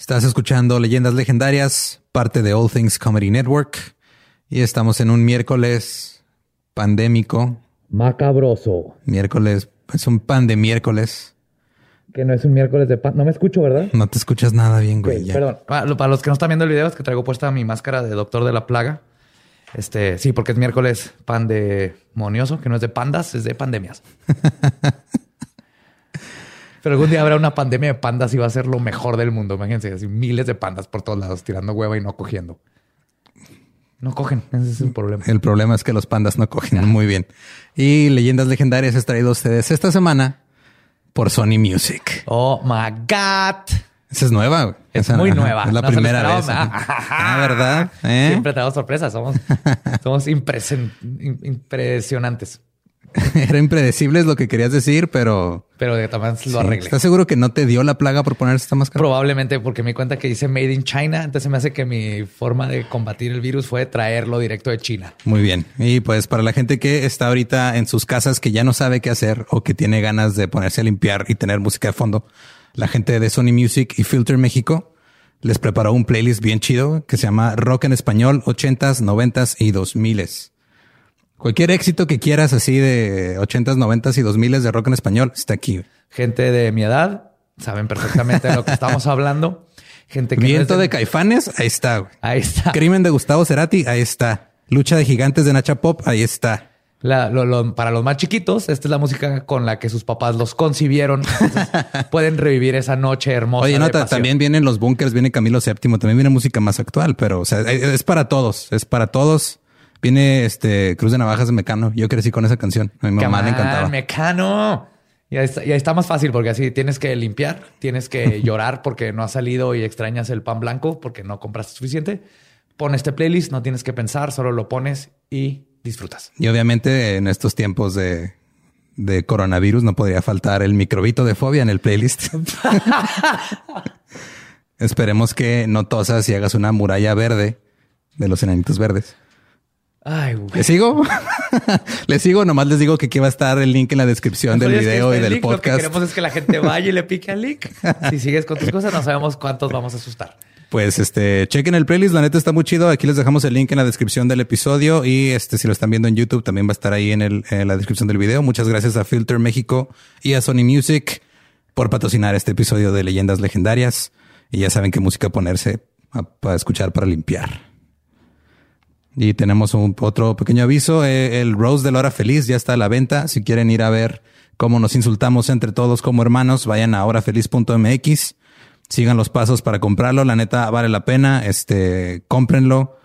Estás escuchando Leyendas Legendarias, parte de All Things Comedy Network. Y estamos en un miércoles pandémico. Macabroso. Miércoles, es un pan de miércoles. Que no es un miércoles de pan. No me escucho, ¿verdad? No te escuchas nada bien, güey. perdón. Para, para los que no están viendo el video, es que traigo puesta mi máscara de doctor de la plaga. Este, sí, porque es miércoles pan de monioso, que no es de pandas, es de pandemias. Pero algún día habrá una pandemia de pandas y va a ser lo mejor del mundo. Imagínense, así miles de pandas por todos lados tirando hueva y no cogiendo. No cogen, ese es el problema. El problema es que los pandas no cogen muy bien. Y leyendas legendarias es traído a ustedes esta semana por Sony Music. Oh my God. Esa es nueva. Es muy nueva. Es la primera vez. Ah, ¿verdad? ¿Eh? Siempre te damos sorpresas. Somos, somos impresionantes. Era impredecible es lo que querías decir, pero... Pero de también lo arreglé. ¿Estás seguro que no te dio la plaga por ponerse esta máscara? Probablemente porque me di cuenta que dice Made in China. Entonces me hace que mi forma de combatir el virus fue traerlo directo de China. Muy bien. Y pues para la gente que está ahorita en sus casas que ya no sabe qué hacer o que tiene ganas de ponerse a limpiar y tener música de fondo, la gente de Sony Music y Filter México les preparó un playlist bien chido que se llama Rock en Español 80s, 90s y 2000s. Cualquier éxito que quieras así de 80s, 90s y 2000s de rock en español está aquí. Gente de mi edad saben perfectamente de lo que estamos hablando. Gente que Viento de... Caifanes, ahí está. Ahí está. Crimen de Gustavo Cerati, ahí está. Lucha de gigantes de Nacha Pop, ahí está. para los más chiquitos, esta es la música con la que sus papás los concibieron. pueden revivir esa noche hermosa. Oye, nota, también vienen los bunkers, viene Camilo VII, también viene música más actual, pero o sea, es para todos, es para todos. Viene este Cruz de Navajas de Mecano. Yo crecí con esa canción. A mi mamá le encantaba. Mecano. Y ahí, está, está, más fácil porque así tienes que limpiar, tienes que llorar porque no ha salido y extrañas el pan blanco porque no compraste suficiente. Pon este playlist, no tienes que pensar, solo lo pones y disfrutas. Y obviamente en estos tiempos de, de coronavirus no podría faltar el microbito de fobia en el playlist. Esperemos que no tosas y hagas una muralla verde de los enanitos verdes. Ay, ¿Le sigo? ¿Le sigo? Nomás les digo que aquí va a estar el link en la descripción del video y del podcast. Lo que queremos es que la gente vaya y le pique al link. Si sigues con tus cosas, no sabemos cuántos vamos a asustar. Pues este, chequen el playlist, la neta está muy chido. Aquí les dejamos el link en la descripción del episodio y este, si lo están viendo en YouTube, también va a estar ahí en, el, en la descripción del video. Muchas gracias a Filter México y a Sony Music por patrocinar este episodio de Leyendas Legendarias. Y ya saben qué música ponerse para escuchar para limpiar. Y tenemos un, otro pequeño aviso. Eh, el Rose de la Hora Feliz ya está a la venta. Si quieren ir a ver cómo nos insultamos entre todos como hermanos, vayan a horafeliz.mx. Sigan los pasos para comprarlo. La neta vale la pena. Este, cómprenlo.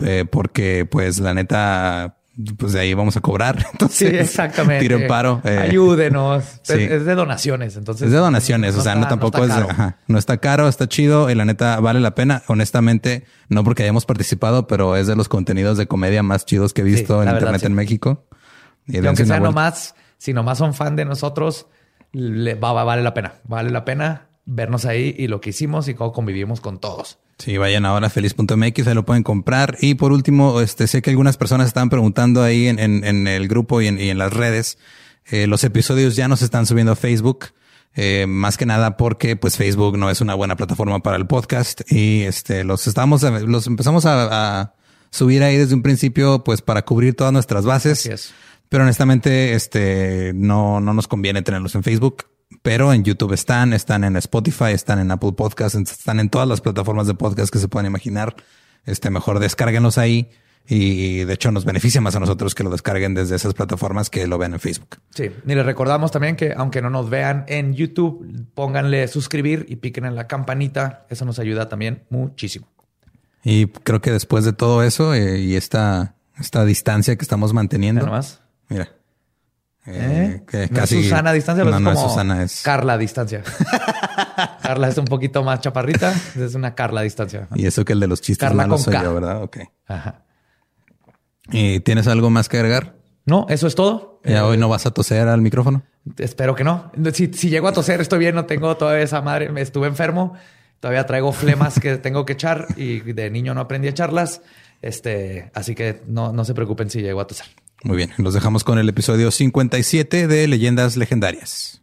Eh, porque pues la neta pues de ahí vamos a cobrar. Entonces, sí, exactamente. Tiren paro. Eh. Ayúdenos. Es de donaciones. Entonces, es de donaciones. o sea, no tampoco es, no está caro, está chido y la neta vale la pena. Honestamente, no porque hayamos participado, pero es de los contenidos de comedia más chidos que he visto en internet en México. Y, aunque sea nomás, si nomás son fan de nosotros, le, vale la pena. Vale la pena vernos ahí y lo que hicimos y cómo convivimos con todos. Sí, vayan ahora a feliz.mx, ahí lo pueden comprar. Y por último, este, sé que algunas personas estaban preguntando ahí en, en, el grupo y en, y en las redes. Eh, los episodios ya no se están subiendo a Facebook. Eh, más que nada porque pues Facebook no es una buena plataforma para el podcast y este los estamos los empezamos a, a subir ahí desde un principio pues para cubrir todas nuestras bases. Pero honestamente este no no nos conviene tenerlos en Facebook pero en YouTube están, están en Spotify, están en Apple Podcasts, están en todas las plataformas de podcast que se puedan imaginar. Este, mejor descárguenlos ahí. Y de hecho nos beneficia más a nosotros que lo descarguen desde esas plataformas que lo vean en Facebook. Sí, y les recordamos también que aunque no nos vean en YouTube, pónganle suscribir y piquen en la campanita. Eso nos ayuda también muchísimo. Y creo que después de todo eso eh, y esta, esta distancia que estamos manteniendo. más. Mira. Eh, ¿Eh? casi, Susana a distancia, no, no es Susana, es Carla a distancia. Carla es un poquito más chaparrita, es una Carla a distancia. Y eso que el de los chistes Carla malos soy yo, ¿verdad? Ok. Ajá. ¿Y tienes algo más que agregar? No, eso es todo. ¿Ya hoy no vas a toser al micrófono? Espero que no. Si, si llego a toser, estoy bien, no tengo todavía esa madre. Me estuve enfermo. Todavía traigo flemas que tengo que echar y de niño no aprendí a echarlas. Este, así que no, no se preocupen si llego a toser. Muy bien, los dejamos con el episodio 57 de Leyendas Legendarias.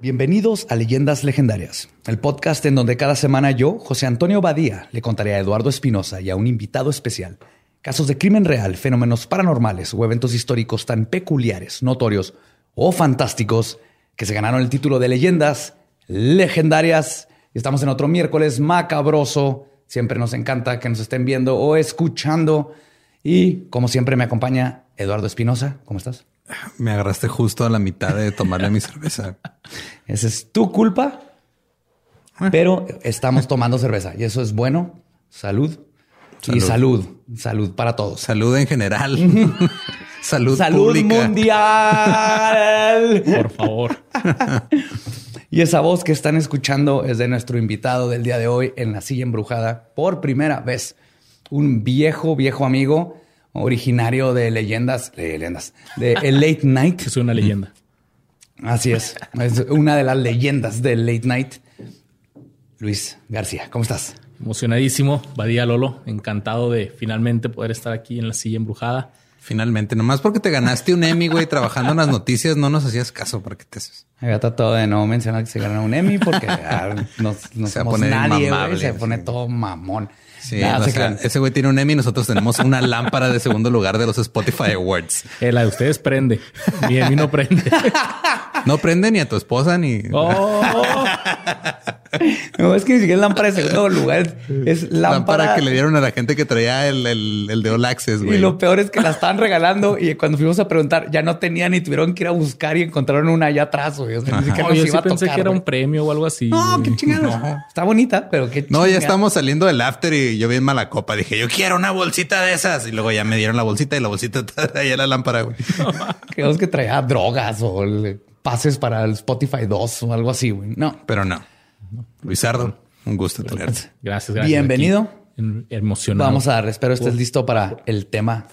Bienvenidos a Leyendas Legendarias, el podcast en donde cada semana yo, José Antonio Badía, le contaré a Eduardo Espinosa y a un invitado especial casos de crimen real, fenómenos paranormales o eventos históricos tan peculiares, notorios o fantásticos que se ganaron el título de Leyendas Legendarias. Y estamos en otro miércoles macabroso. Siempre nos encanta que nos estén viendo o escuchando. Y como siempre me acompaña Eduardo Espinosa. ¿Cómo estás? Me agarraste justo a la mitad de tomarle mi cerveza. Esa es tu culpa, pero estamos tomando cerveza y eso es bueno. Salud. Y salud. Salud para todos. Salud en general. Salud, Salud pública. mundial. Por favor. Y esa voz que están escuchando es de nuestro invitado del día de hoy en la silla embrujada por primera vez. Un viejo, viejo amigo originario de leyendas, leyendas, de El Late Night. Es una leyenda. Así es. Es una de las leyendas del Late Night. Luis García, ¿cómo estás? Emocionadísimo. Badía Lolo. Encantado de finalmente poder estar aquí en la silla embrujada. Finalmente, nomás porque te ganaste un Emmy, güey, trabajando en las noticias, no nos hacías caso para que te haces. Había tratado de no mencionar que se ganó un Emmy porque ah, no, Se somos nadie, güey. Se pone todo mamón. Sí, se sea, ese güey tiene un Emmy y nosotros tenemos una lámpara de segundo lugar de los Spotify Awards. Eh, la de ustedes prende. Mi mí no prende. No prende ni a tu esposa ni... Oh, No, es que ni siquiera es lámpara de segundo lugar. Es lámpara, lámpara que le dieron a la gente que traía el, el, el de All Access, güey. Y lo peor es que la estaban regalando y cuando fuimos a preguntar ya no tenían y tuvieron que ir a buscar y encontraron una allá atrás, güey. O sea, ni siquiera no, nos yo iba sí a pensé tocar, que era güey. un premio o algo así. No, güey. qué chingados. Está bonita, pero qué No, ya estamos saliendo del after y yo vi en mala copa. Dije, yo quiero una bolsita de esas. Y luego ya me dieron la bolsita y la bolsita traía la lámpara, güey. Creo que traía drogas o el- pases para el Spotify 2 o algo así, güey. No. Pero no. Luisardo, un gusto tenerte. Gracias, gracias. Bienvenido. Aquí, Emocionado. Vamos a dar, espero estés listo para el tema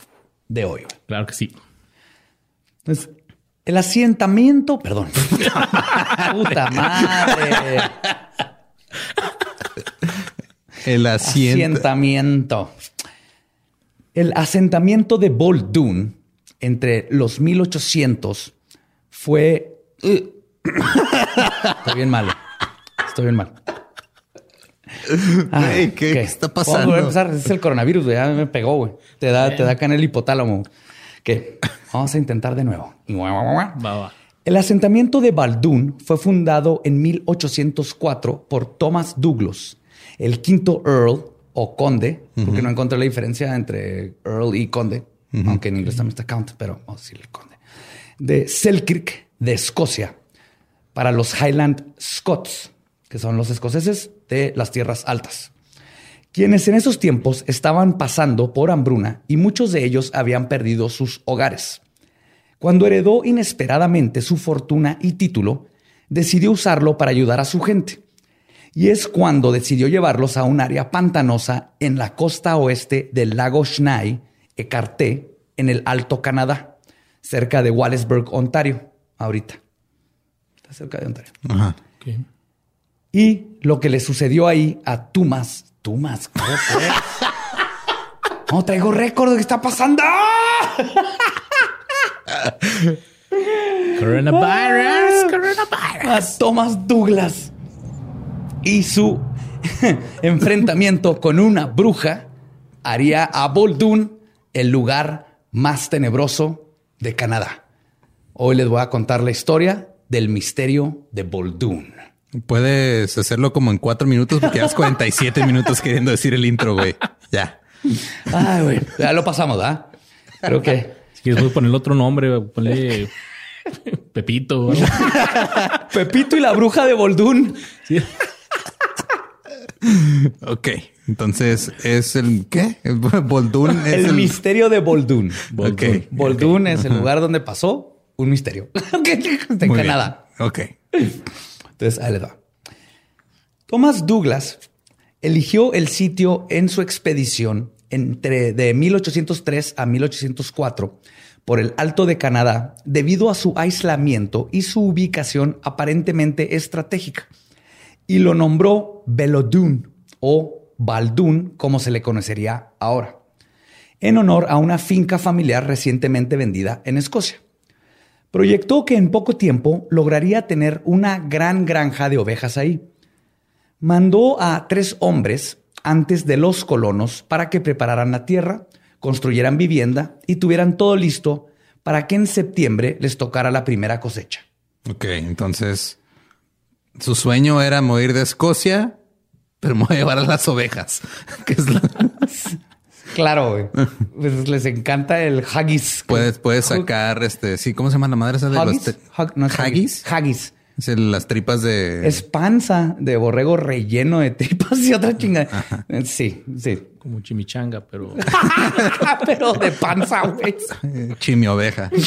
de hoy. güey. Claro que sí. Entonces, el asentamiento, perdón. Puta madre. El asiento. Asentamiento. El asentamiento de Boldoon entre los 1800 fue. Estoy bien mal. Estoy bien mal. ¿qué está Vamos pasando? a empezar. Es el coronavirus, güey. Ya me pegó, güey. Te da, te da acá en el hipotálamo. ¿Qué? Vamos a intentar de nuevo. El asentamiento de Baldoon fue fundado en 1804 por Thomas Douglas, el quinto Earl o conde, porque no encontré la diferencia entre Earl y conde, aunque en inglés también está count, pero vamos a decirle conde, de Selkirk, de Escocia, para los Highland Scots, que son los escoceses de las tierras altas quienes en esos tiempos estaban pasando por hambruna y muchos de ellos habían perdido sus hogares. Cuando heredó inesperadamente su fortuna y título, decidió usarlo para ayudar a su gente. Y es cuando decidió llevarlos a un área pantanosa en la costa oeste del lago Schnai, Ecarté, en el Alto Canadá, cerca de Wallsburg, Ontario, ahorita. Está cerca de Ontario. Ajá. Y lo que le sucedió ahí a Tumas. Tumas, ¿cómo fue? No traigo récord. ¿Qué está pasando? Coronavirus, coronavirus. A Thomas Douglas y su enfrentamiento con una bruja haría a Boldoon el lugar más tenebroso de Canadá. Hoy les voy a contar la historia del misterio de Boldoon. Puedes hacerlo como en cuatro minutos porque llevas 47 minutos queriendo decir el intro, güey. Ya. Ay, güey. Ya lo pasamos, ¿ah? Creo que Si quieres, voy a poner otro nombre. Ponle Pepito. Pepito y la bruja de Boldoon. Sí. Ok. Entonces es el qué? Boldún es El, el, misterio de Boldoon. Ok. Boldoon es el lugar donde pasó un misterio. En Muy bien. Canadá. Ok. Entonces, ahí les va. Thomas Douglas eligió el sitio en su expedición entre de 1803 a 1804 por el Alto de Canadá debido a su aislamiento y su ubicación aparentemente estratégica y lo nombró Belodun o Baldun como se le conocería ahora, en honor a una finca familiar recientemente vendida en Escocia. Proyectó que en poco tiempo lograría tener una gran granja de ovejas ahí. Mandó a tres hombres antes de los colonos para que prepararan la tierra, construyeran vivienda y tuvieran todo listo para que en septiembre les tocara la primera cosecha. Ok, entonces su sueño era morir de Escocia, pero me voy a llevar a las ovejas, que es la- Claro, güey. Pues les encanta el haggis. Puedes, puedes sacar este, sí, ¿cómo se llama la madre esa de los ¿Haggis? te- Hag- no es haggis? Haggis. Es el- las tripas de Es panza de borrego relleno de tripas y otra chingada. Sí, sí. Como chimichanga, pero Pero de panza, güey. eh, chimi oveja.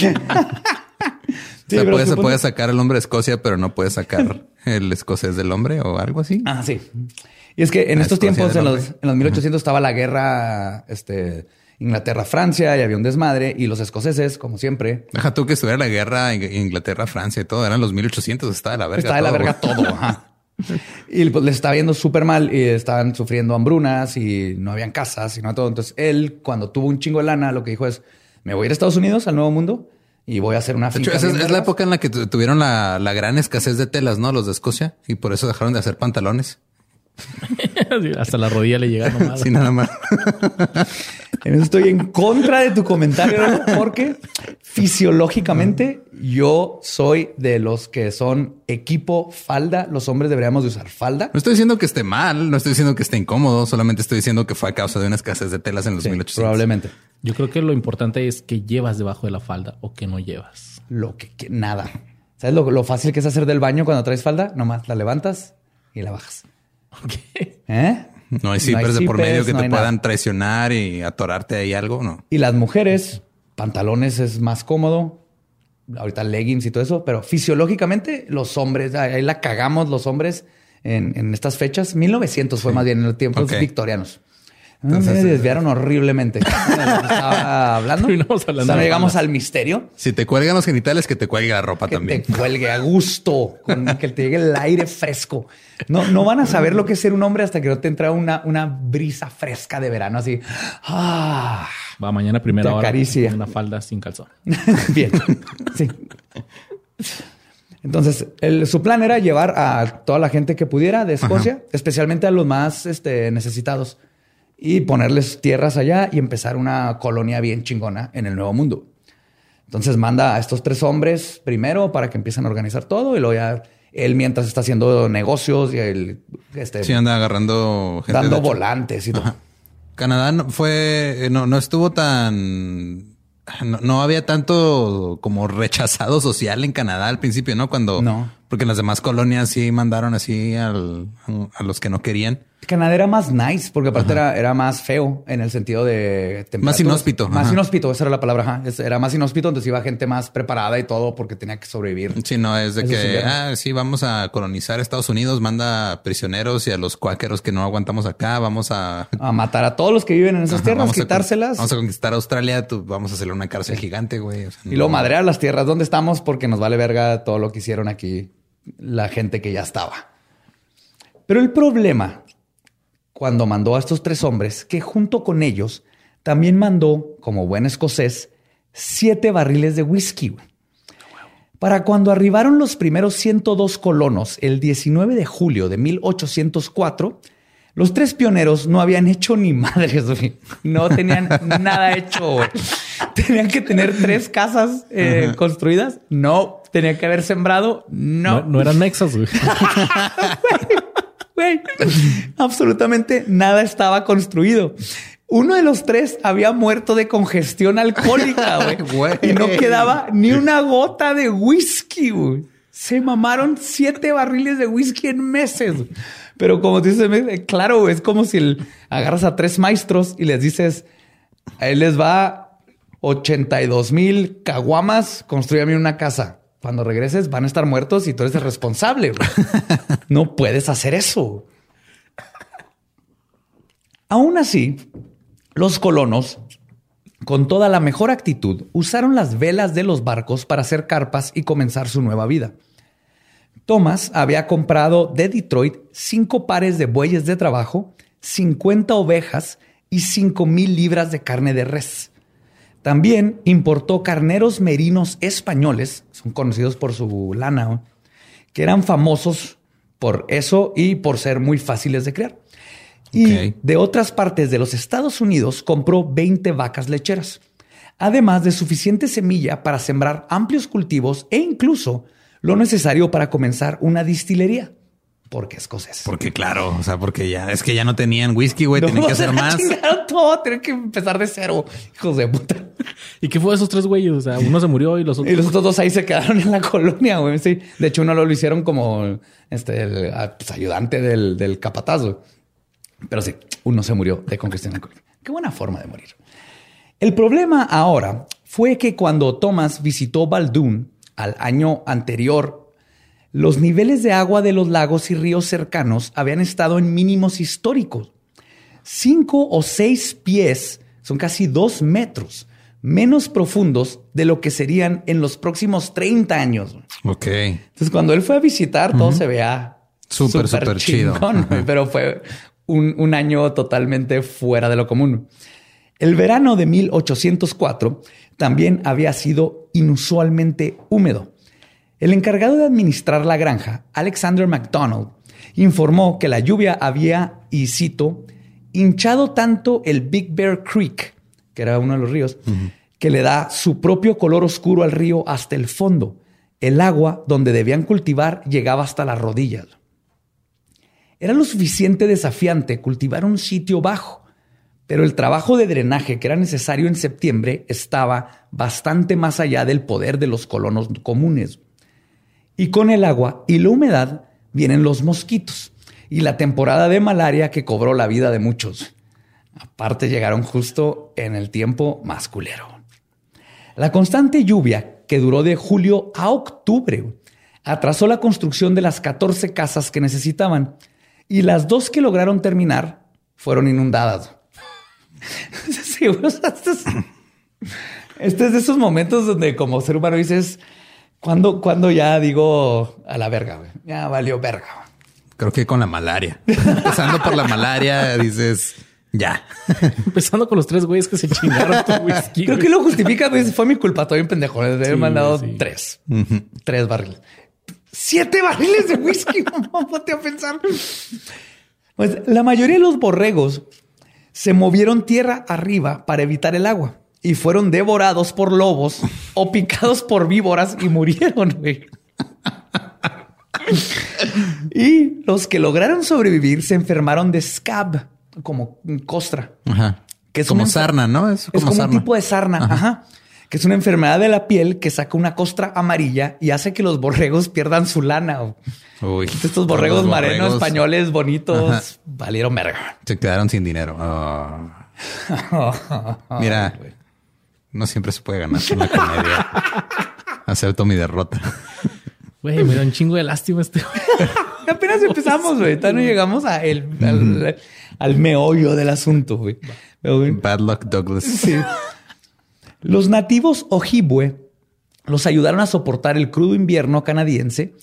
Sí, o sea, pero puedes, supongo- puedes sacar el hombre de Escocia, pero no puedes sacar el escocés del hombre o algo así. Ah, sí. Y es que en La estos tiempos, en los, en los 1800, estaba la guerra este, Inglaterra-Francia y había un desmadre. Y los escoceses, como siempre, Deja tú que estuviera la guerra en Inglaterra, Francia y todo. Eran los 1800, estaba de la verga. Estaba de la verga todo. ajá. Y pues les estaba yendo súper mal y estaban sufriendo hambrunas y no habían casas y no todo. Entonces él, cuando tuvo un chingo de lana, lo que dijo es: Me voy a ir a Estados Unidos, al Nuevo Mundo, y voy a hacer una De hecho, finca esa es, es la vergas". época en la que tu- tuvieron la, la gran escasez de telas, ¿no? Los de Escocia. Y por eso dejaron de hacer pantalones. Hasta la rodilla le llega nomás. Sí, nada más. En eso estoy en contra de tu comentario, porque fisiológicamente yo soy de los que son equipo falda. Los hombres deberíamos de usar falda. No estoy diciendo que esté mal, no estoy diciendo que esté incómodo, solamente estoy diciendo que fue a causa de una escasez de telas en los Sí, 1800. probablemente. Yo creo que lo importante es que llevas debajo de la falda o que no llevas. Lo que, que- nada. ¿Sabes lo, lo fácil que es hacer del baño cuando traes falda? Nomás la levantas y la bajas. ¿Eh? No hay zippers de por medio que no te nada. puedan traicionar y atorarte ahí algo, no. Y las mujeres, pantalones es más cómodo. Ahorita leggings y todo eso, pero fisiológicamente los hombres, ahí la cagamos los hombres en, en estas fechas. 1900 fue más bien en los tiempos Ok. victorianos. Entonces, me eh, desviaron horriblemente. Estaba hablando. Terminamos hablando O sea, no de llegamos al misterio. Si te cuelgan los genitales, que te cuelgue la ropa Que también. te cuelgue a gusto, con que te llegue el aire fresco. No, no van a saber lo que es ser un hombre hasta que no te entra una, una brisa fresca de verano así. Ah, Va mañana a primera hora. acaricia. Una falda sin calzón. Bien. Sí. Entonces, el- su plan era llevar a toda la gente que pudiera de Escocia, especialmente a los más este, necesitados, y ponerles tierras allá y empezar una colonia bien chingona en el Nuevo Mundo. Entonces manda a estos tres hombres primero para que empiecen a organizar todo y luego ya él mientras está haciendo negocios y él este, Sí, anda agarrando gente. dando volantes y todo. Canadá no fue, eh, no, no estuvo tan, no, no había tanto como rechazado social en Canadá al principio, ¿no? Cuando, No. porque las demás colonias sí mandaron así al- a los que no querían. Canadá era más nice, porque aparte era, era más feo en el sentido de temperaturas. inhóspito, Más ajá. inhóspito, esa era la palabra. ajá. Era más inhóspito, entonces iba gente más preparada y todo porque tenía que sobrevivir. Sí, no, es de Eso que, ah, sí, vamos a colonizar Estados Unidos, manda prisioneros y a los cuáqueros que no aguantamos acá, vamos a... A matar a todos los que viven en esas Ajá, tierras, vamos a con- quitárselas vamos a conquistar Australia, tú- vamos a hacerle una cárcel gigante, güey. o sea, y luego no- madrear las tierras donde estamos porque nos vale verga todo lo que hicieron aquí la gente que ya estaba. Pero el problema, cuando mandó a estos tres hombres, que junto con ellos también mandó, como buen escocés, siete barriles de whisky. Para cuando arribaron los primeros 102 colonos el 19 de julio de 1804, los tres pioneros no habían hecho ni madres, güey. No tenían nada hecho. Tenían que tener tres casas eh, construidas. No. Tenían que haber sembrado. No, No. no eran nexos, güey. Güey, absolutamente nada estaba construido. Uno de los tres había muerto de congestión alcohólica, güey. Y no quedaba ni una gota de whisky, güey. Se mamaron siete barriles de whisky en meses. Pero como dices, claro, es como si el- agarras a tres maestros y les dices, a él les va 82 mil caguamas, construyame una casa. Cuando regreses van a estar muertos y tú eres el responsable. No puedes hacer eso. Aún así, los colonos, con toda la mejor actitud, usaron las velas de los barcos para hacer carpas y comenzar su nueva vida. Thomas había comprado de Detroit cinco pares de bueyes de trabajo, 50 ovejas y 5 mil libras de carne de res. También importó carneros merinos españoles, son conocidos por su lana, que eran famosos por eso y por ser muy fáciles de criar. Y de otras partes de los Estados Unidos compró 20 vacas lecheras, además de suficiente semilla para sembrar amplios cultivos e incluso lo necesario para comenzar una destilería, porque escocés. Porque claro, o sea, porque ya es que ya no tenían whisky, güey, tenían que hacer más. Todo, tienen que empezar de cero, hijos de puta. ¿Y qué fue de esos tres güeyes? O sea, uno se murió y los otros. Y los otros dos ahí se quedaron en la colonia, güey. Sí. De hecho, uno lo hicieron como este, el ah, pues, ayudante del, del capataz, güey. Pero sí, uno se murió de congestión alcohólica. Qué buena forma de morir. El problema ahora fue que cuando Thomas visitó Baldoon al año anterior, los niveles de agua de los lagos y ríos cercanos habían estado en mínimos históricos. Cinco o seis pies, son casi dos metros, menos profundos de lo que serían en los próximos 30 años. Ok. Entonces, cuando él fue a visitar, todo se veía Súper, súper chido. chingón, pero fue un, un año totalmente fuera de lo común. El verano de 1804 también había sido inusualmente húmedo. El encargado de administrar la granja, Alexander MacDonald, informó que la lluvia había, y cito, hinchado tanto el Big Bear Creek, que era uno de los ríos, que le da su propio color oscuro al río hasta el fondo. El agua donde debían cultivar llegaba hasta las rodillas. Era lo suficiente desafiante cultivar un sitio bajo, pero el trabajo de drenaje que era necesario en septiembre estaba bastante más allá del poder de los colonos comunes. Y con el agua y la humedad vienen los mosquitos y la temporada de malaria que cobró la vida de muchos. Aparte llegaron justo en el tiempo más culero. La constante lluvia que duró de julio a octubre atrasó la construcción de las 14 casas que necesitaban y las dos que lograron terminar fueron inundadas. Sí, o este es de esos momentos donde como ser humano dices, ¿cuándo, cuándo ya digo a la verga? güey? Ya valió verga. Creo que con la malaria. Empezando por la malaria, dices ya. Empezando con los tres güeyes que se chingaron tu whisky. Creo güey. que lo justifica, fue mi culpa, estoy bien pendejo. Les he Sí, mandado sí. tres, tres barriles. Siete barriles de whisky. Ponte a pensar. Pues la mayoría de los borregos se movieron tierra arriba para evitar el agua y fueron devorados por lobos o picados por víboras y murieron, güey. Y los que lograron sobrevivir se enfermaron de scab, como costra. Ajá. Que es como sarna, ¿no? Es Es como, sarna. un tipo de sarna, ajá. Que es una enfermedad de la piel que saca una costra amarilla y hace que los borregos pierdan su lana. Uy, Estos borregos marenos borregos españoles bonitos Ajá. valieron verga. Se quedaron sin dinero. Ah. Mira, no siempre se puede ganar en la comedia. Acepto mi derrota. Güey, me da un chingo de lástima este güey. Apenas empezamos, güey. Todavía no llegamos a el- al, al meollo del asunto, güey. Bad luck, Douglas. Sí. Los nativos Ojibwe los ayudaron a soportar el crudo invierno canadiense,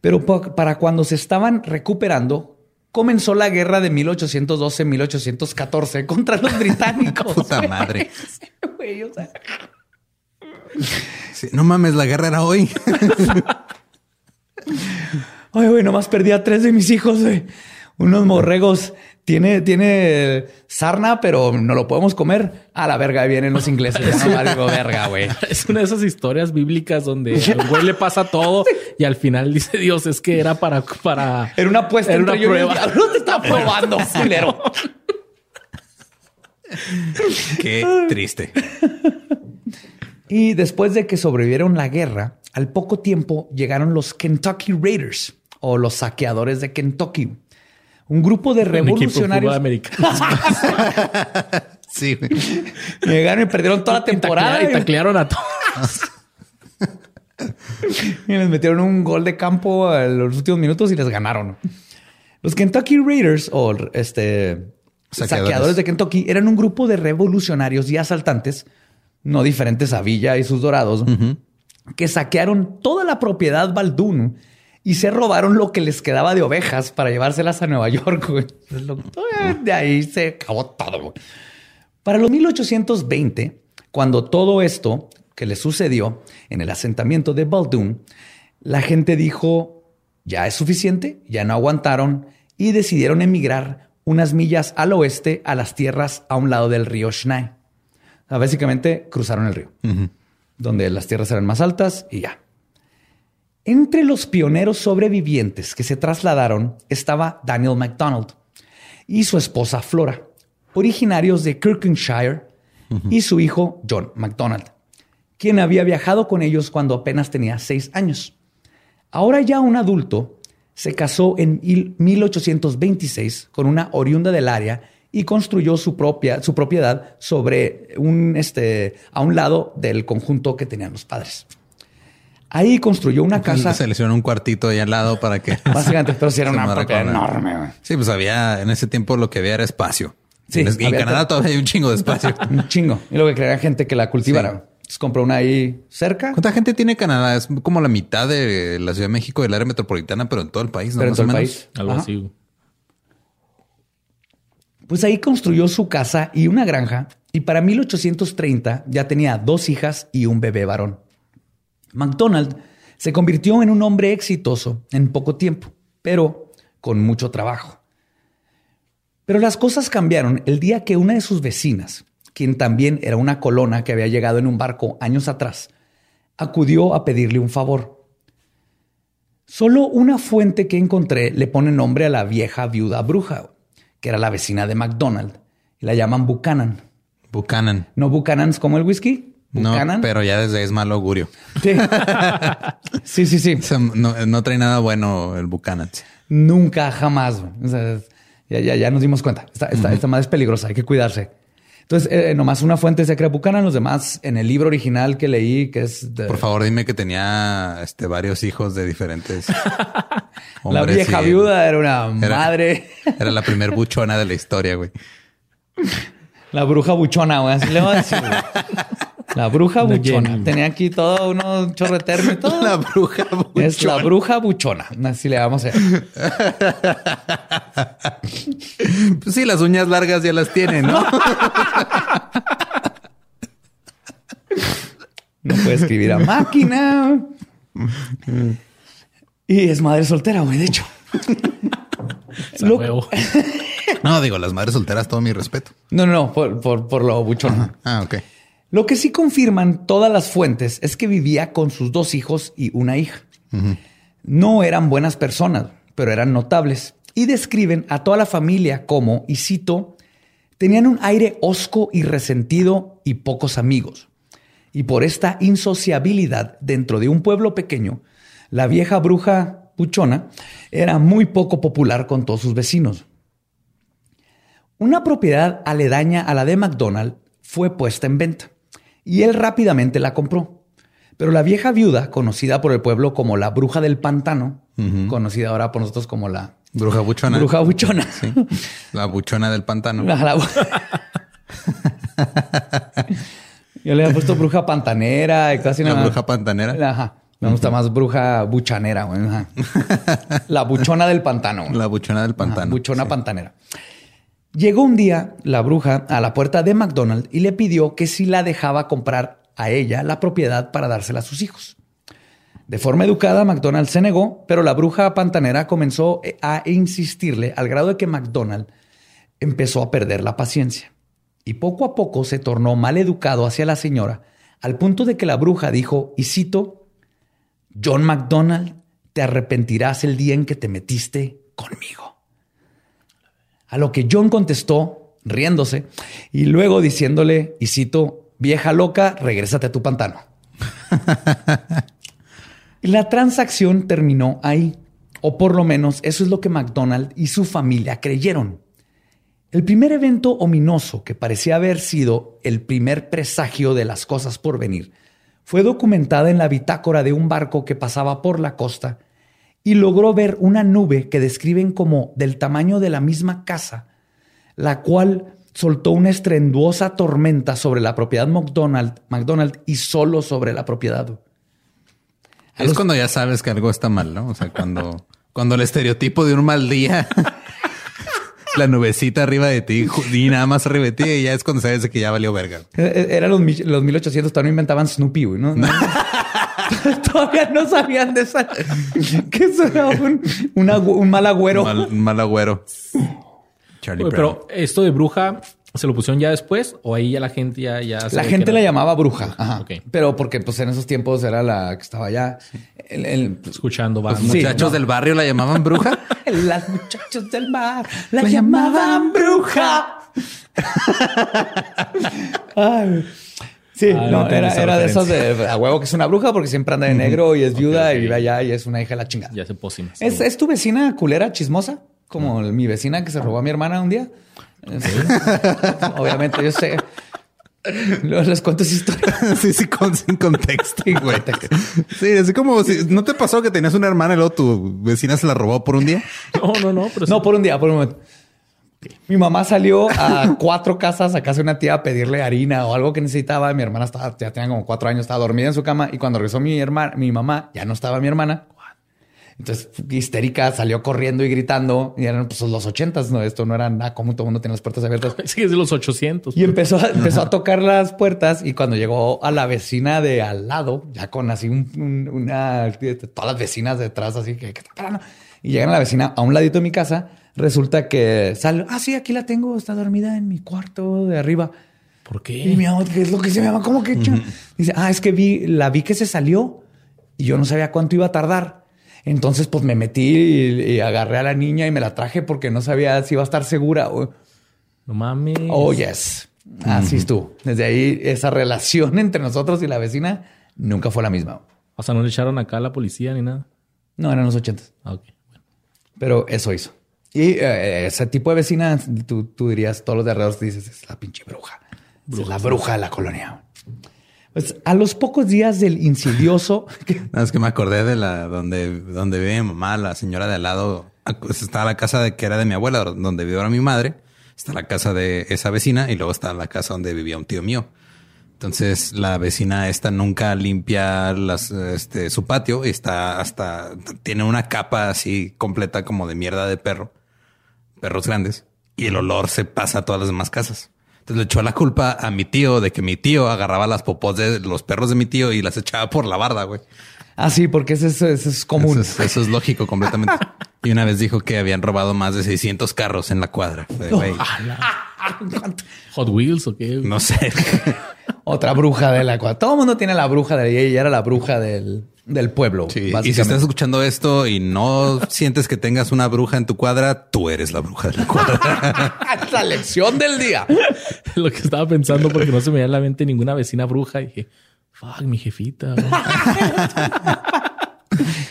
pero pa- para cuando se estaban recuperando, comenzó la guerra de 1812-1814 contra los británicos. Puta madre. Güey, o sea, Sí, no mames, la guerra era hoy. Ay, güey, nomás perdí a tres de mis hijos, güey. Unos morregos. Tiene, tiene sarna, pero no lo podemos comer. A la verga vienen los ingleses. No valgo verga, güey. Es una de esas historias bíblicas donde al güey le pasa todo y al final dice Dios, es que era para, para... Era una apuesta Era una prueba. diablo. Te está probando, culero. Qué triste. Y después de que sobrevivieron la guerra, al poco tiempo llegaron los Kentucky Raiders o los saqueadores de Kentucky. Un grupo de Un equipo de revolucionarios. Sí, llegaron y perdieron toda la temporada. Y taclearon a todos. y les metieron un gol de campo a los últimos minutos y les ganaron. Los Kentucky Raiders o este Saqueadores. saqueadores. de Kentucky eran un grupo de revolucionarios y asaltantes, no diferentes a Villa y sus dorados, que saquearon toda la propiedad Baldún y se robaron lo que les quedaba de ovejas para llevárselas a Nueva York. güey. Lo- De ahí se acabó todo. güey. Para los 1820, cuando todo esto que le sucedió en el asentamiento de Baldoon, la gente dijo, ya es suficiente, ya no aguantaron y decidieron emigrar unas millas al oeste a las tierras a un lado del río Schnee. O sea, básicamente cruzaron el río, donde las tierras eran más altas y ya. Entre los pioneros sobrevivientes que se trasladaron estaba Daniel MacDonald y su esposa Flora, originarios de Kirkenshire, y su hijo John MacDonald, quien había viajado con ellos cuando apenas tenía seis años. Ahora ya un adulto, se casó en mil- 1826 con una oriunda del área y construyó su, propia, su propiedad sobre un, este, a un lado del conjunto que tenían los padres. Ahí construyó una casa. Se le hicieron un cuartito ahí al lado para que. Básicamente, pero sí era una propiedad enorme. Sí, pues había en ese tiempo lo que había era espacio. Sí, en, Canadá todavía hay un chingo de espacio. Un chingo. Y lo que quería gente que la cultivara. Sí. Entonces compró una ahí cerca. ¿Cuánta gente tiene Canadá? Es como la mitad de la Ciudad de México del área metropolitana, pero en todo el país, ¿no? Pero en Más todo o el menos. país. Algo Ajá. así. Pues ahí construyó su casa y una granja y para 1830 ya tenía dos hijas y un bebé varón. McDonald se convirtió en un hombre exitoso en poco tiempo, pero con mucho trabajo. Pero las cosas cambiaron el día que una de sus vecinas, quien también era una colona que había llegado en un barco años atrás, acudió a pedirle un favor. Solo una fuente que encontré le pone nombre a la vieja viuda bruja, que era la vecina de McDonald, y la llaman Buchanan. Buchanan. No Buchanan's como el whisky. No, Buchanan. pero ya desde es mal augurio. Sí. sí, sí, sí. O sea, no, no trae nada bueno el Buchanan. Nunca, jamás. güey. O sea, ya, ya, ya nos dimos cuenta. Esta, esta, esta madre es peligrosa, hay que cuidarse. Entonces, eh, nomás una fuente cree Buchanan, los demás en el libro original que leí, que es de Por favor, dime que tenía este, varios hijos de diferentes la vieja y- viuda era una Era- madre, Era la primer buchona de la historia, güey. la bruja buchona, güey. Así le voy a decir. güey. La bruja buchona. Tenía aquí todo uno chorreterno y todo. La bruja buchona. Es la bruja buchona. Así le vamos a. Pues sí, las uñas largas ya las tiene, ¿no? No puede escribir a máquina. Y es madre soltera, güey, de hecho. Lo-. No, digo, las madres solteras, todo mi respeto. No, no, no, por, por, por lo buchona. Ah, ok. Lo que sí confirman todas las fuentes es que vivía con sus dos hijos y una hija. No eran buenas personas, pero eran notables. Y describen a toda la familia como, y cito, tenían un aire hosco y resentido y pocos amigos. Y por esta insociabilidad dentro de un pueblo pequeño, la vieja bruja puchona era muy poco popular con todos sus vecinos. Una propiedad aledaña a la de McDonald fue puesta en venta y él rápidamente la compró. Pero la vieja viuda, conocida por el pueblo como la bruja del pantano, conocida ahora por nosotros como la Bruja buchona. bruja buchona, Sí. La buchona del pantano. La- la- Yo le había puesto bruja pantanera y casi La nada. bruja pantanera. Ajá. Me gusta más bruja buchanera. Ajá. La buchona del pantano. La buchona del Ajá, pantano. buchona Sí. pantanera. Llegó un día la bruja a la puerta de McDonald's y le pidió que si la dejaba comprar a ella la propiedad para dársela a sus hijos. De forma educada, McDonald se negó, pero la bruja pantanera comenzó eh, a insistirle al grado de que McDonald empezó a perder la paciencia. Y poco a poco se tornó mal educado hacia la señora, al punto de que la bruja dijo, y cito, John McDonald, te arrepentirás el día en que te metiste conmigo. A lo que John contestó, riéndose, y luego diciéndole, y cito, vieja loca, regrésate a tu pantano. La transacción terminó ahí, o por lo menos eso es lo que McDonald y su familia creyeron. El primer evento ominoso que parecía haber sido el primer presagio de las cosas por venir fue documentada en la bitácora de un barco que pasaba por la costa y logró ver una nube que describen como del tamaño de la misma casa, la cual soltó una estrenduosa tormenta sobre la propiedad McDonald, McDonald y solo sobre la propiedad. Es cuando ya sabes que algo está mal, ¿no? O sea, cuando, cuando el estereotipo de un mal día, la nubecita arriba de ti y nada más arriba de ti, y ya es cuando sabes que ya valió verga. Eh, Eran los, los 1800, todavía no inventaban Snoopy, ¿no? No. todavía no sabían de esa. que eso era un, un agu- un mal agüero. Mal, un mal agüero. Charlie Oye, pero esto de bruja, ¿se lo pusieron ya después? ¿O ahí ya la gente ya... ya La gente la llamaba bruja. Ajá. Pero porque pues en esos tiempos era la que estaba allá. El, el- Escuchando Los. Sí, muchachos no. del barrio la llamaban bruja. Las muchachos del mar la, llamaban bruja. Ay. Sí, Ah, no era, era de esos referencia. de a huevo que es una bruja porque siempre anda de negro y es viuda y vive allá y es una hija de la chingada. Ya se pócimas. ¿Es, es tu vecina culera chismosa? Como mi vecina que se robó a mi hermana un día. Obviamente, yo sé. Luego les cuento esa historia. sí, sí, con, sin contexto, güey. Sí, así como si no te pasó que tenías una hermana y luego tu vecina se la robó por un día. No, no, no. Pero sí. No, por un día, por un momento. Mi mamá salió a cuatro casas a casa de una tía a pedirle harina o algo que necesitaba. Mi hermana estaba, ya tenía como cuatro años, estaba dormida en su cama y cuando regresó mi hermana, mi mamá, ya no estaba mi hermana. Entonces, histérica, salió corriendo y gritando. Y eran pues, los ochentas, ¿no? Esto no era nada común, todo el mundo tiene las puertas abiertas. Sí, es de los 800. Y empezó a, empezó a tocar las puertas y cuando llegó a la vecina de al lado, ya con así un- un- una, todas las vecinas detrás, así que, y llegan a la vecina a un ladito de mi casa, resulta que sale, ah, sí, aquí la tengo, está dormida en mi cuarto de arriba. ¿Por qué? Y mi mamá, ¿qué es lo que se llama? ¿Cómo que? cha-?" Dice, ah, es que vi, la vi que se salió y yo no sabía cuánto iba a tardar. Entonces, pues me metí y, y agarré a la niña y me la traje porque no sabía si iba a estar segura. No mames. Oh, yes. Así estuvo. Desde ahí, esa relación entre nosotros y la vecina nunca fue la misma. O sea, no le echaron acá a la policía ni nada. No, eran los ochentas. Ah, ok. Bueno. Pero eso hizo. Y eh, ese tipo de vecina, tú, tú dirías, todos los de alrededor dices, es la pinche bruja. Es la bruja de la colonia. Pues a los pocos días del insidioso... No, es que me acordé de la donde, donde vive mi mamá, la señora de al lado. Pues Está la casa de que era de mi abuela, donde vive ahora mi madre. Está la casa de esa vecina y luego está la casa donde vivía un tío mío. Entonces la vecina esta nunca limpia las, este, su patio y está hasta tiene una capa así completa como de mierda de perro, perros grandes y el olor se pasa a todas las demás casas. Entonces le echó la culpa a mi tío de que mi tío agarraba las popós de los perros de mi tío y las echaba por la barda, güey. Ah, sí, porque eso es, eso es común. Eso es, eso es lógico completamente. Y una vez dijo que habían robado más de 600 carros en la cuadra. Fue, güey, Hot Wheels o qué. no sé. Otra bruja de la cual todo el mundo tiene la bruja de ella. Ella era la bruja del, del pueblo. Sí, Y si estás escuchando esto y no sientes que tengas una bruja en tu cuadra, tú eres la bruja de la cuadra. la lección del día. Lo que estaba pensando porque no se me veía a la mente ninguna vecina bruja. Y dije, fuck, mi jefita. güey".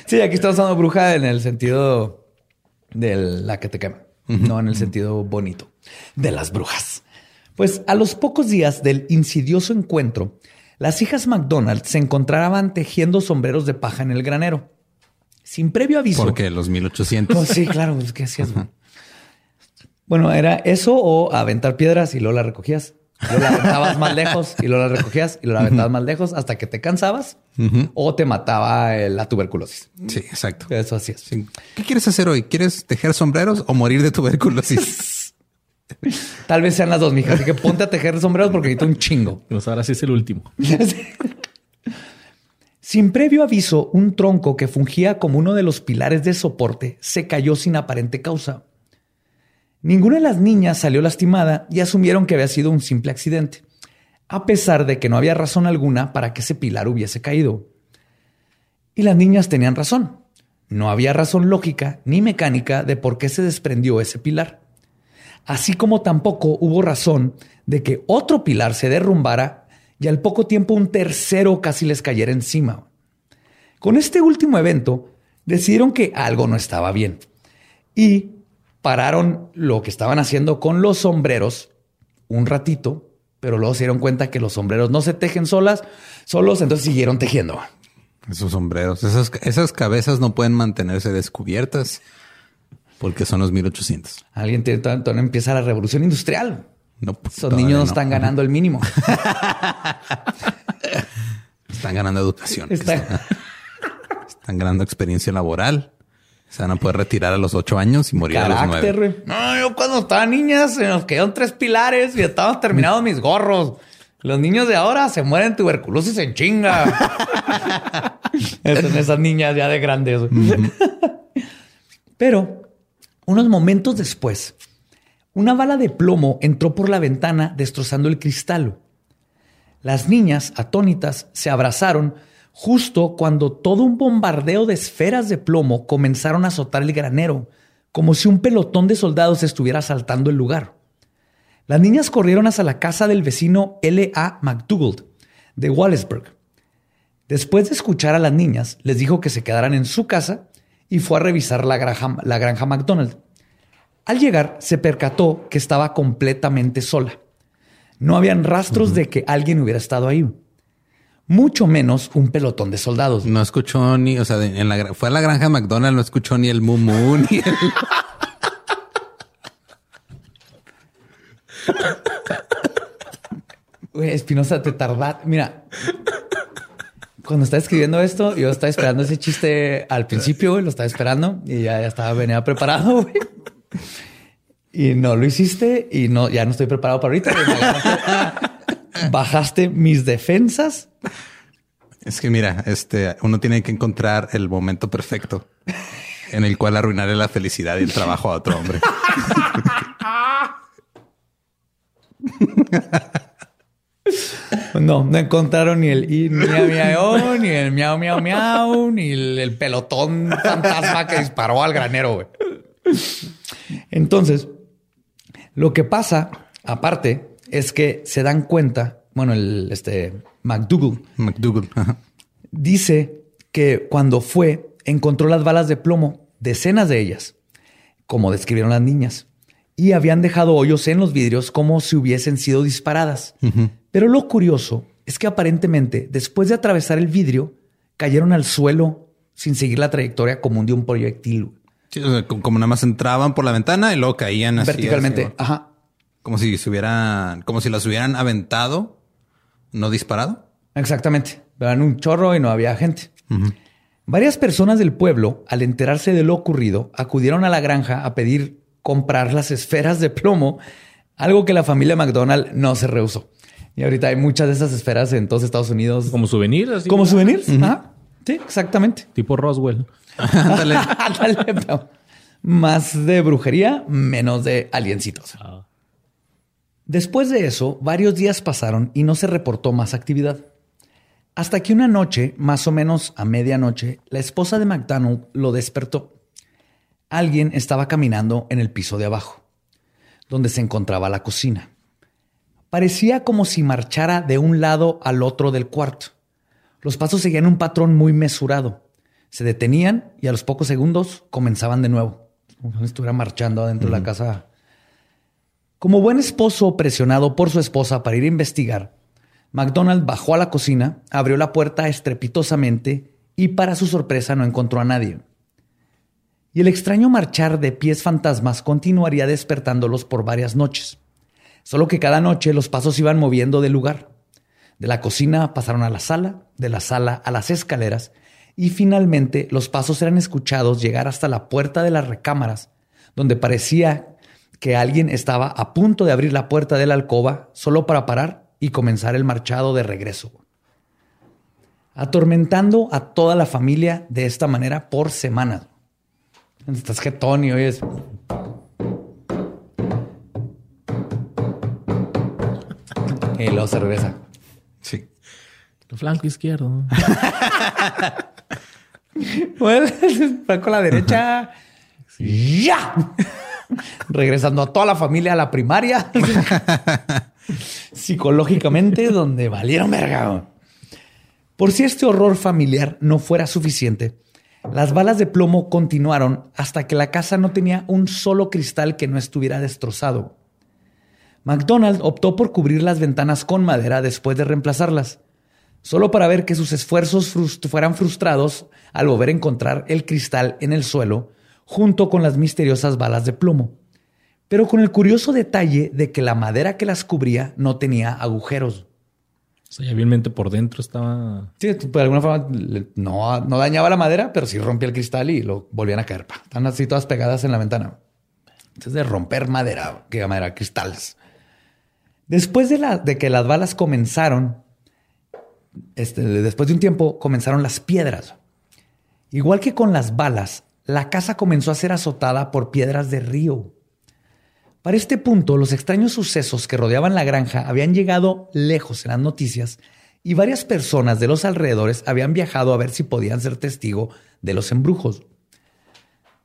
Sí, aquí estamos hablando de bruja en el sentido de la que te quema, no en el sentido bonito de las brujas. Pues a los pocos días del insidioso encuentro, las hijas McDonald se encontraban tejiendo sombreros de paja en el granero. Sin previo aviso. Porque los 1800. Pues sí, claro, pues ¿qué hacías? Bueno, era eso o aventar piedras y luego las recogías. Luego la aventabas más lejos y luego la recogías y luego la aventabas más lejos hasta que te cansabas o te mataba la tuberculosis. Sí, exacto. Eso hacías. ¿Qué quieres hacer hoy? ¿Quieres tejer sombreros o morir de tuberculosis? Tal vez sean las dos, mija. Así que ponte a tejer sombreros porque necesito un chingo. Pues ahora sí es el último. Sin previo aviso, un tronco que fungía como uno de los pilares de soporte se cayó sin aparente causa. Ninguna de las niñas salió lastimada y asumieron que había sido un simple accidente, a pesar de que no había razón alguna para que ese pilar hubiese caído. Y las niñas tenían razón. No había razón lógica ni mecánica de por qué se desprendió ese pilar. Así como tampoco hubo razón de que otro pilar se derrumbara y al poco tiempo un tercero casi les cayera encima. Con este último evento decidieron que algo no estaba bien y pararon lo que estaban haciendo con los sombreros un ratito Pero luego se dieron cuenta que los sombreros no se tejen solas, solos, entonces siguieron tejiendo. Esos sombreros, esas, esas cabezas no pueden mantenerse descubiertas porque son los 1800. Alguien tiene, entonces empieza la revolución industrial. No, pues, Esos todavía niños no están ganando el mínimo. Están ganando educación. Está- Están ganando experiencia laboral. Se van a poder retirar a los ocho años y morir a los nueve. No, yo cuando estaba niña se nos quedaron tres pilares y estaban terminados mis gorros. Los niños de ahora se mueren tuberculosis en chinga. Son esas niñas ya de grandes. Pero unos momentos después, una bala de plomo entró por la ventana destrozando el cristal. Las niñas, atónitas, se abrazaron justo cuando todo un bombardeo de esferas de plomo comenzaron a azotar el granero, como si un pelotón de soldados estuviera asaltando el lugar. Las niñas corrieron hacia la casa del vecino L.A. McDougald de Wallsburg. Después de escuchar a las niñas, les dijo que se quedaran en su casa y fue a revisar la granja, la granja McDonald. Al llegar, se percató que estaba completamente sola. No habían rastros de que alguien hubiera estado ahí. Mucho menos un pelotón de soldados. No escuchó ni, o sea, en la, fue a la granja McDonald's, no escuchó ni el mumu ni el... Espinosa, te tarda. Mira, cuando estaba escribiendo esto, yo estaba esperando ese chiste al principio, güey, lo estaba esperando y ya, ya estaba venía preparado, güey. Y no lo hiciste y no, ya no estoy preparado para ahorita. agarraste- Bajaste mis defensas. Es que mira, este, uno tiene que encontrar el momento perfecto en el cual arruinarle la felicidad y el trabajo a otro hombre. No, no encontraron ni el i- miau miau, ni el miau miau miau, ni el, el pelotón fantasma que disparó al granero, güey. Entonces, lo que pasa, aparte, es que se dan cuenta, bueno, el este McDougall McDougal. ajá. dice que cuando fue, encontró las balas de plomo, decenas de ellas, como describieron las niñas, y habían dejado hoyos en los vidrios como si hubiesen sido disparadas. Pero lo curioso es que aparentemente, después de atravesar el vidrio, cayeron al suelo sin seguir la trayectoria común de un proyectil. Sí, o sea, como, nada más entraban por la ventana y luego caían así. verticalmente. así, Ajá. como si se hubieran, como si las hubieran aventado, no disparado. Exactamente. Vean un chorro y no había gente. Varias personas del pueblo, al enterarse de lo ocurrido, acudieron a la granja a pedir comprar las esferas de plomo, algo que la familia McDonald no se rehusó. Y ahorita hay muchas de esas esferas en todos Estados Unidos. Como souvenir, así. ¿Como souvenirs? Ajá. Sí, exactamente. Tipo Roswell. Ándale. Más de brujería, menos de aliencitos. Después de eso, varios días pasaron y no se reportó más actividad. Hasta que una noche, más o menos a medianoche, la esposa de McDonald lo despertó. Alguien estaba caminando en el piso de abajo, donde se encontraba la cocina. Parecía como si marchara de un lado al otro del cuarto. Los pasos seguían un patrón muy mesurado. Se detenían y a los pocos segundos comenzaban de nuevo. Como si estuviera marchando adentro de la casa. Como buen esposo presionado por su esposa para ir a investigar, McDonald bajó a la cocina, abrió la puerta estrepitosamente y para su sorpresa no encontró a nadie. Y el extraño marchar de pies fantasmas continuaría despertándolos por varias noches. Solo que cada noche los pasos iban moviendo de lugar. De la cocina pasaron a la sala, de la sala a las escaleras y finalmente los pasos eran escuchados llegar hasta la puerta de las recámaras, donde parecía que alguien estaba a punto de abrir la puerta de la alcoba solo para parar y comenzar el marchado de regreso. Atormentando a toda la familia de esta manera por semanas. Estás jetón y oyes. Y luego se regresa. Sí. El flanco izquierdo. Bueno, fue con la derecha. ¡Ya! Regresando a toda la familia a la primaria. Psicológicamente, donde valieron verga. Por si este horror familiar no fuera suficiente, las balas de plomo continuaron hasta que la casa no tenía un solo cristal que no estuviera destrozado. McDonald optó por cubrir las ventanas con madera después de reemplazarlas, solo para ver que sus esfuerzos frust- fueran frustrados al volver a encontrar el cristal en el suelo junto con las misteriosas balas de plomo, pero con el curioso detalle de que la madera que las cubría no tenía agujeros. O sea, ya vilmente por dentro estaba. Sí, de alguna forma no, no dañaba la madera, pero sí rompía el cristal y lo volvían a caer. Están así todas pegadas en la ventana. Entonces, de romper madera, que madera, cristales. Después de, que las balas comenzaron, este, después de un tiempo, comenzaron las piedras. Igual que con las balas, la casa comenzó a ser azotada por piedras de río. Para este punto, los extraños sucesos que rodeaban la granja habían llegado lejos en las noticias y varias personas de los alrededores habían viajado a ver si podían ser testigo de los embrujos.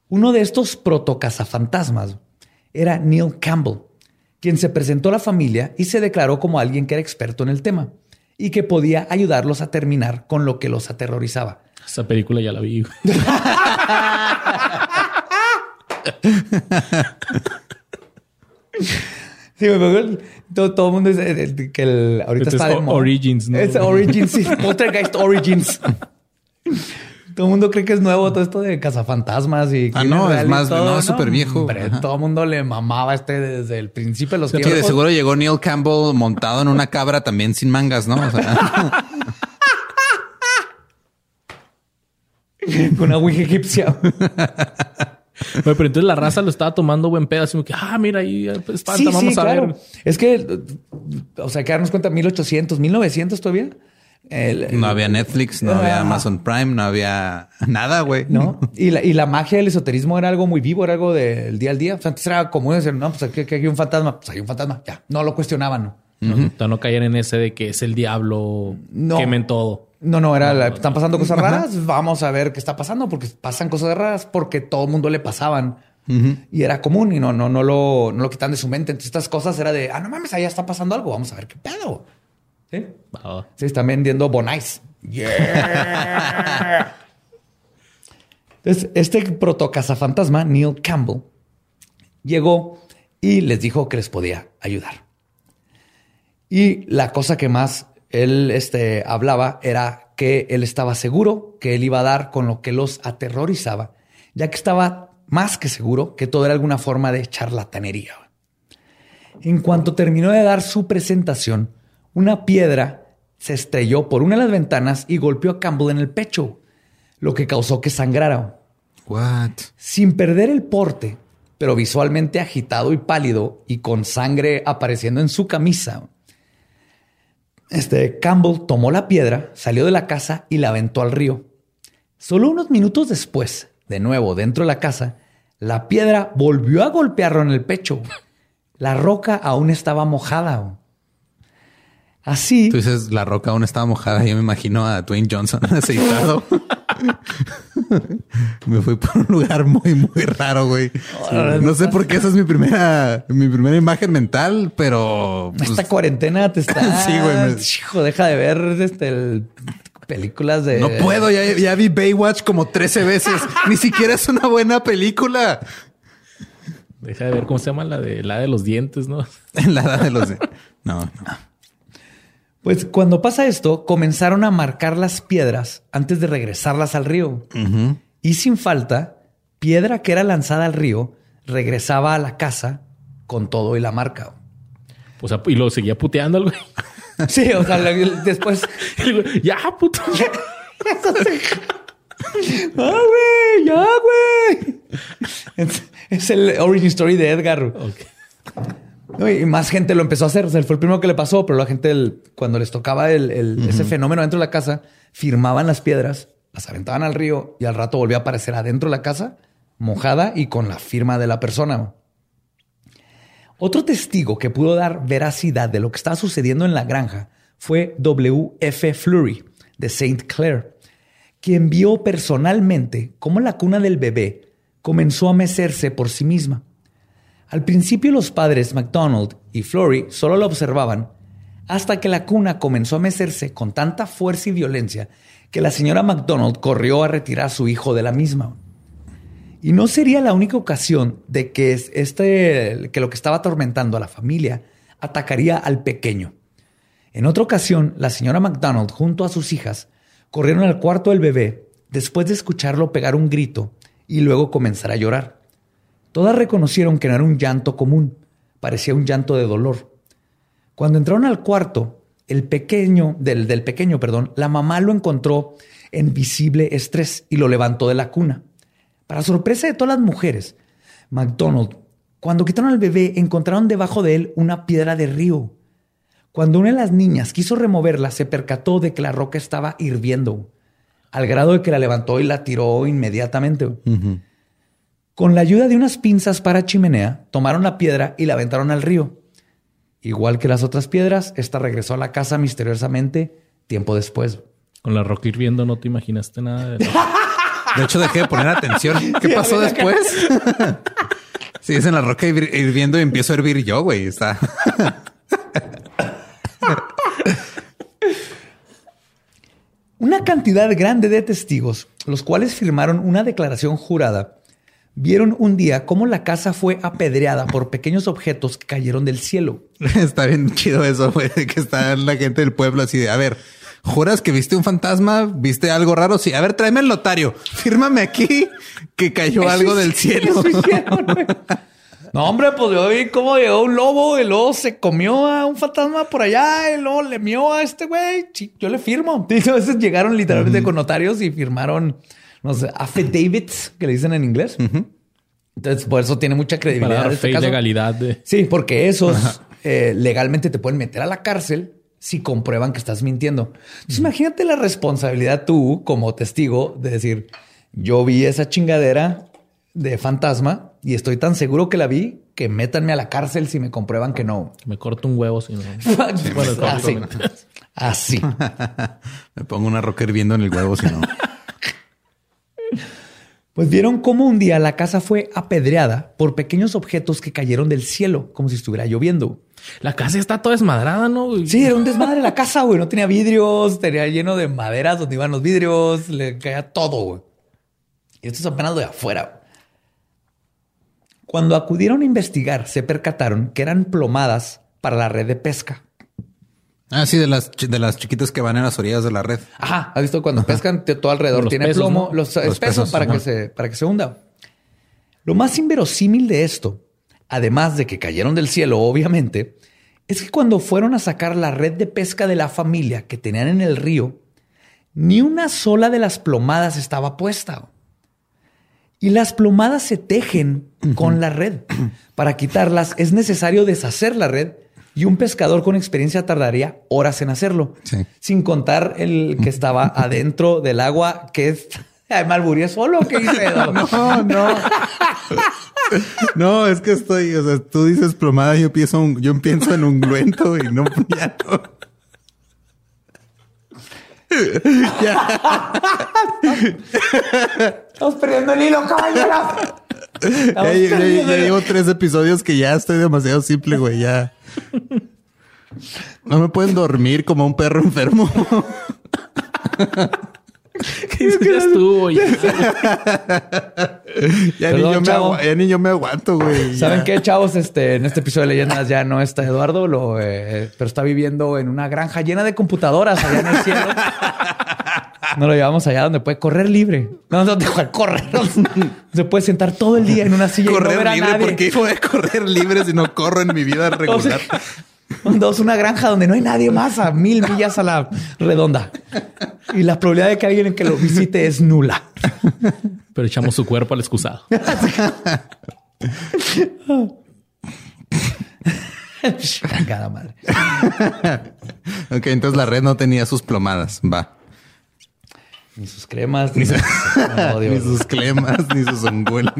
Uno de estos protocazafantasmas era Neil Campbell, quien se presentó a la familia y se declaró como alguien que era experto en el tema y que podía ayudarlos a terminar con lo que los aterrorizaba. Esa película ya la vi. Sí, me todo, todo el mundo dice eh, que el, ahorita Este está es de moda. Origins, ¿no? Es Origins, sí. Poltergeist Origins. Todo el mundo cree que es nuevo todo esto de cazafantasmas y... Ah, no, es más- no, es súper viejo. Hombre, Ajá. todo el mundo le mamaba este desde el principio de los Sí, de tiempos. seguro llegó Neil Campbell montado en una cabra también sin mangas, ¿no? O sea, Con una ouija egipcia. Pero entonces la raza lo estaba tomando buen pedo. Así como que, ah, mira ahí, espanta, sí, vamos sí, a claro. ver. Es que, o sea, que darnos cuenta, 1800, 1900 todavía. El- no había Netflix, no había. Amazon Prime, no había nada, güey. ¿no? Y la, y la magia del esoterismo era algo muy vivo, era algo del día al día. O sea, antes era común decir, no, pues aquí, aquí hay un fantasma, pues hay un fantasma. Ya, no lo cuestionaban. ¿no? No, todavía no caían en ese de que es el diablo, No. quemen todo. No, no, era, la- están pasando cosas raras, vamos a ver qué está pasando, porque pasan cosas raras, porque todo el mundo le pasaban. Y era común y no, no, no lo, no lo quitan de su mente. Entonces estas cosas era de, ah, no mames, allá está pasando algo, vamos a ver qué pedo. ¿Sí? Sí, están vendiendo Bonais. Yeah. Entonces, este protocazafantasma, Neil Campbell, llegó y les dijo que les podía ayudar. Y la cosa que más él este, hablaba era que él estaba seguro que él iba a dar con lo que los aterrorizaba, ya que estaba más que seguro que todo era alguna forma de charlatanería. En cuanto terminó de dar su presentación, una piedra se estrelló por una de las ventanas y golpeó a Campbell en el pecho, lo que causó que sangrara. What? Sin perder el porte, pero visualmente agitado y pálido y con sangre apareciendo en su camisa. Este Campbell tomó la piedra, salió de la casa y la aventó al río. Solo unos minutos después, de nuevo dentro de la casa, la piedra volvió a golpearlo en el pecho. La roca aún estaba mojada. Así, Tú dices, la roca aún estaba mojada. Yo me imagino a Dwayne Johnson aceitado. me fui por un lugar muy, muy raro, güey. No sé por qué esa es mi primera, mi primera imagen mental, pero pues, esta cuarentena te está... Sí, güey, me- Hijo, deja de ver este, el- películas de... no puedo. Ya, ya vi Baywatch como 13 veces. Ni siquiera es una buena película. Deja de ver cómo se llama la de la de los dientes, ¿no? En la edad de los... No, no. Pues cuando pasa esto, comenzaron a marcar las piedras antes de regresarlas al río. Y sin falta, piedra que era lanzada al río regresaba a la casa con todo y la marca. O sea, y lo seguía puteando al güey. Sí, o sea, después... Ya, puto. ¡Ah, güey! ¡Ya, güey! Es, es el origin story de Edgar. Ok. No, y más gente lo empezó a hacer. O sea, fue el primero que le pasó, pero la gente, el- cuando les tocaba el- el- ese fenómeno dentro de la casa, firmaban las piedras, las aventaban al río y al rato volvía a aparecer adentro de la casa, mojada y con la firma de la persona. Otro testigo que pudo dar veracidad de lo que estaba sucediendo en la granja fue W.F. Fleury de St. Clair, quien vio personalmente cómo la cuna del bebé comenzó a mecerse por sí misma. Al principio los padres McDonald y Flory solo lo observaban hasta que la cuna comenzó a mecerse con tanta fuerza y violencia que la señora McDonald corrió a retirar a su hijo de la misma. Y no sería la única ocasión de que es- este que lo que estaba atormentando a la familia atacaría al pequeño. En otra ocasión, la señora McDonald junto a sus hijas corrieron al cuarto del bebé después de escucharlo pegar un grito y luego comenzar a llorar. Todas reconocieron que no era un llanto común, parecía un llanto de dolor. Cuando entraron al cuarto, el pequeño, del, del pequeño, perdón, la mamá lo encontró en visible estrés y lo levantó de la cuna. Para sorpresa de todas las mujeres, McDonald, cuando quitaron al bebé, encontraron debajo de él una piedra de río. Cuando una de las niñas quiso removerla, se percató de que la roca estaba hirviendo, al grado de que la levantó y la tiró inmediatamente. Con la ayuda de unas pinzas para chimenea, tomaron la piedra y la aventaron al río. Igual que las otras piedras, esta regresó a la casa misteriosamente tiempo después. Con la roca hirviendo no te imaginaste nada de De hecho, dejé de poner atención. ¿Qué pasó después? Si es en la roca hir- hirviendo y empiezo a hervir yo, güey. Está. Una cantidad grande de testigos, los cuales firmaron una declaración jurada, vieron un día cómo la casa fue apedreada por pequeños objetos que cayeron del cielo. Está bien chido eso, güey. Que está la gente del pueblo así de, a ver, ¿juras que viste un fantasma? ¿Viste algo raro? Sí. A ver, tráeme el notario. Fírmame aquí que cayó algo del cielo. No, hombre, pues yo vi cómo llegó un lobo y luego se comió a un fantasma por allá y luego le mió a este güey. Sí, yo le firmo. Y a veces llegaron literalmente con notarios y firmaron, no sé, affidavits, que le dicen en inglés. Entonces, por eso tiene mucha credibilidad. para dar este fe y caso. legalidad de... Sí, porque esos eh, legalmente te pueden meter a la cárcel si comprueban que estás mintiendo. Entonces, imagínate la responsabilidad tú como testigo de decir, yo vi esa chingadera de fantasma y estoy tan seguro que la vi que métanme a la cárcel si me comprueban que no. Me corto un huevo si no. Así. Así. Me pongo una roca hirviendo en el huevo, si no. Pues vieron cómo un día la casa fue apedreada por pequeños objetos que cayeron del cielo, como si estuviera lloviendo. La casa está toda desmadrada, ¿no? Sí, era un desmadre la casa, güey. No tenía vidrios, tenía lleno de maderas donde iban los vidrios, le caía todo, güey. Y esto es apenas de afuera. Cuando acudieron a investigar, se percataron que eran plomadas para la red de pesca. Ah, sí, de las, de las chiquitas que van en las orillas de la red. Ajá, ¿has visto cuando pescan todo alrededor Los tiene pesos, plomo, ¿no? los, Los es peso pesos, para que se para que se hunda. Lo más inverosímil de esto, además de que cayeron del cielo, obviamente, es que cuando fueron a sacar la red de pesca de la familia que tenían en el río, ni una sola de las plomadas estaba puesta. Y las plomadas se tejen con la red. Para quitarlas es necesario deshacer la red y un pescador con experiencia tardaría horas en hacerlo. Sí. Sin contar el que estaba adentro del agua, que es... Albureé solo, ¿qué hice? No, no. No, es que estoy, o sea, tú dices plomada, yo pienso, un- yo pienso en ungüento y no, ya no. Estamos perdiendo el hilo, caballero. Ya, ya- llevo tres episodios que ya estoy demasiado simple, güey, ya. No me pueden dormir como un perro enfermo. Eso ya estuvo. ya. Ya, ni Perdón, yo me chavo. agua- ya ni yo me aguanto, güey. ¿Saben ya. qué, chavos? Este, en este episodio de Leyendas ya no está Eduardo, lo, eh, pero está viviendo en una granja llena de computadoras allá en el cielo. No lo llevamos allá donde puede correr libre. No, no, correr. Se puede sentar todo el día en una silla y no correr ver a libre, nadie. ¿por qué voy a correr libre si no corro en mi vida regular? Un dos, una granja donde no hay nadie más a mil millas a la redonda. Y la probabilidad de que alguien que lo visite es nula. Pero echamos su cuerpo al excusado. Cada madre. Ok, entonces la red no tenía sus plomadas. Va. Ni sus cremas, ni, sus- no, Ni sus clemas, ni sus ungüentos.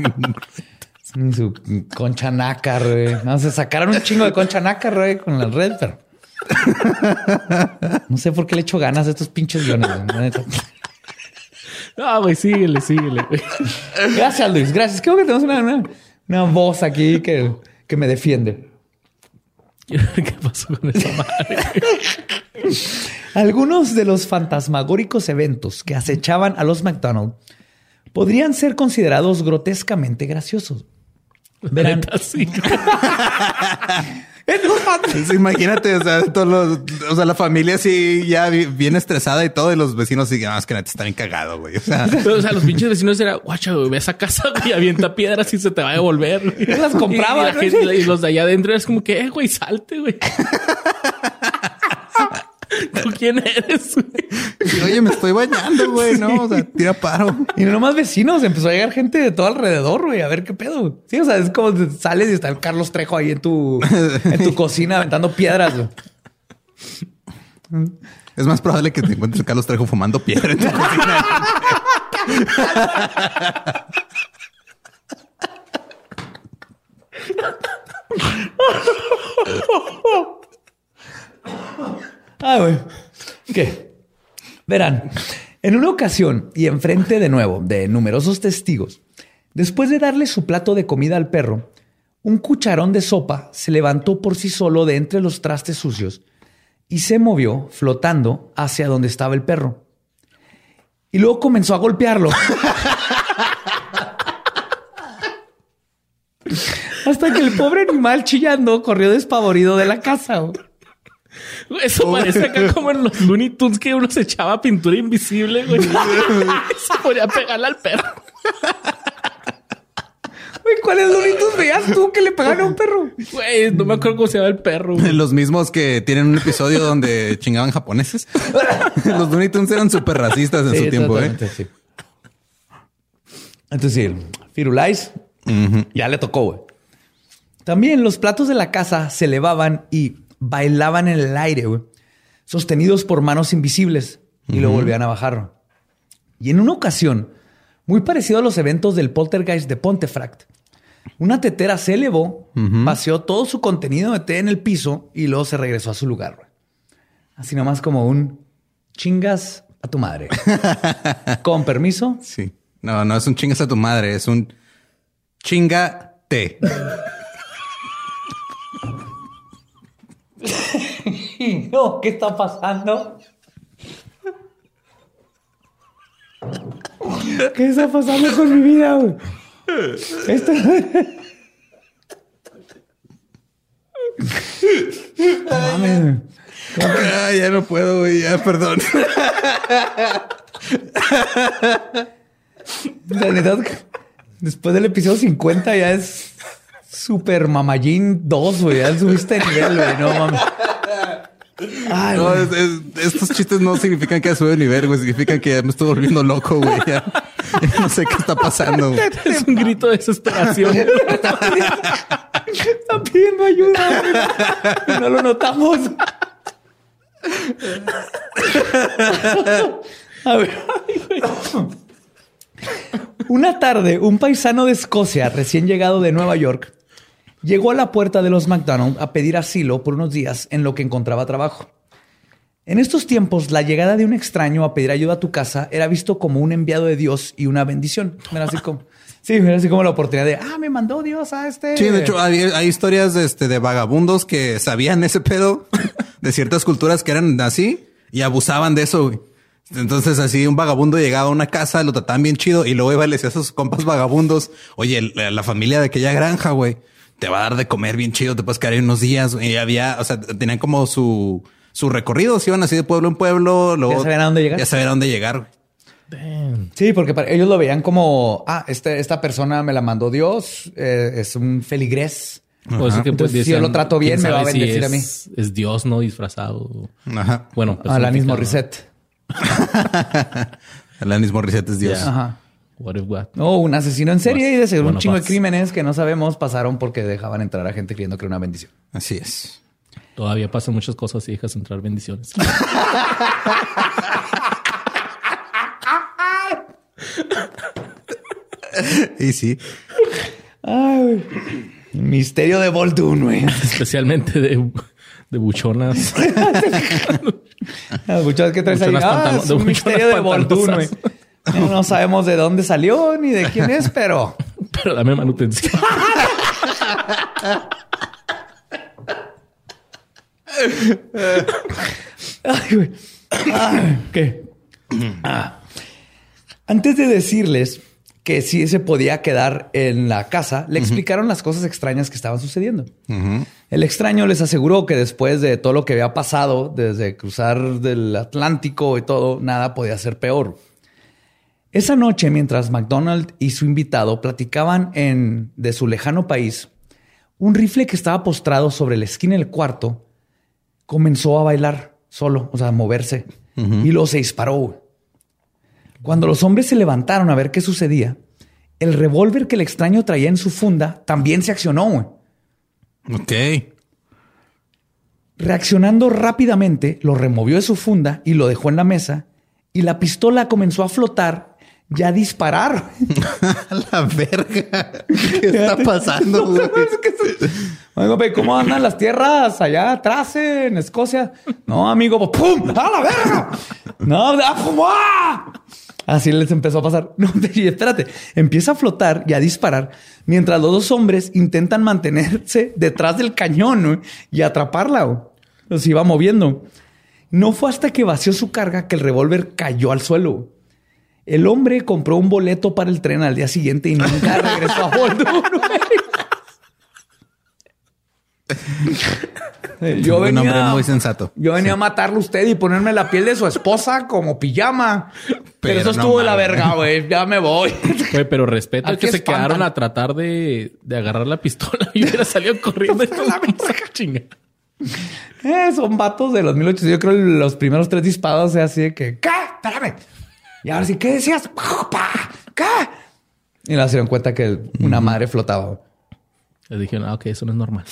Su concha nácar, güey. No, se sacaron un chingo de concha nácar, güey, con la red, pero. No sé por qué le echo ganas a estos pinches guiones. Ah, güey, síguele, síguele. güey. Gracias, Luis. Gracias. Creo que tenemos una, una, una voz aquí que, que me defiende. ¿Qué pasó con esa madre? Algunos de los fantasmagóricos eventos que acechaban a los McDonald podrían ser considerados grotescamente graciosos. Verán, sí. Sí, imagínate, o sea, todos los, o sea, la familia así ya bien estresada y todo, y los vecinos siguen, ah, es que neta está bien cagado, güey. O sea, Pero, o sea, los pinches vecinos era, guacha, güey, ve a esa casa, güey, avienta piedras y se te va a devolver. güey". Las compraban, Y, la gente- y los de allá adentro es como que, eh, güey, salte, güey. ¿Tú quién eres, güey? oye, me estoy bañando, güey, no, o sea, tira paro. Y no más vecinos, empezó a llegar gente de todo alrededor, güey, a ver qué pedo. Sí, o sea, es como sales y está el Carlos Trejo ahí en tu, en tu cocina aventando piedras. güey. Es más probable que te encuentres a Carlos Trejo fumando piedra en tu cocina. Ah, güey. ¿Qué? Verán, en una ocasión y enfrente de nuevo de numerosos testigos, después de darle su plato de comida al perro, un cucharón de sopa se levantó por sí solo de entre los trastes sucios y se movió flotando hacia donde estaba el perro. Y luego comenzó a golpearlo. Hasta que el pobre animal chillando corrió despavorido de la casa. Eso parece acá como en los Looney Tunes que uno se echaba pintura invisible, güey. se podía pegarle al perro. Güey, ¿cuáles Looney Tunes veías tú que le pegaron a un perro? Güey, no me acuerdo cómo se llama el perro. güey. Los mismos que tienen un episodio donde chingaban japoneses. Los Looney Tunes eran súper racistas en su tiempo, ¿eh? sí. Entonces, sí, Firulais ya le tocó, güey. También los platos de la casa se elevaban y bailaban en el aire, güey, sostenidos por manos invisibles y lo volvían a bajar. Y en una ocasión, muy parecido a los eventos del poltergeist de Pontefract, una tetera se elevó, vació todo su contenido de té en el piso y luego se regresó a su lugar. güey. Así nomás como un chingas a tu madre. Con permiso. Sí. No, no es un chingas a tu madre, es un chingate. No, ¿qué está pasando? ¿Qué está pasando con mi vida, güey? Esto... No mames, güey. Ah, ya no puedo, güey, ya, perdón. La neta, después del episodio 50 ya es Super Mamallín 2, güey. Ya subiste de nivel, güey. No mames. Ay, No, güey. es- es- estos chistes no significan que ya sube de nivel, güey. Significan que ya me estoy volviendo loco, güey. Ya, ya no sé qué está pasando. güey. Es un grito de desesperación. Está pidiendo ayuda. güey. Y no lo notamos. A ver. ay, güey. Una tarde, un paisano de Escocia, recién llegado de Nueva York, llegó a la puerta de los McDonald's a pedir asilo por unos días en lo que encontraba trabajo. En estos tiempos, la llegada de un extraño a pedir ayuda a tu casa era visto como un enviado de Dios y una bendición. Era así como, sí, era así como la oportunidad de, ah, me mandó Dios a este. Sí, de hecho, hay, hay historias de, este, de vagabundos que sabían ese pedo de ciertas culturas que eran así y abusaban de eso, güey. Entonces, así un vagabundo llegaba a una casa, lo trataban bien chido y luego iba y le decía a sus compas vagabundos, oye, la, la familia de aquella granja, güey, te va a dar de comer bien chido, te puedes quedar ahí unos días. güey". Y había, o sea, tenían como su, su recorrido, se iban así de pueblo en pueblo. Luego, sabían a dónde llegar. Ya sabían a dónde llegar. Sí, porque para- ellos lo veían como, ah, este, esta persona me la mandó Dios, eh, es un feligrés. Que, pues, Entonces, si yo lo trato bien, me va a si bendecir a mí. es- Dios, ¿no? Disfrazado. Ajá. Bueno, Alanis. Morissette. Alanis Morissette es Dios. Ya. Ajá. What if what? No, un asesino en serie y de seguro un chingo de crímenes que no sabemos pasaron porque dejaban entrar a gente creyendo que era una bendición. Así es. Todavía pasan muchas cosas y dejas entrar bendiciones. Y sí. Ay, misterio de Voltun, güey. Especialmente de, de buchonas. Muchas que traes ahí. Buchonas Ah, pantano- es un misterio de Voltun, güey. No, sabemos de dónde salió ni de quién es, pero Pero dame manutención. Ay, güey. Ah, ¿Qué? Ah. Antes de decirles que sí se podía quedar en la casa, le explicaron las cosas extrañas que estaban sucediendo. El extraño les aseguró que después de todo lo que había pasado, desde cruzar del Atlántico y todo, nada podía ser peor. Esa noche, mientras McDonald y su invitado platicaban en, de su lejano país, un rifle que estaba postrado sobre la esquina del cuarto comenzó a bailar solo, o sea, a moverse, y luego se disparó. Cuando los hombres se levantaron a ver qué sucedía, el revólver que el extraño traía en su funda también se accionó. Ok. Reaccionando rápidamente, lo removió de su funda y lo dejó en la mesa, y la pistola comenzó a flotar y a disparar. A la verga. ¿Qué está pasando? Oigo, pe, ¿cómo andan las tierras allá atrás en Escocia? No, amigo, ¡pum! ¡A la verga! No, ¡ah, pum! ¡ah! Así les empezó a pasar. No, y espérate, empieza a flotar y a disparar mientras los dos hombres intentan mantenerse detrás del cañón ¿no? y atraparla. Los iba moviendo. No fue hasta que vació su carga que el revólver cayó al suelo. El hombre compró un boleto para el tren al día siguiente y nunca regresó a güey. Yo un venía, hombre muy sensato. yo venía a matarlo a usted y ponerme la piel de su esposa como pijama. Pero, Pero eso no estuvo de la verga, güey. Ya me voy. Güey, pero respeto que se espantan. quedaron a tratar de, de agarrar la pistola y hubiera salido corriendo. chinga. Eh, son vatos de los 1800. Yo creo que los primeros tres disparos es así de que, ¿qué? Espérame. Y ahora sí, ¿qué decías? ¿Qué? Y no se dieron cuenta que una madre flotaba. Les dijeron, ah, ok, eso no es normal.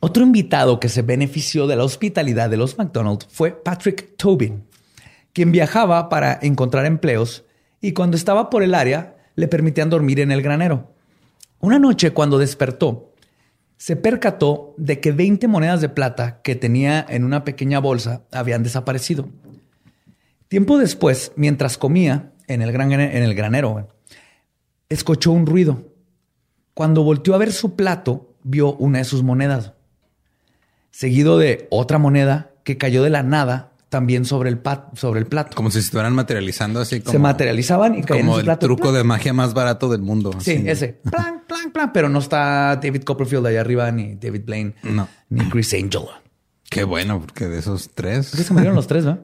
Otro invitado que se benefició de la hospitalidad de los McDonald's fue Patrick Tobin, quien viajaba para encontrar empleos y cuando estaba por el área le permitían dormir en el granero. Una noche cuando despertó, se percató de que 20 monedas de plata que tenía en una pequeña bolsa habían desaparecido. Tiempo después, mientras comía en el, gran, en el granero, escuchó un ruido. Cuando volteó a ver su plato, vio una de sus monedas seguido de otra moneda que cayó de la nada también sobre el, pat- sobre el plato. Como si se estuvieran materializando así como... Se materializaban y caían Como el plato. truco ¡Plan! de magia más barato del mundo. Sí, así. ese. Plan, plan, plan. Pero no está David Copperfield allá arriba, ni David Blaine, No. ni Chris Angel. Qué bueno, porque de esos tres... ¿Por qué se murieron los tres, no?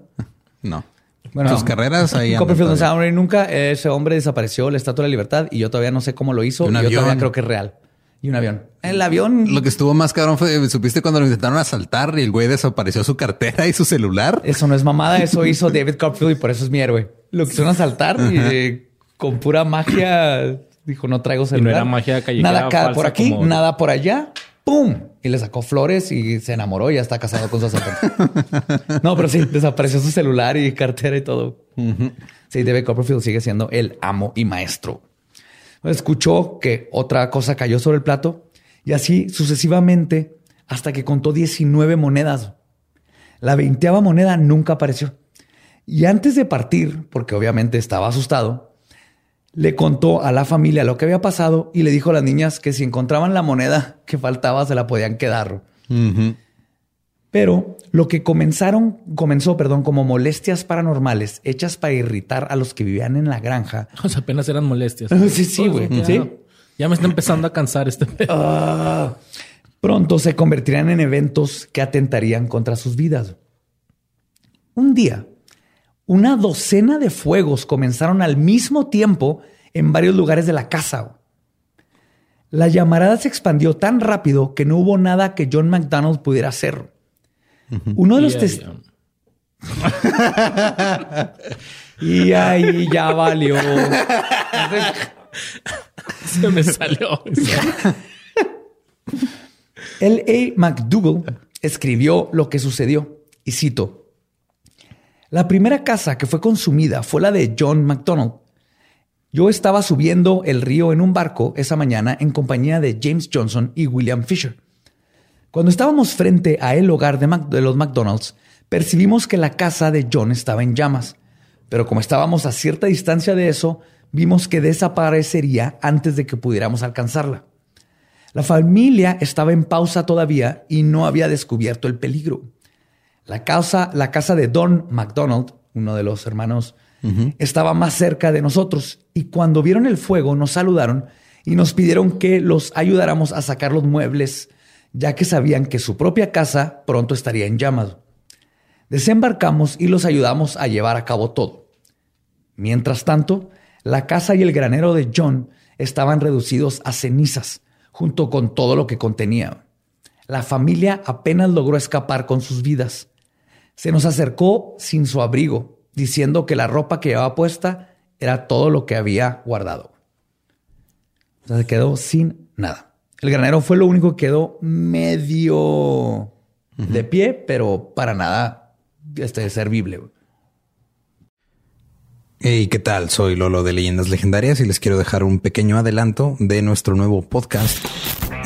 No. Bueno, Sus carreras ahí Copperfield no se va a morir nunca. Ese hombre desapareció la Estatua de la Libertad y yo todavía no sé cómo lo hizo. Y un y yo avión. todavía creo que es real. Y un avión. El avión... Lo que estuvo más cabrón fue, supiste cuando lo intentaron asaltar y el güey desapareció su cartera y su celular. Eso no es mamada, eso hizo David Copperfield y por eso es mi héroe. Lo quisieron asaltar y eh, con pura magia dijo no traigo celular. era magia callejera Nada por aquí, como- nada por allá. ¡Pum! Y le sacó flores y se enamoró y ya está casado con su asaltante. no, pero sí, desapareció su celular y cartera y todo. Sí, David Copperfield sigue siendo el amo y maestro. Escuchó que otra cosa cayó sobre el plato y así sucesivamente hasta que contó 19 monedas. La veinteava moneda nunca apareció. Y antes de partir, porque obviamente estaba asustado, le contó a la familia lo que había pasado y le dijo a las niñas que si encontraban la moneda que faltaba se la podían quedar. Pero lo que comenzaron, comenzó, perdón, como molestias paranormales hechas para irritar a los que vivían en la granja. O sea, apenas eran molestias. Sí, sí, güey. Ya, Sí. ya me está empezando a cansar este pedo. Ah, pronto se convertirían en eventos que atentarían contra sus vidas. Un día, una docena de fuegos comenzaron al mismo tiempo en varios lugares de la casa. La llamarada se expandió tan rápido que no hubo nada que John McDonald pudiera hacer. Uno de los Y, tes- eh, Y ahí ya valió. Se me salió. L. A. McDougall escribió lo que sucedió y cito: La primera casa que fue consumida fue la de John McDonald. Yo estaba subiendo el río en un barco esa mañana en compañía de James Johnson y William Fisher. Cuando estábamos frente a el hogar de, de los McDonald's, percibimos que la casa de John estaba en llamas, pero como estábamos a cierta distancia de eso, vimos que desaparecería antes de que pudiéramos alcanzarla. La familia estaba en pausa todavía y no había descubierto el peligro. La casa, la casa de Don McDonald, uno de los hermanos estaba más cerca de nosotros y cuando vieron el fuego nos saludaron y nos pidieron que los ayudáramos a sacar los muebles, ya que sabían que su propia casa pronto estaría en llamas. Desembarcamos y los ayudamos a llevar a cabo todo. Mientras tanto, la casa y el granero de John estaban reducidos a cenizas, junto con todo lo que contenía. La familia apenas logró escapar con sus vidas. Se nos acercó sin su abrigo, diciendo que la ropa que llevaba puesta era todo lo que había guardado. Se quedó sin nada. El granero fue lo único que quedó medio de pie, pero para nada este, servible. Hey, ¿qué tal? Soy Lolo de Leyendas Legendarias y les quiero dejar un pequeño adelanto de nuestro nuevo podcast.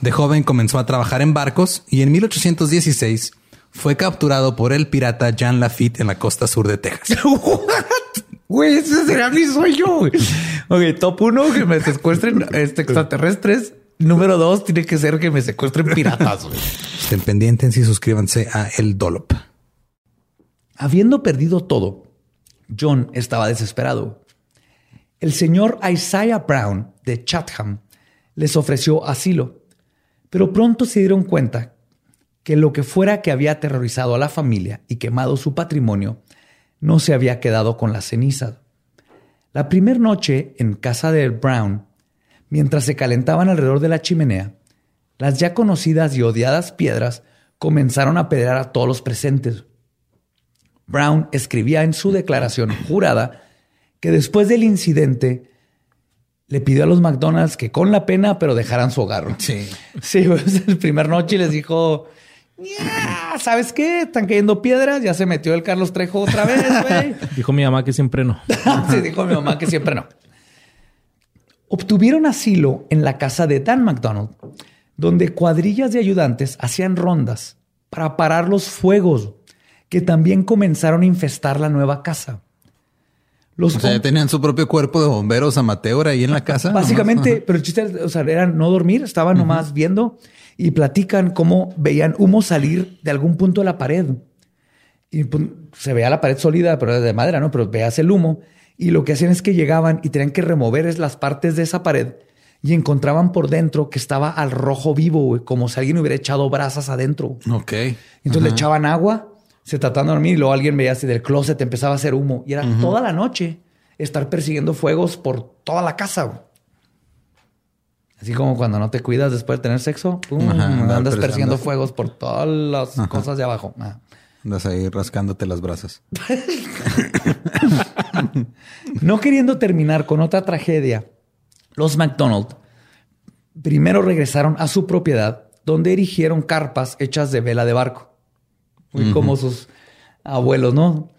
De joven comenzó a trabajar en barcos y en 1816 fue capturado por el pirata Jean Lafitte en la costa sur de Texas. Güey, ese será mi sueño. Ok, top uno, que me secuestren este, extraterrestres. Número dos, tiene que ser que me secuestren piratas. Estén pendientes y suscríbanse a El Dolop. Habiendo perdido todo, John estaba desesperado. El señor Isaiah Brown de Chatham les ofreció asilo, pero pronto se dieron cuenta que lo que fuera que había aterrorizado a la familia y quemado su patrimonio no se había quedado con las cenizas. La primera noche en casa de Brown, mientras se calentaban alrededor de la chimenea, las ya conocidas y odiadas piedras comenzaron a pedrear a todos los presentes. Brown escribía en su declaración jurada que después del incidente le pidió a los McDonald's que con la pena, pero dejaran su hogar. Sí. Sí, pues, el primer noche les dijo, "Ya, ¿sabes qué? Están cayendo piedras, ya se metió el Carlos Trejo otra vez, güey. Dijo mi mamá que siempre no. Se dijo mi mamá que siempre no. Obtuvieron asilo en la casa de Dan McDonald, donde cuadrillas de ayudantes hacían rondas para parar los fuegos que también comenzaron a infestar la nueva casa. Los O sea, ya tenían su propio cuerpo de bomberos amateur ahí en la casa. Básicamente, pero el chiste, o sea, era no dormir, estaban nomás viendo y platican cómo veían humo salir de algún punto de la pared. Y pues, se veía la pared sólida, pero de madera, ¿no? Pero veías el humo. Y lo que hacían es que llegaban y tenían que remover las partes de esa pared y encontraban por dentro que estaba al rojo vivo, güey, como si alguien hubiera echado brasas adentro. Ok. Entonces le echaban agua, se trataban de dormir y luego alguien veía así del closet, empezaba a hacer humo. Y era toda la noche estar persiguiendo fuegos por toda la casa. Así como cuando no te cuidas después de tener sexo, pum, Ajá, andar andas persiguiendo. persiguiendo fuegos por todas las cosas de abajo. Ah. Andas ahí rascándote las brasas. No queriendo terminar con otra tragedia, los McDonald primero regresaron a su propiedad donde erigieron carpas hechas de vela de barco, muy como sus abuelos, ¿no?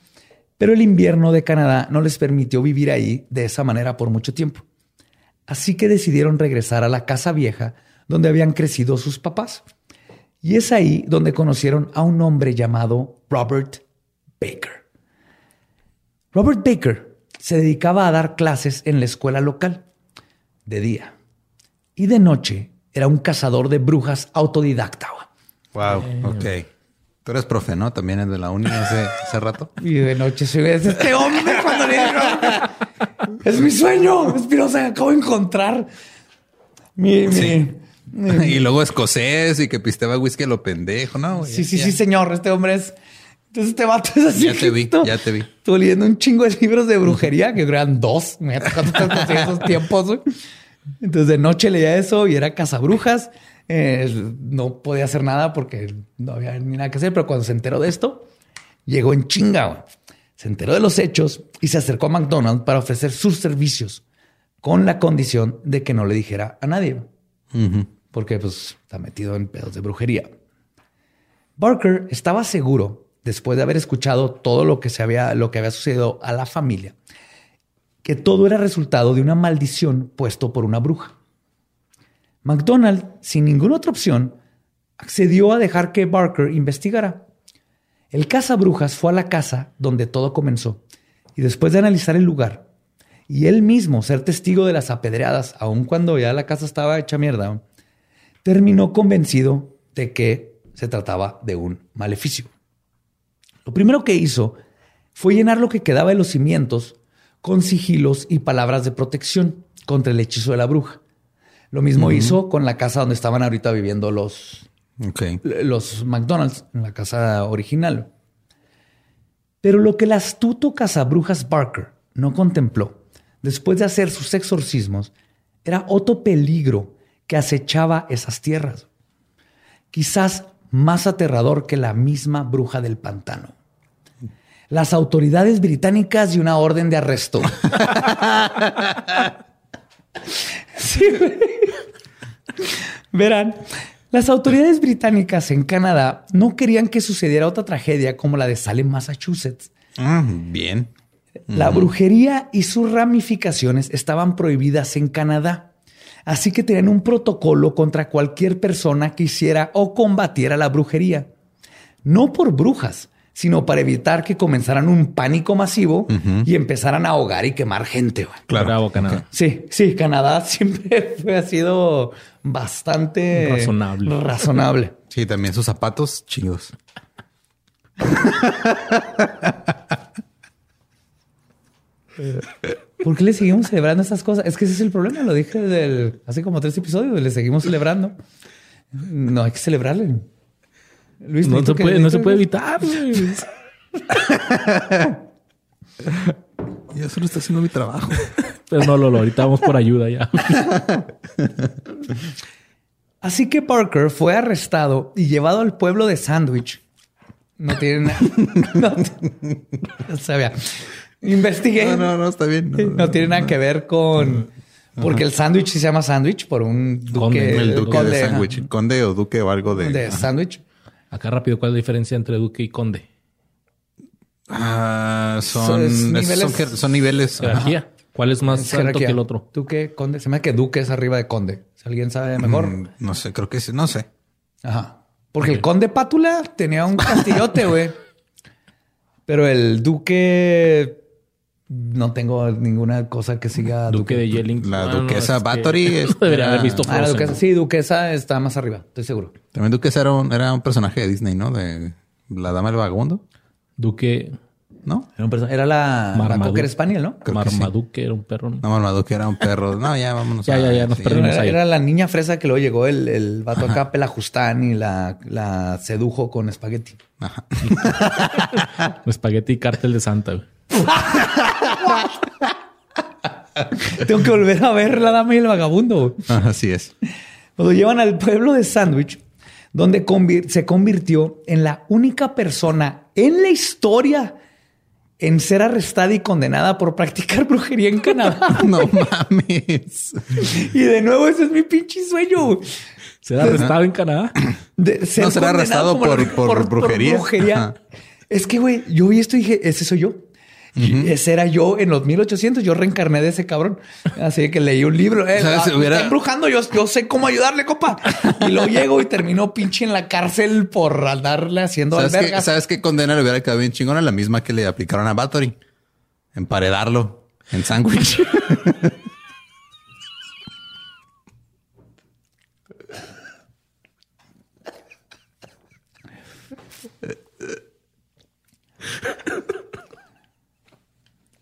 Pero el invierno de Canadá no les permitió vivir ahí de esa manera por mucho tiempo. Así que decidieron regresar a la casa vieja donde habían crecido sus papás. Y es ahí donde conocieron a un hombre llamado Robert Baker. Robert Baker se dedicaba a dar clases en la escuela local de día y de noche era un cazador de brujas autodidacta. Wow. Ok. Tú eres profe, ¿no? También es de la uni hace, hace rato. Y de noche se es este hombre cuando le digo, es mi sueño, Espinosa, acabo de encontrar mi, Sí. mi- y luego escocés y que pisteaba whisky a lo pendejo, ¿no? Sí, sí, Ya- sí, señor. Este hombre es. Entonces, este vato es así. Ya te vi, ya te vi. Estuve leyendo un chingo de libros de brujería que eran dos. Me te conseguí esos tiempos. Entonces, de noche leía eso y era cazabrujas. Eh, no podía hacer nada porque no había ni nada que hacer. Pero cuando se enteró de esto, llegó en chinga. Se enteró de los hechos y se acercó a McDonald's para ofrecer sus servicios con la condición de que no le dijera a nadie porque pues está metido en pedos de brujería. Barker estaba seguro después de haber escuchado todo lo que se había, lo que había sucedido a la familia, que todo era resultado de una maldición puesto por una bruja. McDonald, sin ninguna otra opción, accedió a dejar que Barker investigara. El cazabrujas fue a la casa donde todo comenzó y después de analizar el lugar y él mismo ser testigo de las apedreadas, aun cuando ya la casa estaba hecha mierda, terminó convencido de que se trataba de un maleficio. Lo primero que hizo fue llenar lo que quedaba de los cimientos con sigilos y palabras de protección contra el hechizo de la bruja. Lo mismo hizo con la casa donde estaban ahorita viviendo los, los McDonald's, en la casa original. Pero lo que el astuto cazabrujas Barker no contempló después de hacer sus exorcismos era otro peligro que acechaba esas tierras. Quizás más aterrador que la misma bruja del pantano. Las autoridades británicas y una orden de arresto. Sí, güey. Verán, las autoridades británicas en Canadá no querían que sucediera otra tragedia como la de Salem, Massachusetts. Ah, bien. La brujería y sus ramificaciones estaban prohibidas en Canadá. Así que tenían un protocolo contra cualquier persona que hiciera o combatiera la brujería. No por brujas, sino para evitar que comenzaran un pánico masivo y empezaran a ahogar y quemar gente. güey. Claro. Bravo, Canadá. Sí, sí, Canadá siempre fue, ha sido bastante Razonable. razonable. Sí, también sus zapatos chingos. ¿Por qué le seguimos celebrando estas cosas? Es que ese es el problema, lo dije del, hace como tres episodios, le seguimos celebrando. No hay que celebrarle. Luis, No ¿tú se puede, no se puede evitar. Yo solo estoy haciendo mi trabajo. Pero no, Lolo, ahorita vamos por ayuda ya. Así que Parker fue arrestado y llevado al pueblo de Sandwich. No tiene nada. No, no sabía. Investigué. No, no, no, está bien. No, No, tiene nada que ver con. Porque el sándwich sí se llama sándwich por un duque. Conde, El duque conde, de sándwich. Conde o duque o algo de. De sándwich. Acá rápido, ¿cuál es la diferencia entre duque y conde? Ah, son, Son es- niveles- son, jer- son niveles. ajá. Jerarquía. ¿Cuál es más alto que el otro? Duque, conde. Se me hace que duque es arriba de conde. Si alguien sabe mejor. Mm, No sé, creo que sí, no sé. Ajá. Porque el conde Pátula tenía un castillote, güey. Pero el duque. No tengo ninguna cosa que siga Duque de Yelling. La Ah, no, duquesa que- es- Debería era- haber visto Ah, la Frozen. duquesa. Sí, duquesa está más arriba, estoy seguro. También duquesa era un, era un personaje de Disney, ¿no? De la dama del vagabundo, Duque ¿no? Era, un era la, Marmaduke. Cocker Spaniel, ¿no? Creo que sí. Marmaduke era un perro. ¿no? No, Marmaduke era un perro. No, ya vámonos. Ya, a- ya, ya, nos sí. perdimos. Era, ahí. era la niña fresa que luego llegó el, el vato acá, pelajustán, y la, la sedujo con espagueti. Ajá. Espagueti y cártel de Santa. güey. Tengo que volver a ver la dama y el vagabundo. Ajá, Así es. Lo llevan al pueblo de Sandwich, donde convir- se convirtió en la única persona en la historia en ser arrestada y condenada por practicar brujería en Canadá. No mames. y de nuevo, ese es mi pinche sueño. ¿Será arrestado en Canadá? De ser No, será arrestado por- por brujería. Es que, güey, yo vi esto y dije, ese soy yo. Y Ese era yo en los 1800. Yo reencarné de ese cabrón. Así que leí un libro. Eh, ¿Sabes? ah, Hubiera- está embrujando. Yo, yo sé cómo ayudarle, copa. Y luego llego y terminó pinche en la cárcel por andarle haciendo ¿Sabes qué, albergas. ¿Sabes qué condena le hubiera quedado bien chingona? La misma que le aplicaron a Bathory. Emparedarlo en sándwich.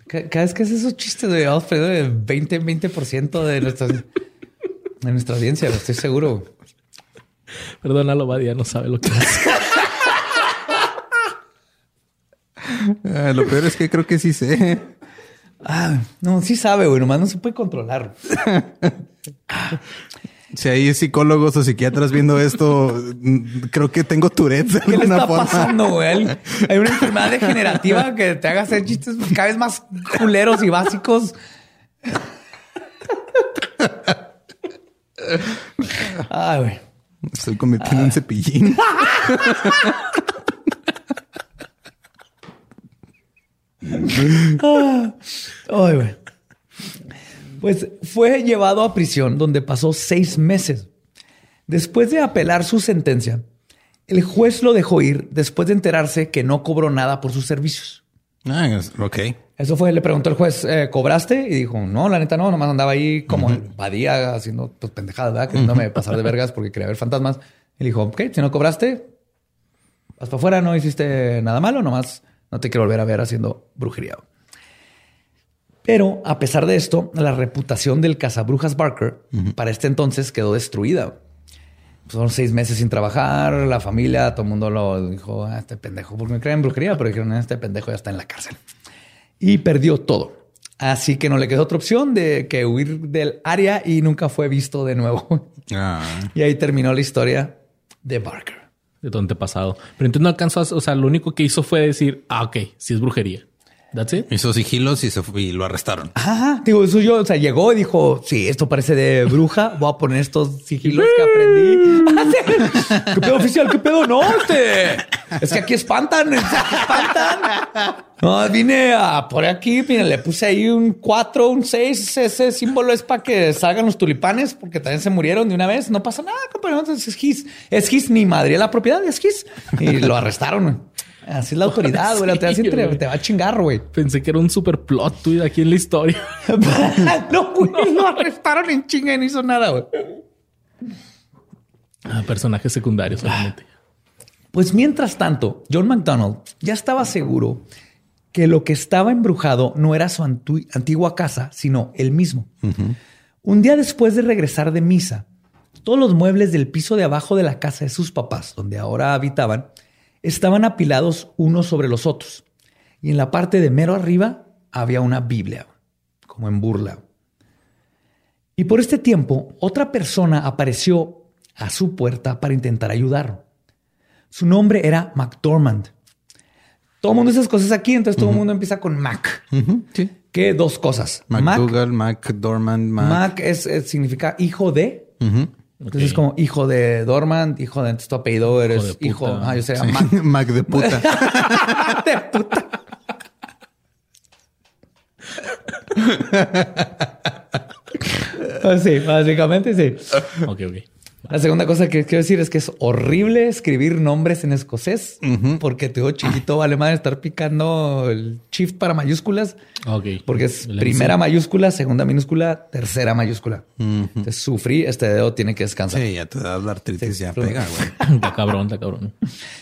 Ca- Cada vez que haces esos chistes de Alfredo de 20, 20% de nuestra, de nuestra audiencia, estoy seguro. Perdónalo, Badia, no sabe lo que hace. Ah, lo peor es que creo que sí sé. Ah, no, sí sabe, güey. Nomás no se puede controlar. Si hay psicólogos o psiquiatras viendo esto, mm, creo que tengo Tourette. De ¿Qué le está forma. pasando, güey? Hay una enfermedad degenerativa que te haga hacer chistes cada vez más culeros y básicos. Ay, güey. Estoy cometiendo un cepillín. Ay, güey. Pues fue llevado a prisión donde pasó seis meses. Después de apelar su sentencia, el juez lo dejó ir después de enterarse que no cobró nada por sus servicios. Ah, ok. Eso fue, le preguntó el juez, eh, ¿cobraste? Y dijo, no, la neta no, nomás andaba ahí como vadía haciendo pues, pendejadas, ¿verdad? Que no me pasar de vergas porque quería ver fantasmas. Y le dijo, ok, si no cobraste, vas para afuera, no hiciste nada malo, nomás no te quiero volver a ver haciendo brujería. Pero a pesar de esto, la reputación del cazabrujas Barker para este entonces quedó destruida. Son seis meses sin trabajar, la familia, todo el mundo lo dijo, "Ah, este pendejo, porque me creen en brujería, pero dijeron, este pendejo ya está en la cárcel. Y perdió todo. Así que no le quedó otra opción de que huir del área y nunca fue visto de nuevo. Ah. y ahí terminó la historia de Barker. De tu antepasado. Pero entonces no alcanzó a... O sea, lo único que hizo fue decir, ah, ok, sí es brujería. That's it. Hizo sigilos y, se fue- y lo arrestaron. Ajá, digo, eso yo, o sea, llegó y dijo, sí, esto parece de bruja, voy a poner estos sigilos que aprendí. ¿Qué pedo oficial? ¿Qué pedo? No, este, es que aquí espantan, es que espantan. No, vine a por aquí, mira, le puse ahí un 4, un 6, ese símbolo es para que salgan los tulipanes, porque también se murieron de una vez, no pasa nada, compañero, entonces es his, es his, ni madre la propiedad, es his. Y lo arrestaron. Así es la autoridad, güey, la autoridad Sí, siempre güey. te va a chingar, güey. Pensé que era un super plot tweet aquí en la historia. no, güey, lo arrestaron en chinga y no hizo nada, güey. Ah, personajes secundarios solamente. Pues mientras tanto, John McDonald ya estaba seguro que lo que estaba embrujado no era su antigua casa, sino él mismo. Un día después de regresar de misa, todos los muebles del piso de abajo de la casa de sus papás, donde ahora habitaban, estaban apilados unos sobre los otros. Y en la parte de mero arriba había una Biblia, como en burla. Y por este tiempo, otra persona apareció a su puerta para intentar ayudarlo. Su nombre era McDormand. Todo el mundo dice esas cosas aquí, entonces todo el mundo empieza con Mac. Sí. Que dos cosas. Mac, McDormand, Mac. Mac es, es- significa hijo de. Entonces es como hijo de Dormand, hijo de entonces tu apellido eres de puta. hijo. Ah, yo sería Sí. Mac. Mac de puta. de puta. Ah, sí, básicamente sí. Ok, ok. La segunda cosa que quiero decir es que es horrible escribir nombres en escocés porque te digo chiquito vale más estar picando el shift para mayúsculas Ok. porque es primera mayúscula, segunda minúscula, tercera mayúscula. Entonces sufrí, este dedo tiene que descansar. Sí, ya te da la artritis, Sí, ya pega, güey. Está cabrón, está cabrón.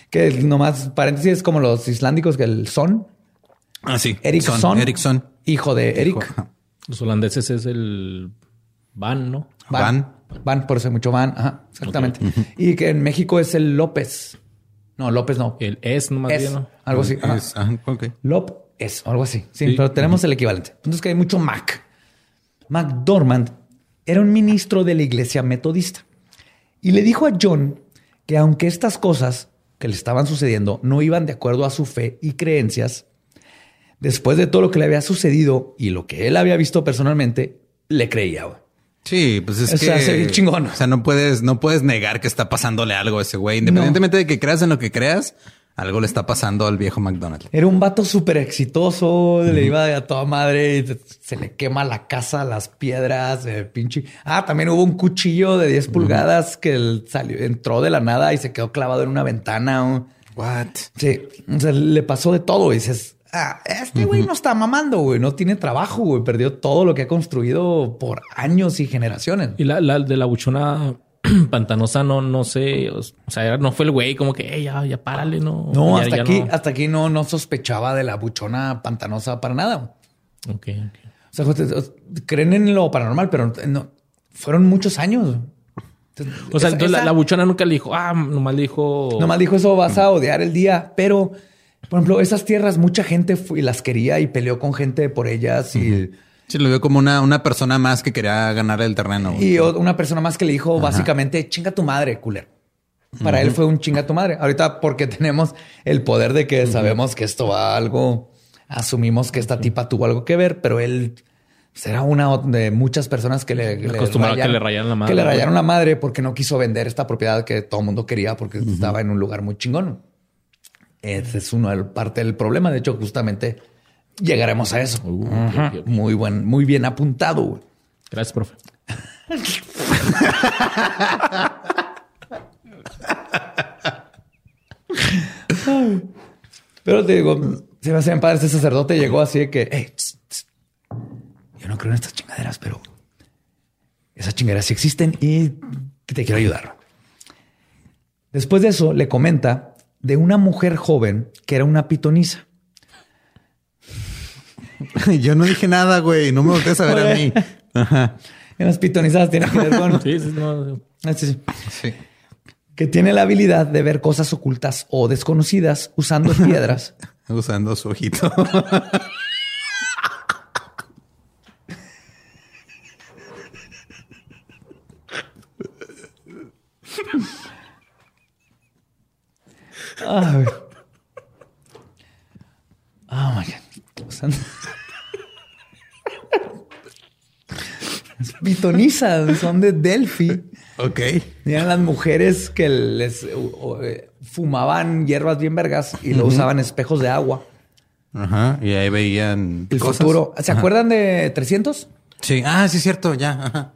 Que nomás paréntesis es como los islándicos que el son, Ah, sí. Ericsson, Son, Ericsson. hijo de Eric. Los holandeses es el Van, ¿no? Van. Van, por eso hay mucho van. Ajá, exactamente. Y que en México es el López. No, López no. El es, no más Es, bien, ¿no? algo así. Ajá. Es-. Lop es algo así. Sí, Sí. pero tenemos el equivalente. Entonces que hay mucho Mac. McDormand era un ministro de la iglesia metodista y le dijo a John que aunque estas cosas que le estaban sucediendo no iban de acuerdo a su fe y creencias, después de todo lo que le había sucedido y lo que él había visto personalmente, le creía. Sí, pues es O sea, que se ve chingón. O sea, no puedes, no puedes negar que está pasándole algo a ese güey. Independientemente de que creas en lo que creas, algo le está pasando al viejo McDonald. Era un vato súper exitoso, le iba a toda madre, y se le quema la casa, las piedras, eh, pinche. Ah, también hubo un cuchillo de 10 pulgadas que él salió, entró de la nada y se quedó clavado en una ventana. What? Sí, o sea, le pasó de todo. Y dices, ah, este güey no está mamando, güey, no tiene trabajo, güey, perdió todo lo que ha construido por años y generaciones. Y la, la de la buchona pantanosa no, no sé. O sea, no fue el güey como que "Ey, ya, ya párale, no. No, Ya- hasta ya aquí, no. hasta aquí no, no sospechaba de la buchona pantanosa para nada. Ok, ok. O sea, creen en lo paranormal, pero no, fueron muchos años. Entonces, O sea, esa- entonces la buchona nunca le dijo, ah, nomás le dijo. Nomás dijo eso, vas a odiar el día, pero por ejemplo, esas tierras, mucha gente fue- las quería y peleó con gente por ellas y, Sí, lo vio como una, una persona más que quería ganar el terreno. y o- una persona más que le dijo básicamente chinga tu madre, culero. Para él fue un chinga tu madre. Ahorita porque tenemos el poder de que sabemos que esto va a algo, asumimos que esta tipa tuvo algo que ver, pero él será una de muchas personas que le, le que le rayaran la madre, Que le rayaron la madre porque no quiso vender esta propiedad que todo el mundo quería porque estaba en un lugar muy chingón. Ese es una parte del problema. De hecho, justamente llegaremos a eso. Uh. Muy buen, muy bien apuntado. güey. Gracias, profe. Pero te digo, se me hace bien padre este sacerdote llegó así de que, "Ey, tss, tss, yo no creo en estas chingaderas, pero esas chingaderas sí existen y te quiero ayudar. Después de eso, le comenta de una mujer joven que era una pitonisa. Yo no dije nada, güey. No me voltees a ver a mí. Ajá. En las pitonizadas tienen que ver con... Sí, sí, no. Ah, sí, sí. Sí. que tiene la habilidad de ver cosas ocultas o desconocidas usando piedras Usando su ojito. Ay. Oh my God. Usando- Es Pitoniza, son de Delphi. ok. Eran las mujeres que les eh, fumaban hierbas bien vergas y lo usaban espejos de agua. Ajá. Y ahí veían El cosas. futuro. ¿Se Ajá. acuerdan de 300? Sí. Ah, sí, es cierto. Ya. Ajá.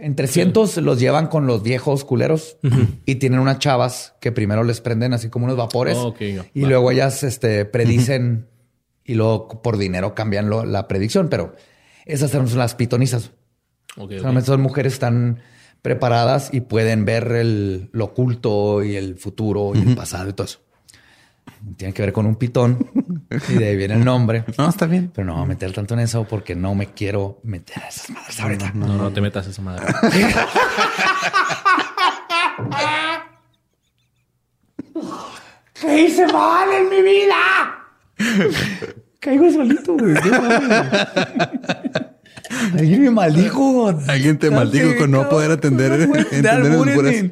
En 300 los llevan con los viejos culeros y tienen unas chavas que primero les prenden así como unos vapores Oh, y Va. luego ellas este, predicen y luego por dinero cambian lo- la predicción, pero esas son las pitonizas. Ok, ok. Solamente son mujeres están preparadas y pueden ver el, lo oculto y el futuro y el pasado y todo eso. Tiene que ver con un pitón y de ahí viene el nombre. No, está bien. Pero no voy a meter tanto en eso porque no me quiero meter a esas madres ahorita. No, no te metas esa madre. ¿Qué hice mal en mi vida? Caigo solito, güey. Alguien me maldijo. Alguien te maldijo con no poder atender, entender los puras-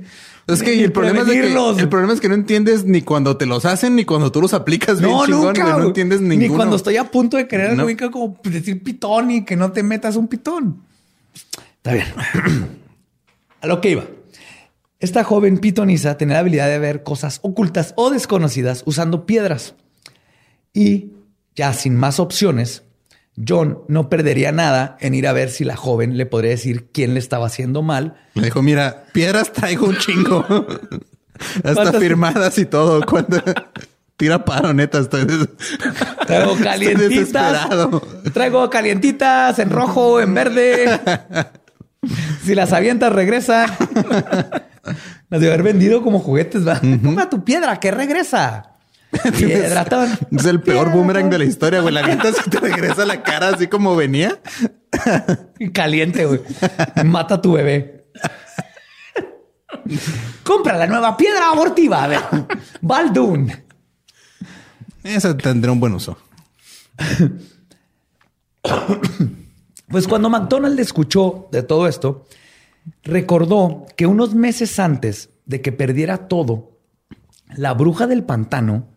Es que Ni el problema es, de que, el problema es que no entiendes ni cuando te los hacen ni cuando tú los aplicas bien No, chingón, nunca. güey. No entiendes Ni ninguno. cuando estoy a punto de querer No. algo bien como decir pitón y que no te metas un pitón. Está bien. a lo que iba. Esta joven pitoniza tenía la habilidad de ver cosas ocultas o desconocidas usando piedras. Y ya sin más opciones, John no perdería nada en ir a ver si la joven le podría decir quién le estaba haciendo mal Le dijo, mira, piedras traigo un chingo. Hasta ¿Cuántas- firmadas y todo. Cuando tira paro, neta, estoy des- Traigo Estoy calientitas. desesperado. Traigo calientitas en rojo, en verde. Si las avientas, regresan. Las de haber vendido como juguetes, va. Compra tu piedra que regresa. Piedratón. Es el peor boomerang de la historia, güey. La avientas y te regresa la cara así como venía. Caliente, güey. Mata a tu bebé. Compra la nueva piedra abortiva. A ver. Baldun. Esa tendrá un buen uso. Pues cuando McDonald escuchó de todo esto, recordó que unos meses antes de que perdiera todo, la bruja del pantano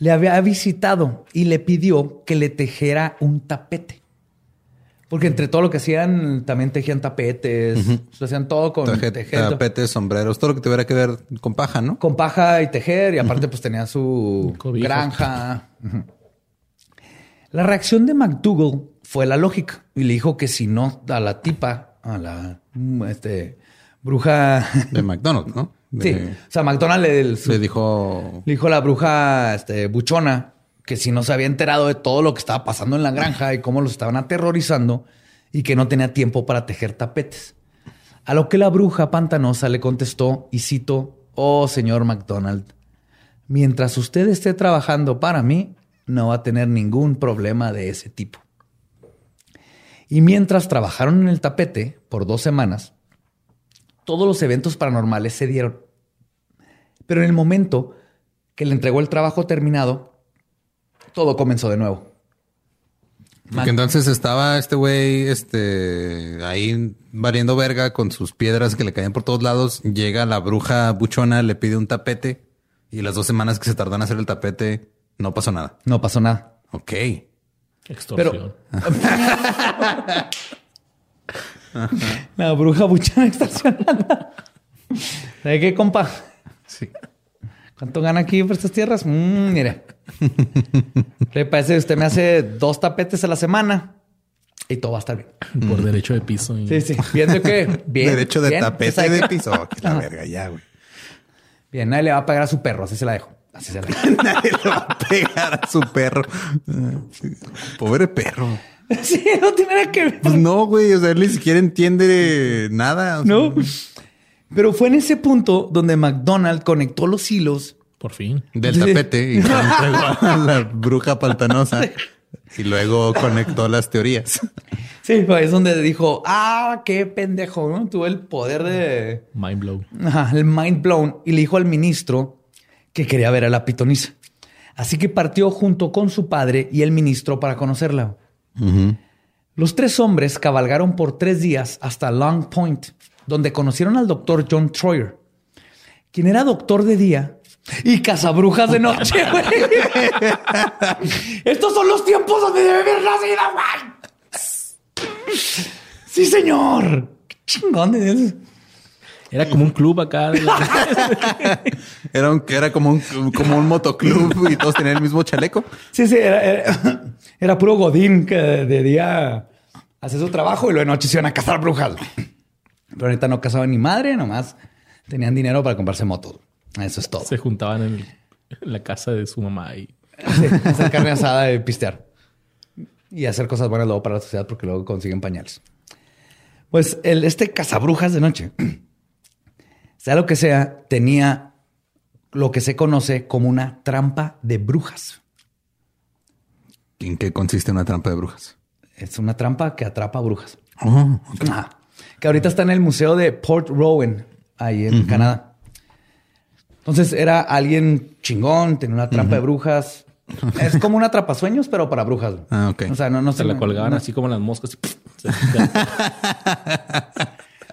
le había visitado y le pidió que le tejera un tapete. Porque entre todo lo que hacían, también tejían tapetes, lo hacían todo con Taje- tejer, Tapetes, sombreros, todo lo que tuviera que ver con paja, ¿no? con paja y tejer, y aparte pues tenía su granja. La reacción de McDougall fue la lógica y le dijo que si no a la tipa, a la este, bruja. De McDonald's, ¿no? De- sí, o sea, McDonald le, dijo. le dijo a la bruja este, buchona que si no se había enterado de todo lo que estaba pasando en la granja y cómo los estaban aterrorizando y que no tenía tiempo para tejer tapetes. A lo que la bruja pantanosa le contestó y cito, oh señor McDonald, mientras usted esté trabajando para mí, no va a tener ningún problema de ese tipo. Y mientras trabajaron en el tapete por dos semanas, todos los eventos paranormales se dieron. Pero en el momento que le entregó el trabajo terminado, todo comenzó de nuevo. Porque entonces estaba este güey, este, ahí valiendo verga con sus piedras que le caían por todos lados. Llega la bruja buchona, le pide un tapete y las dos semanas que se tardan en hacer el tapete no pasó nada. No pasó nada. Ok. Extorsión. La bruja buchona estacionada. ¿Sabe qué, compa? Sí. ¿Cuánto gana aquí por estas tierras? Mm, mire. Le parece que usted me hace dos tapetes a la semana y todo va a estar bien. Por derecho de piso. y- Sí, sí. Viendo que bien. Derecho de bien, tapete ¿sabe de piso. Que la verga, ya, güey. Bien, nadie le va a pagar a su perro. Así se la dejo. Así se la dejo. Nadie le va a pegar a su perro. Pobre perro. sí, no tiene nada que ver. Pues no, güey. O sea, él ni siquiera entiende nada. o sea, No. Pero fue en ese punto donde McDonald conectó los hilos. Por fin. Del tapete y entregó a la bruja pantanosa. Y luego conectó las teorías. Sí, fue ahí es donde dijo, ah, qué pendejo, ¿no? Tuvo el poder de... Mind blow. Ajá, el mind blown. Y le dijo al ministro que quería ver a la pitonisa. Así que partió junto con su padre y el ministro para conocerla. Los tres hombres cabalgaron por tres días hasta Long Point, donde conocieron al doctor John Troyer, quien era doctor de día y cazabrujas de noche. güey. Estos son los tiempos donde debe haber nacido, güey. Sí, señor. Qué chingón eso. Era como un club acá. de la- Era, un, era como un, como un motoclub y todos tenían el mismo chaleco. Sí, sí, era, era- era puro Godín que de día hace su trabajo y luego de noche se iban a cazar brujas. Pero ahorita no cazaban ni madre, nomás tenían dinero para comprarse motos. Eso es todo. Se juntaban en, el- en la casa de su mamá y Sí, hacer carne asada y pistear. Y hacer cosas buenas luego para la sociedad porque luego consiguen pañales. Pues el, este cazabrujas de noche, sea lo que sea, tenía lo que se conoce como una trampa de brujas. ¿En qué consiste una trampa de brujas? Es una trampa que atrapa brujas. Oh. Que ahorita está en el museo de Port Rowan, ahí en Canadá. Entonces era alguien chingón, tenía una trampa de brujas. Es como una atrapasueños, pero para brujas. Ah, ok. O sea, no, no se la me- colgaban no- así como las moscas. y se-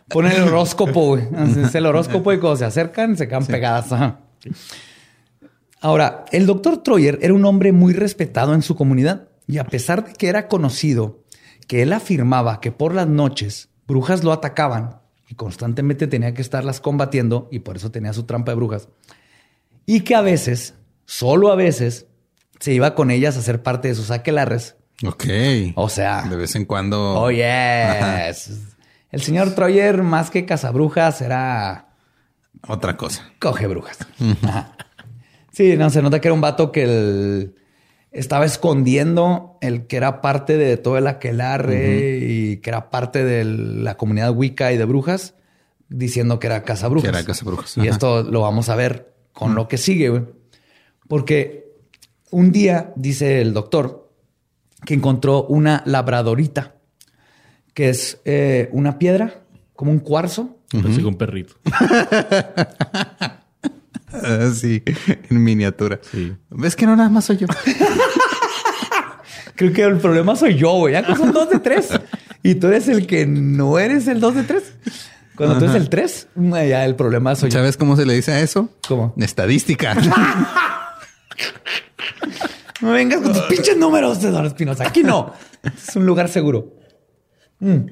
Pone el horóscopo, güey. Es el horóscopo y cuando se acercan se quedan pegadas. Ahora, el doctor Troyer era un hombre muy respetado en su comunidad y a pesar de que era conocido que él afirmaba que por las noches brujas lo atacaban y constantemente tenía que estarlas combatiendo y por eso tenía su trampa de brujas y que a veces, solo a veces, se iba con ellas a ser parte de sus aquelarres. ok. O sea, De vez en cuando. Oh, yes. El señor Troyer, más que cazabrujas, era Otra cosa. coge brujas. Ajá. Sí, no, se nota que era un vato que el- estaba escondiendo el que era parte de todo el aquelarre y que era parte de la comunidad Wicca y de brujas, diciendo que era cazabrujas. Que era cazabrujas, Y ajá. esto lo vamos a ver con lo que sigue, güey. Porque un día, dice el doctor, que encontró una labradorita, que es eh, una piedra, como un cuarzo, Pensé que un perrito. Ah, sí, en miniatura. Sí. ¿Ves que no nada más soy yo? Creo que el problema soy yo, güey. Ya que son dos de tres. Y tú eres el que no eres el dos de tres. Cuando tú eres el tres, ya el problema soy yo. ¿Sabes cómo se le dice a eso? ¿Cómo? Estadística. No vengas con tus pinches números, Eduardo Espinosa. Aquí no. Es un lugar seguro. Mm.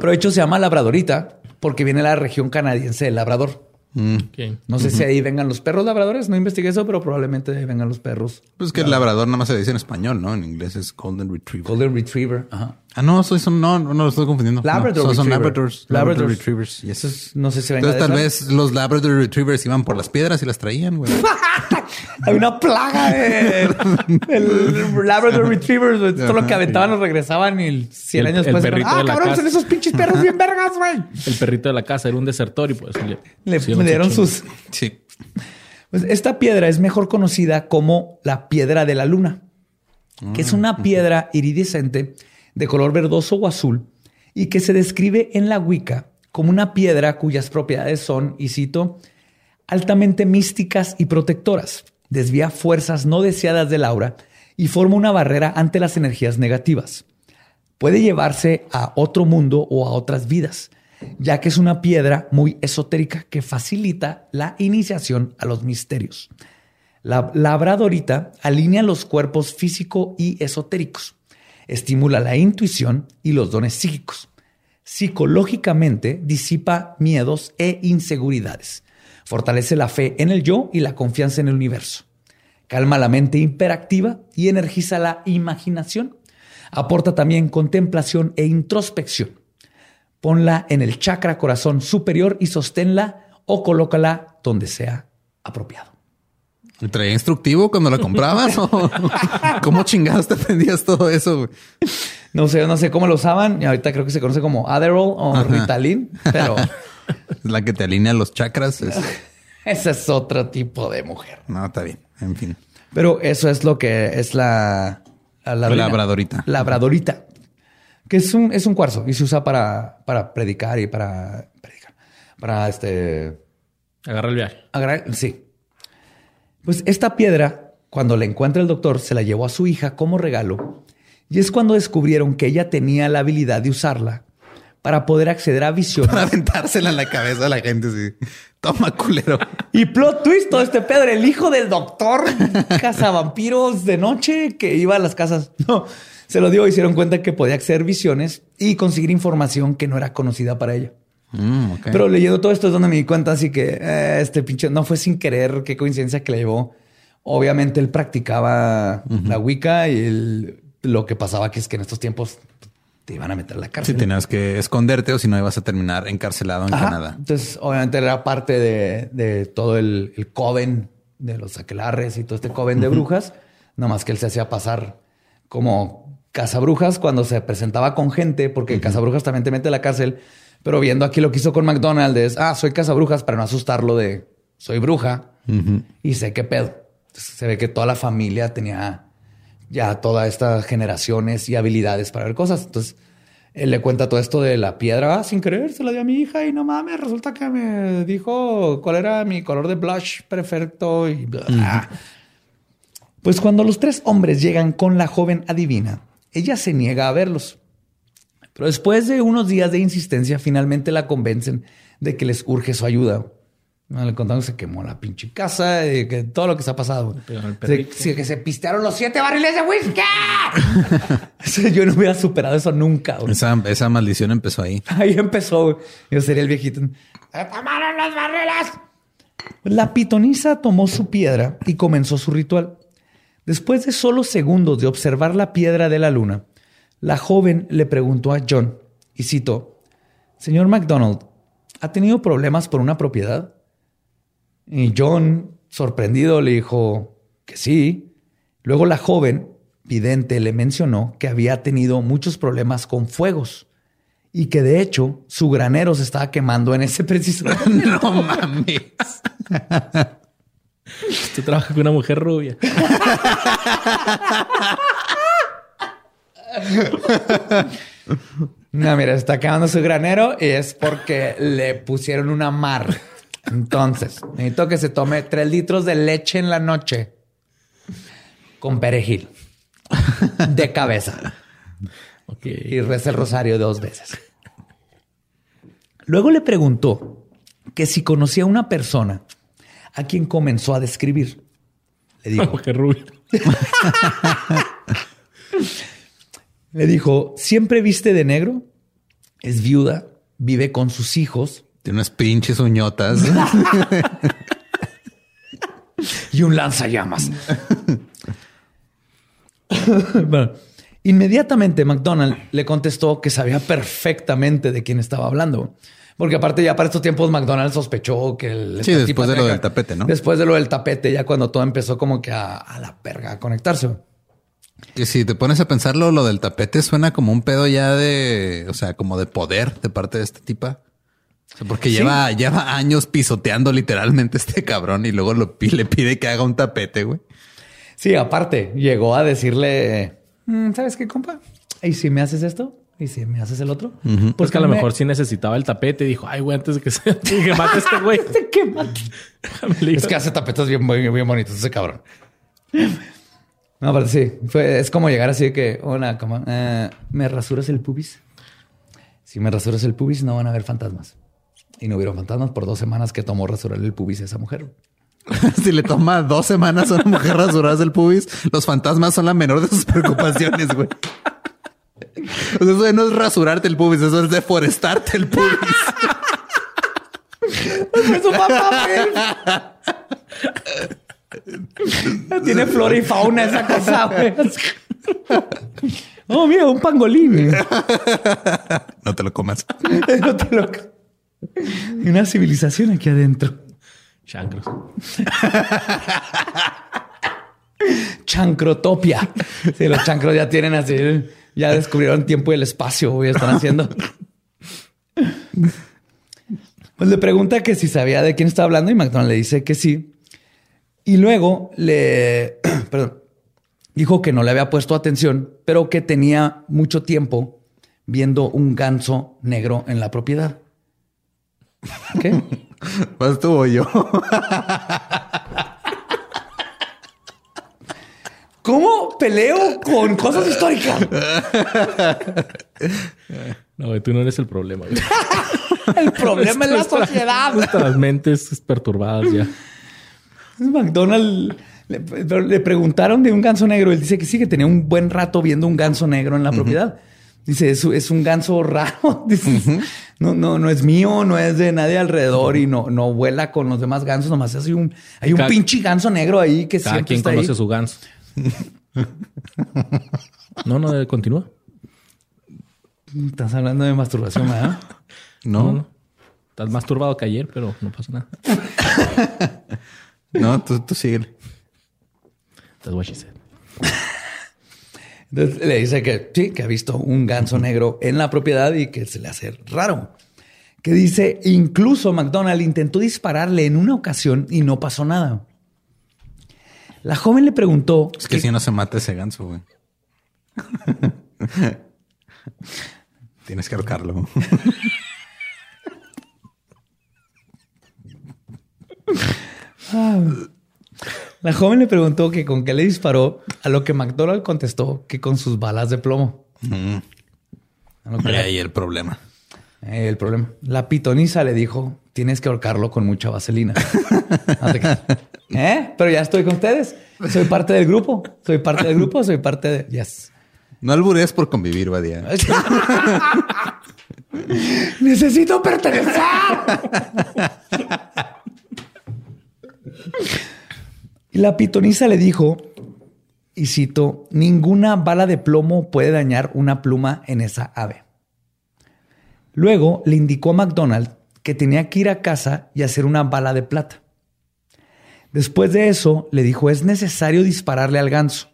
Pero de hecho se llama Labradorita porque viene la región canadiense del Labrador. Ok. No sé si ahí vengan los perros labradores. No investigué eso, pero probablemente vengan los perros. Pues que el labrador nada más se dice en español, ¿no? En inglés es Golden Retriever. Golden Retriever. Ajá. Ah, no, soy son, no, no, no lo estoy confundiendo. Labrador No, son, son Retriever. Labradors. Labrador. Retrievers. Yes. Entonces, no sé si venga Entonces tal vez los Labrador Retrievers iban por las piedras y las traían, güey. Hay una plaga de el Labrador Retrievers. güey. Todo lo que aventaban los regresaban y 100 El- años el después. perrito ah, de la cabrón, casa. son esos pinches perros bien vergas, güey. El perrito de la casa era un desertor y pues le, Le pusieron me dieron su sus. Sí. Pues esta piedra es mejor conocida como la piedra de la luna, que es una piedra iridiscente de color verdoso o azul y que se describe en la Wicca como una piedra cuyas propiedades son, y cito, altamente místicas y protectoras. Desvía fuerzas no deseadas del aura y forma una barrera ante las energías negativas. Puede llevarse a otro mundo o a otras vidas, ya que es una piedra muy esotérica que facilita la iniciación a los misterios. La labradorita alinea los cuerpos físico y esotéricos, estimula la intuición y los dones psíquicos. Psicológicamente disipa miedos e inseguridades, fortalece la fe en el yo y la confianza en el universo, calma la mente hiperactiva y energiza la imaginación, Aporta también contemplación e introspección. Ponla en el chakra corazón superior y sosténla o colócala donde sea apropiado. ¿Y ¿Traía instructivo cuando la comprabas? ¿O ¿Cómo chingados te aprendías todo eso? No sé, no sé cómo lo usaban y ahorita creo que se conoce como Adderall o Ritalin, pero Es la que te alinea los chakras. es- ese es otro tipo de mujer. No, está bien. En fin. Pero eso es lo que es la, la. Labradorita. Labradorita. Que es un, es un cuarzo y se usa para, para predicar y para predicar. Para este. Agarra el viaje. agra- Sí. Pues esta piedra, cuando la encuentra el doctor, se la llevó a su hija como regalo. Y es cuando descubrieron que ella tenía la habilidad de usarla para poder acceder a visiones. Para aventársela en la cabeza a la gente. Sí. Toma, culero. Y plot twist, todo este Pedro, el hijo del doctor cazavampiros de noche que iba a las casas. No, se lo dio y se dieron cuenta que podía acceder visiones y conseguir información que no era conocida para ella. Mm. Pero leyendo todo esto es donde me di cuenta, así que eh, este pinche no fue sin querer, qué coincidencia que le llevó. Obviamente él practicaba la Wicca y lo que pasaba que es que en estos tiempos te iban a meter a la Si cárcel. tenías que esconderte o si no ibas a terminar encarcelado en Ajá. Canadá. Entonces, obviamente era parte de, de todo el, el coven de los aquelarres y todo este coven de brujas. Nada más que él se hacía pasar como cazabrujas cuando se presentaba con gente, porque cazabrujas también te mete a la cárcel. Pero viendo aquí lo que hizo con McDonald's es, ah, soy cazabrujas para no asustarlo de soy bruja y sé qué pedo. Entonces, se ve que toda la familia tenía ya todas estas generaciones y habilidades para ver cosas. Entonces, él le cuenta todo esto de la piedra. Ah, sin querer, se la dio a mi hija y no mames, resulta que me dijo cuál era mi color de blush perfecto y bla. Pues cuando los tres hombres llegan con la joven adivina, ella se niega a verlos. Pero después de unos días de insistencia, finalmente la convencen de que les urge su ayuda. No, le contaron que se quemó la pinche casa, y que todo lo que se ha pasado. Se- que se pistearon los siete barriles de whisky. Yo no hubiera superado eso nunca. Esa, esa maldición empezó ahí. Ahí empezó. Yo sería el viejito. ¡Se tomaron los barriles! La pitonisa tomó su piedra y comenzó su ritual. Después de solo segundos de observar la piedra de la luna, la joven le preguntó a John, y citó, Señor MacDonald, ¿ha tenido problemas por una propiedad? Y John, sorprendido, le dijo que sí. Luego la joven, vidente, le mencionó que había tenido muchos problemas con fuegos y que de hecho su granero se estaba quemando en ese preciso no mames. Usted trabaja con una mujer rubia. No, mira, está quemando su granero y es porque le pusieron una mar. Entonces, necesito que se tome tres litros de leche en la noche con perejil de cabeza y reza el rosario dos veces. Luego le preguntó que si conocía a una persona a quien comenzó a describir. Le dijo, le dijo, siempre viste de negro, es viuda, vive con sus hijos Tiene unas pinches uñotas. y un lanzallamas. bueno, inmediatamente McDonald le contestó que sabía perfectamente de quién estaba hablando. Porque aparte ya para estos tiempos McDonald sospechó que el Sí, después de lo del tapete, ¿no? Después de lo del tapete, ya cuando todo empezó como que a, a la perga a conectarse. que si te pones a pensarlo, lo del tapete suena como un pedo ya de, o sea, como de poder de parte de esta tipa. O sea, porque lleva, lleva años pisoteando literalmente este cabrón y luego lo, le pide que haga un tapete, güey. Sí, aparte, llegó a decirle, "Mm, ¿sabes qué, compa? ¿Y si me haces esto? ¿Y si me haces el otro? Pues que a lo me- mejor sí necesitaba el tapete y dijo, ay, güey, antes de que se que mate a este güey. ¿Qué mate? Es que hace tapetes bien, bien, bien bonitos ese cabrón. No, pero sí, fue, es como llegar así de que, hola, como, eh, ¿me rasuras el pubis? Si me rasuras el pubis, no van a haber fantasmas. Y no hubieron fantasmas por dos semanas que tomó rasurar el pubis a esa mujer. si le toma dos semanas a una mujer rasurarse el pubis, los fantasmas son la menor de sus preocupaciones, güey. O sea, eso no es rasurarte el pubis, eso es deforestarte el pubis. ¡Su papá, Tiene flora y fauna esa cosa, güey. Oh, mira, un pangolín. No te lo comas. no te lo... Hay una civilización aquí adentro. Chancros. Chancrotopia. Sí, los chancros ya tienen así, ya descubrieron tiempo y el espacio, güey, están haciendo. Pues le pregunta que si sabía de quién está hablando y McDonald le dice que sí. Y luego le, perdón, dijo que no le había puesto atención, pero que tenía mucho tiempo viendo un ganso negro en la propiedad. ¿Qué? Pues estuvo yo. ¿Cómo peleo con cosas históricas? No, güey, tú no eres el problema. güey. El problema es la sociedad. Nuestras mentes perturbadas ya. McDonald le, pero le preguntaron de un ganso negro. Él dice que sí, que tenía un buen rato viendo un ganso negro en la propiedad. Dice, es, es un ganso raro. Dice, no, no, no es mío, no es de nadie alrededor y no, no vuela con los demás gansos. Nomás hay un, hay un Cada- pinche ganso negro ahí que Cada siempre quien está conoce ahí. su ganso. No, no, continúa. Estás hablando de masturbación, ¿verdad? No, No, no. Estás más turbado que ayer, pero no pasa nada. no, tú, tú síguele. That's what she said. Entonces le dice que sí, que ha visto un ganso negro en la propiedad y que se le hace raro. Que dice, incluso McDonald intentó dispararle en una ocasión y no pasó nada. La joven le preguntó Es que si no se mata ese ganso, güey. Tienes que ahorcarlo. La joven le preguntó que con qué le disparó, a lo que McDonald contestó que con sus balas de plomo. Y le- ahí el problema. Eh, el problema. La pitonisa le dijo, tienes que ahorcarlo con mucha vaselina. ¿Eh? Pero ya estoy con ustedes. Soy parte del grupo. Soy parte del grupo. Soy parte de... Yes. No alburees por convivir, Badía. Necesito pertenecer. y la pitonisa le dijo, y cito, ninguna bala de plomo puede dañar una pluma en esa ave. Luego le indicó a McDonald que tenía que ir a casa y hacer una bala de plata. Después de eso, le dijo, es necesario dispararle al ganso.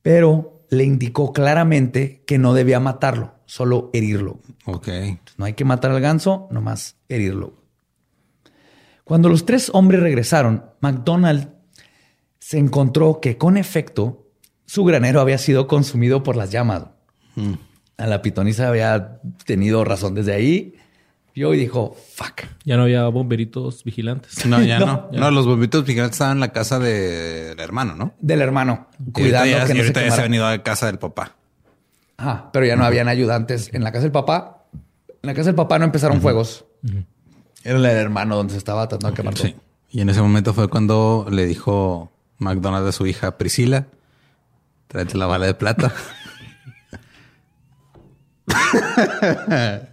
Pero le indicó claramente que no debía matarlo, solo herirlo. Ok. No hay que matar al ganso, nomás herirlo. Cuando los tres hombres regresaron, McDonald se encontró que con efecto su granero había sido consumido por las llamas. A la pitonisa había tenido razón desde ahí. Vio y dijo, fuck. Ya no había bomberitos vigilantes. No, ya No, no. ya No, los bombitos vigilantes estaban en la casa de- del hermano, ¿no? Del hermano, Y ahorita cuidando ya, que y no se ahorita ya se ha venido a casa del papá. Ajá, pero ya no habían ayudantes. En la casa del papá, en la casa del papá no empezaron fuegos. Era el hermano donde se estaba tratando de quemar todo. Sí. Y en ese momento fue cuando le dijo McDonald a su hija Priscila, tráete la bala de plata.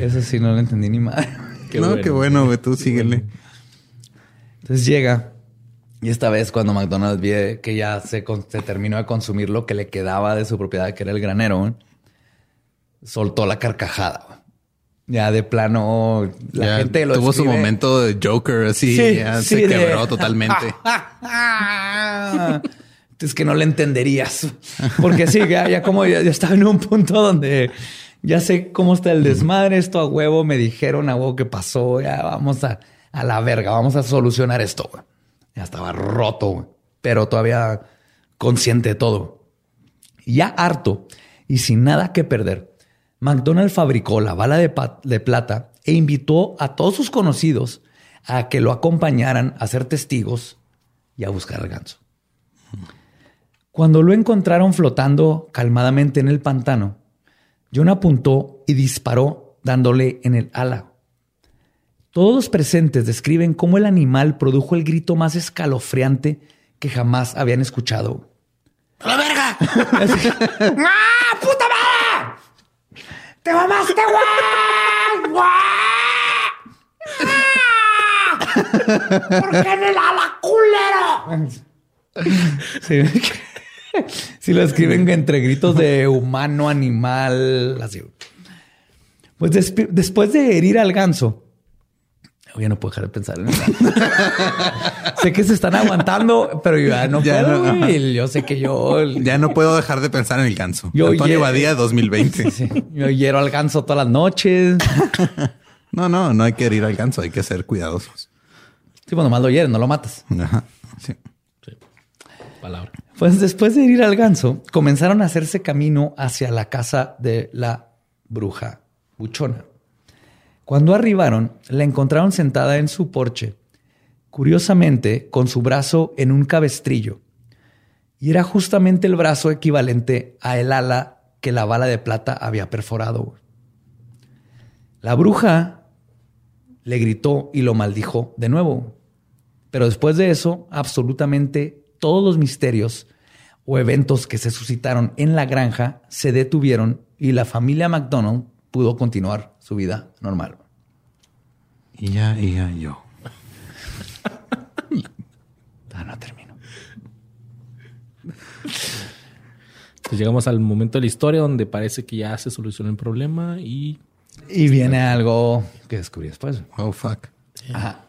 Eso sí, no lo entendí ni. Qué no, bueno. qué bueno, güey, tú síguele. Entonces llega y esta vez cuando McDonald's ve que ya se, con- se terminó de consumir lo que le quedaba de su propiedad, que era el granero, soltó la carcajada. Ya de plano, la Ya gente lo tuvo su momento de Joker, así, Sí, ya sí, se de- quebró totalmente. es que no le entenderías. Porque sí, ya, ya como ya, ya estaba en un punto donde ya sé cómo está el desmadre, esto a huevo, me dijeron a huevo que pasó, ya vamos a, a la verga, vamos a solucionar esto. güey. Ya estaba roto, güey, pero todavía consciente de todo. Ya harto y sin nada que perder, McDonald fabricó la bala de, de plata e invitó a todos sus conocidos a que lo acompañaran a ser testigos y a buscar al ganso. Cuando lo encontraron flotando calmadamente en el pantano, John apuntó y disparó dándole en el ala. Todos los presentes describen cómo el animal produjo el grito más escalofriante que jamás habían escuchado. ¡A la verga! ¡Ah, puta madre! ¡Te mamaste, güey! ¡Ah! ¿Por qué en el ala, culero? Sí. Si lo escriben entre gritos de humano, animal, así. Pues desp- después de herir al ganso, ya no puedo dejar de pensar en eso. sé que se están aguantando, pero yo ya no Ya puedo. no, yo sé que yo, Ya no puedo dejar de pensar en el ganso. Yo Antonio Badía 2020. sí, yo hiero al ganso todas las noches. No, no, no hay que herir al ganso, hay que ser cuidadosos. Sí, bueno, más lo hieres, no lo matas. Ajá. Sí. Sí. Palabra. Pues después de herir al ganso, comenzaron a hacerse camino hacia la casa de la bruja buchona. Cuando arribaron, la encontraron sentada en su porche, curiosamente con su brazo en un cabestrillo. Y era justamente el brazo equivalente a el ala que la bala de plata había perforado. La bruja le gritó y lo maldijo de nuevo. Pero después de eso, absolutamente todos los misterios o eventos que se suscitaron en la granja se detuvieron y la familia McDonald pudo continuar su vida normal. Y ya, y ya, yo. Ah, no termino. Pues llegamos al momento de la historia donde parece que ya se solucionó el problema y Y viene algo que descubrí después. Oh, fuck. Ajá.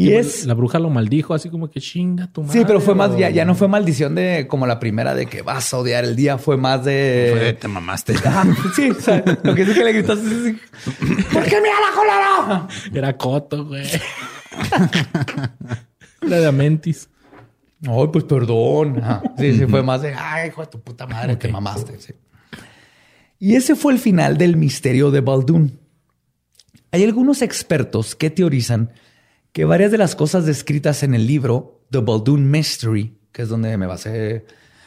Y es... la bruja lo maldijo así como que chinga tu madre. Sí, pero fue más, ya, ya no fue maldición de como la primera de que vas a odiar el día, fue más de... Fue, te mamaste. Ajá, sí, o sea, lo que es que le gritaste. así, ¿Por qué mira la colera? Era Coto, güey. la de Amentis. Ay, pues perdón. Sí, sí, fue más de, ay, hijo de tu puta madre, te mamaste. sí. Y ese fue el final del misterio de Baldún. Hay algunos expertos que teorizan que varias de las cosas descritas en el libro The Baldoon Mystery, que es donde me basé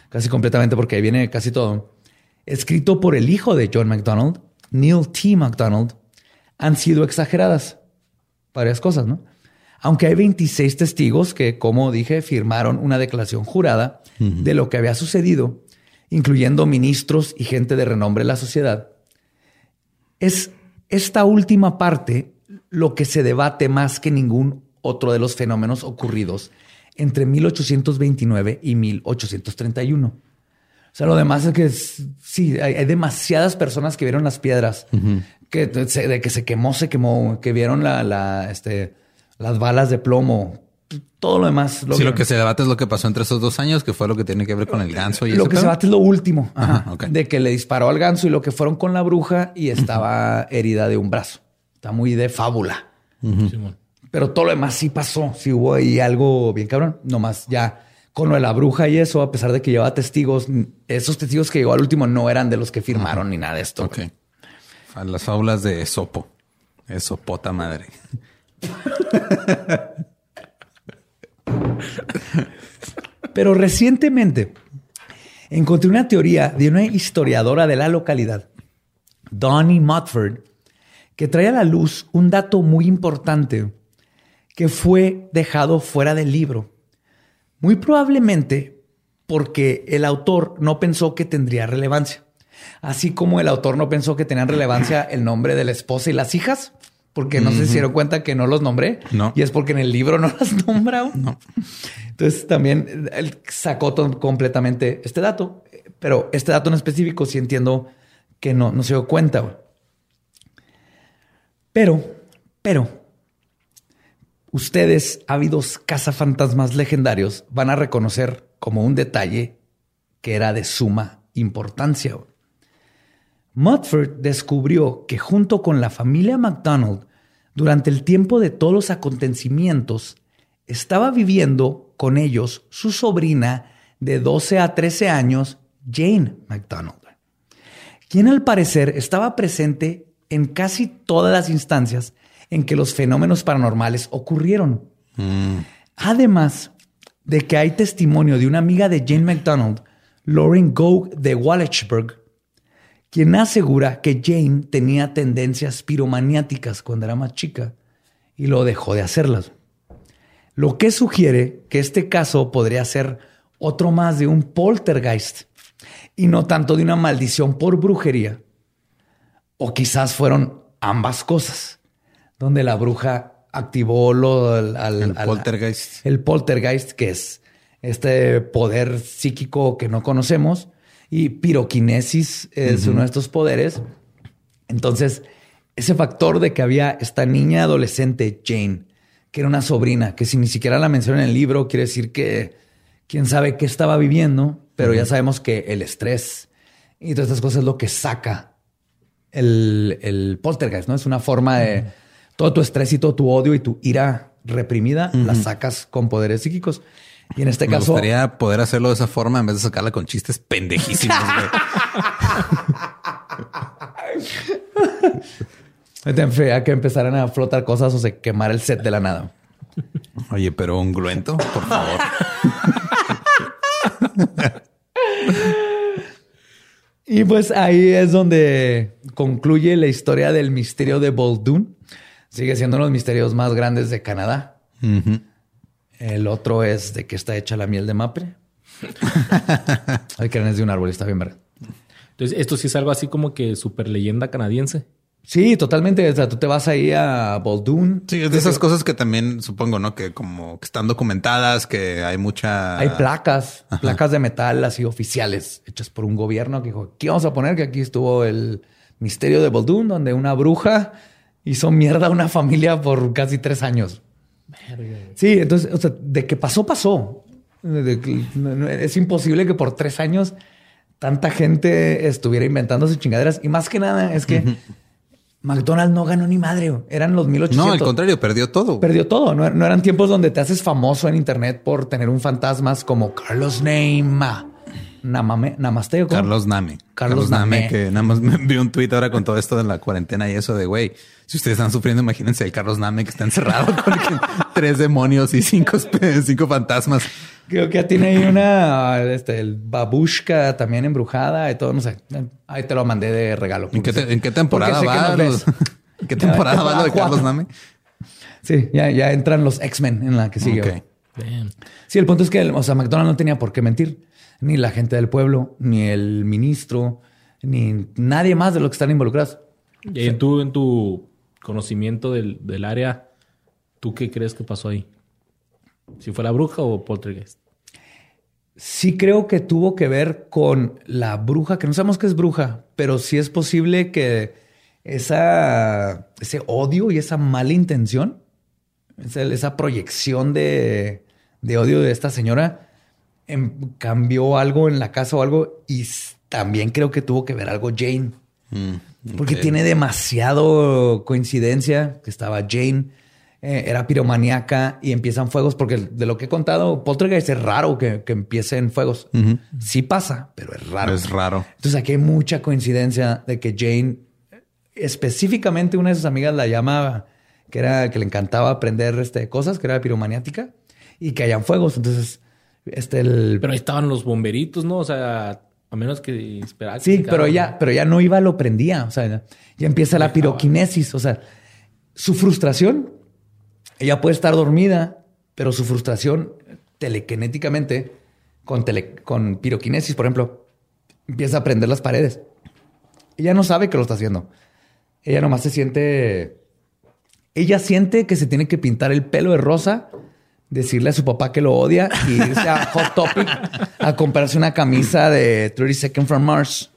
casi completamente porque ahí viene casi todo, escrito por el hijo de John MacDonald, Neil T. MacDonald, han sido exageradas. Varias cosas, ¿no? Aunque hay 26 testigos que, como dije, firmaron una declaración jurada de lo que había sucedido, incluyendo ministros y gente de renombre en la sociedad, es esta última parte lo que se debate más que ningún otro de los fenómenos ocurridos entre 1829 y 1831. O sea, lo demás es que es- sí, hay, hay demasiadas personas que vieron las piedras, que, de se- de que se quemó, se quemó, que vieron la, la, este, las balas de plomo, todo lo demás. Sí, lo que se debate es lo que pasó entre esos dos años, que fue lo que tiene que ver con el ganso y Lo que se pedo. bate es lo último. Ajá. Ajá, ok. De que le disparó al ganso y lo que fueron con la bruja y estaba herida de un brazo. Está muy de fábula. Pero todo lo demás sí pasó. Sí hubo ahí algo bien cabrón. Nomás ya con lo de la bruja y eso, a pesar de que llevaba testigos, esos testigos que llegó al último no eran de los que firmaron ni nada de esto. Ok. Las fábulas de Esopo. Esopota madre. Pero recientemente encontré una teoría de una historiadora de la localidad, Donnie Motford, que trae a la luz un dato muy importante que fue dejado fuera del libro. Muy probablemente porque el autor no pensó que tendría relevancia. Así como el autor no pensó que tenían relevancia el nombre de la esposa y las hijas, porque no se dieron cuenta que no los nombré. No. Y es porque en el libro no las nombra. No. Entonces también él sacó completamente este dato, pero este dato en específico sí entiendo que no, no se dio cuenta. Pero, pero, ustedes, ávidos cazafantasmas legendarios, van a reconocer como un detalle que era de suma importancia. Mudford descubrió que junto con la familia McDonald, durante el tiempo de todos los acontecimientos, estaba viviendo con ellos su sobrina de 12 a 13 años, Jane McDonald, quien al parecer estaba presente en casi todas las instancias en que los fenómenos paranormales ocurrieron. Además de que hay testimonio de una amiga de Jane McDonald, Lauren Gough de Wallachburg, quien asegura que Jane tenía tendencias piromaniáticas cuando era más chica y lo dejó de hacerlas. Lo que sugiere que este caso podría ser otro más de un poltergeist y no tanto de una maldición por brujería. O quizás fueron ambas cosas, donde la bruja activó lo, al, al- El al- poltergeist. el poltergeist, que es este poder psíquico que no conocemos y piroquinesis es uno de estos poderes. Entonces, ese factor de que había esta niña adolescente, Jane, que era una sobrina, que si ni siquiera la menciona en el libro, quiere decir que quién sabe qué estaba viviendo, pero ya sabemos que el estrés y todas estas cosas es lo que saca el, el poltergeist, ¿no? Es una forma de todo tu estrés y todo tu odio y tu ira reprimida, la sacas con poderes psíquicos. Y en este Me caso, gustaría poder hacerlo de esa forma en vez de sacarla con chistes pendejísimos. te fea que empezaran a flotar cosas o se quemar el set de la nada. Oye, pero ungüento, por favor. Y pues ahí es donde concluye la historia del misterio de Boldoon. Sigue siendo uno de los misterios más grandes de Canadá. El otro es de qué está hecha la miel de mapre. Hay que es de un árbol, está bien verga. Entonces, esto sí es algo así como que super leyenda canadiense. Sí, totalmente. O sea, tú te vas ahí a Boldoon. Sí, es de esas cosas que también supongo, ¿no? Que como que están documentadas, que hay mucha... Hay placas, placas de metal así oficiales, hechas por un gobierno que dijo, aquí vamos a poner que aquí estuvo el misterio de Boldoon, donde una bruja hizo mierda a una familia por casi tres años. Sí, entonces, o sea, de que pasó, pasó. De que- no- no- es imposible que por tres años tanta gente estuviera inventándose chingaderas. Y más que nada es que McDonald's no ganó ni madre. Eran los 1800. No, al contrario, perdió todo. Perdió todo. No, no eran tiempos donde te haces famoso en internet por tener un fantasma como Carlos Neima. Namame, namaste. Carlos Name. Carlos Name. que nada más me vi un tweet ahora con todo esto de la cuarentena y eso de, güey, si ustedes están sufriendo, imagínense el Carlos Name que está encerrado con tres demonios y cinco, cinco fantasmas. Creo que ya tiene ahí una, este, el babushka también embrujada y todo, no sé. Ahí te lo mandé de regalo. ¿En qué, porque te- en qué temporada va? los-. ¿En qué temporada va lo de Carlos. Name? Sí, ya, ya entran los X-Men en la que sigue. Sí, el punto es que, o sea, McDonald's no tenía por qué mentir. Ni la gente del pueblo, ni el ministro, ni nadie más de los que están involucrados. Y en tu, en tu conocimiento del, del área, ¿tú qué crees que pasó ahí? ¿Si fue la bruja o poltergeist? Sí creo que tuvo que ver con la bruja, que no sabemos qué es bruja, pero sí es posible que esa, ese odio y esa mala intención, esa, esa proyección de, de odio de esta señora, em- cambió algo en la casa o algo y también creo que tuvo que ver algo Jane. Mm, Porque tiene demasiado coincidencia que estaba Jane, eh, era piromaníaca y empiezan fuegos, porque de lo que he contado, Poltergeist es raro que, que empiecen fuegos. Sí pasa, pero es raro. Es raro. Entonces aquí hay mucha coincidencia de que Jane, específicamente una de sus amigas la llamaba, que era que le encantaba aprender este, cosas, que era piromaniática, y que hayan fuegos. Entonces, este el... Pero ahí estaban los bomberitos, ¿no? O sea, a menos que esperara. que Sí, pero ella, pero ya no iba, lo prendía. O sea, ya, ya empieza la piroquinesis. O sea, su frustración, ella puede estar dormida, pero su frustración telequinéticamente, con, tele- con piroquinesis, por ejemplo, empieza a prender las paredes. Ella no sabe que lo está haciendo. Ella nomás se siente. Ella siente que se tiene que pintar el pelo de rosa, decirle a su papá que lo odia y irse a Hot Topic a comprarse una camisa de 30 Seconds from Mars.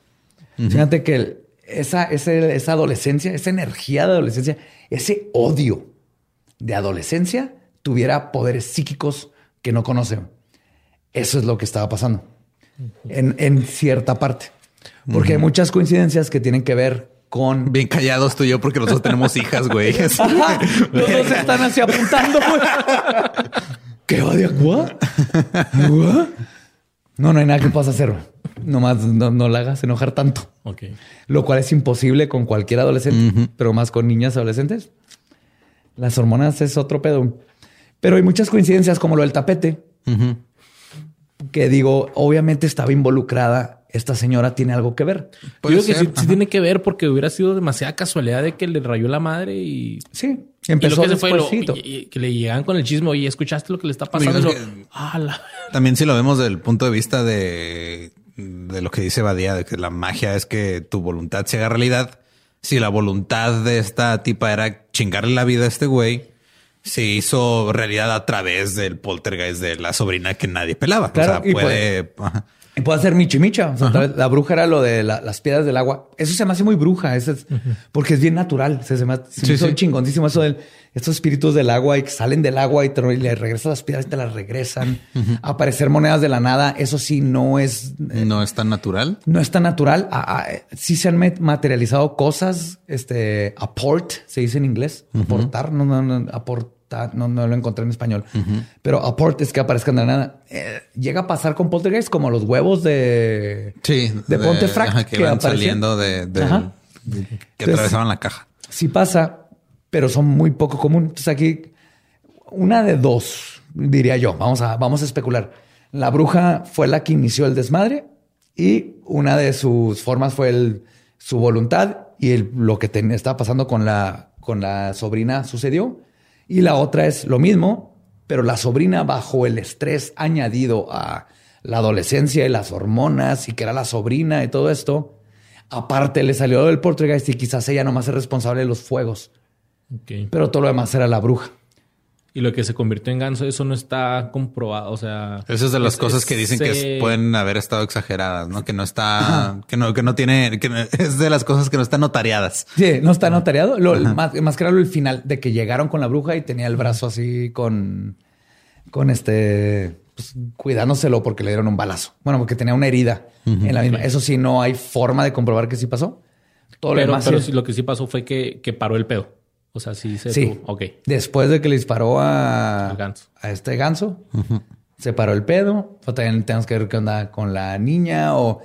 Fíjate que el- esa, ese- esa adolescencia, esa energía de adolescencia, ese odio de adolescencia tuviera poderes psíquicos que no conocen. Eso es lo que estaba pasando en, en cierta parte. Porque hay muchas coincidencias que tienen que ver con Bien callados tú y yo porque nosotros tenemos hijas, güey. Los dos están así apuntando. güey. ¿Qué odia? ¿What? ¿What? No, no hay nada que puedas hacer. Nomás no, no la hagas enojar tanto. Ok. Lo cual es imposible con cualquier adolescente, pero más con niñas adolescentes. Las hormonas es otro pedo. Pero hay muchas coincidencias como lo del tapete, que digo, obviamente estaba involucrada. Esta señora tiene algo que ver. Yo creo que sí, tiene que ver porque hubiera sido demasiada casualidad de que le rayó la madre y. Sí, y empezó lo que se fue, lo- y- y que le llegan con el chisme y escuchaste lo que le está pasando. Y lo- que- Ah, la- También si lo vemos desde el punto de vista de, de lo que dice Badía, de que la magia es que tu voluntad se haga realidad. Si la voluntad de esta tipa era chingarle la vida a este güey, se hizo realidad a través del poltergeist de la sobrina que nadie pelaba. Claro, o sea, y puede. ajá. Y puede hacer michimicha. O sea, la bruja era lo de la- las piedras del agua. Eso se me hace muy bruja. Eso es, Porque es bien natural. Se, se me, se me Sí, hizo sí. chingoncísimo eso de estos espíritus del agua y que salen del agua y, te, y le regresan las piedras y te las regresan. Aparecer monedas de la nada. Eso sí no es... eh, No es tan natural. no es tan natural. Ah, ah, eh, sí se han materializado cosas, este, apport, se dice en inglés, aportar, no, no, no, aportar, no, no lo encontré en español, pero apport es que aparezcan de la nada. Eh, llega a pasar con poltergeist como los huevos de, Sí. de Pontefract ajá, que, que van saliendo de, de- de- que Entonces- atravesaban la caja. Sí pasa, pero son muy poco común. Entonces aquí, una de dos, diría yo. Vamos a, vamos a especular. La bruja fue la que inició el desmadre y una de sus formas fue su voluntad y lo que ten- estaba pasando con la, con la sobrina sucedió. Y la otra es lo mismo, pero la sobrina bajo el estrés añadido a la adolescencia y las hormonas y que era la sobrina y todo esto, aparte le salió del poltergeist y quizás ella nomás es responsable de los fuegos, Pero todo lo demás era la bruja. Y lo que se convirtió en ganso, eso no está comprobado. O sea. Esa es de las es- cosas que dicen que se- pueden haber estado exageradas, ¿no? Que no está, que no, que no tiene, que no- es de las cosas que no están notariadas. Sí, no está notariado. Lo, más, más que era el final de que llegaron con la bruja y tenía el brazo así con, con este, pues, cuidándoselo porque le dieron un balazo. Bueno, porque tenía una herida en la misma. Eso sí, no hay forma de comprobar que sí pasó. Todo lo Pero, demás pero sí, lo que sí pasó fue que, que paró el pedo. O sea, sí se Sí. tuvo- Ok. Después de que le disparó a, Al ganso. a este ganso, se paró el pedo. O también tenemos que ver qué onda con la niña o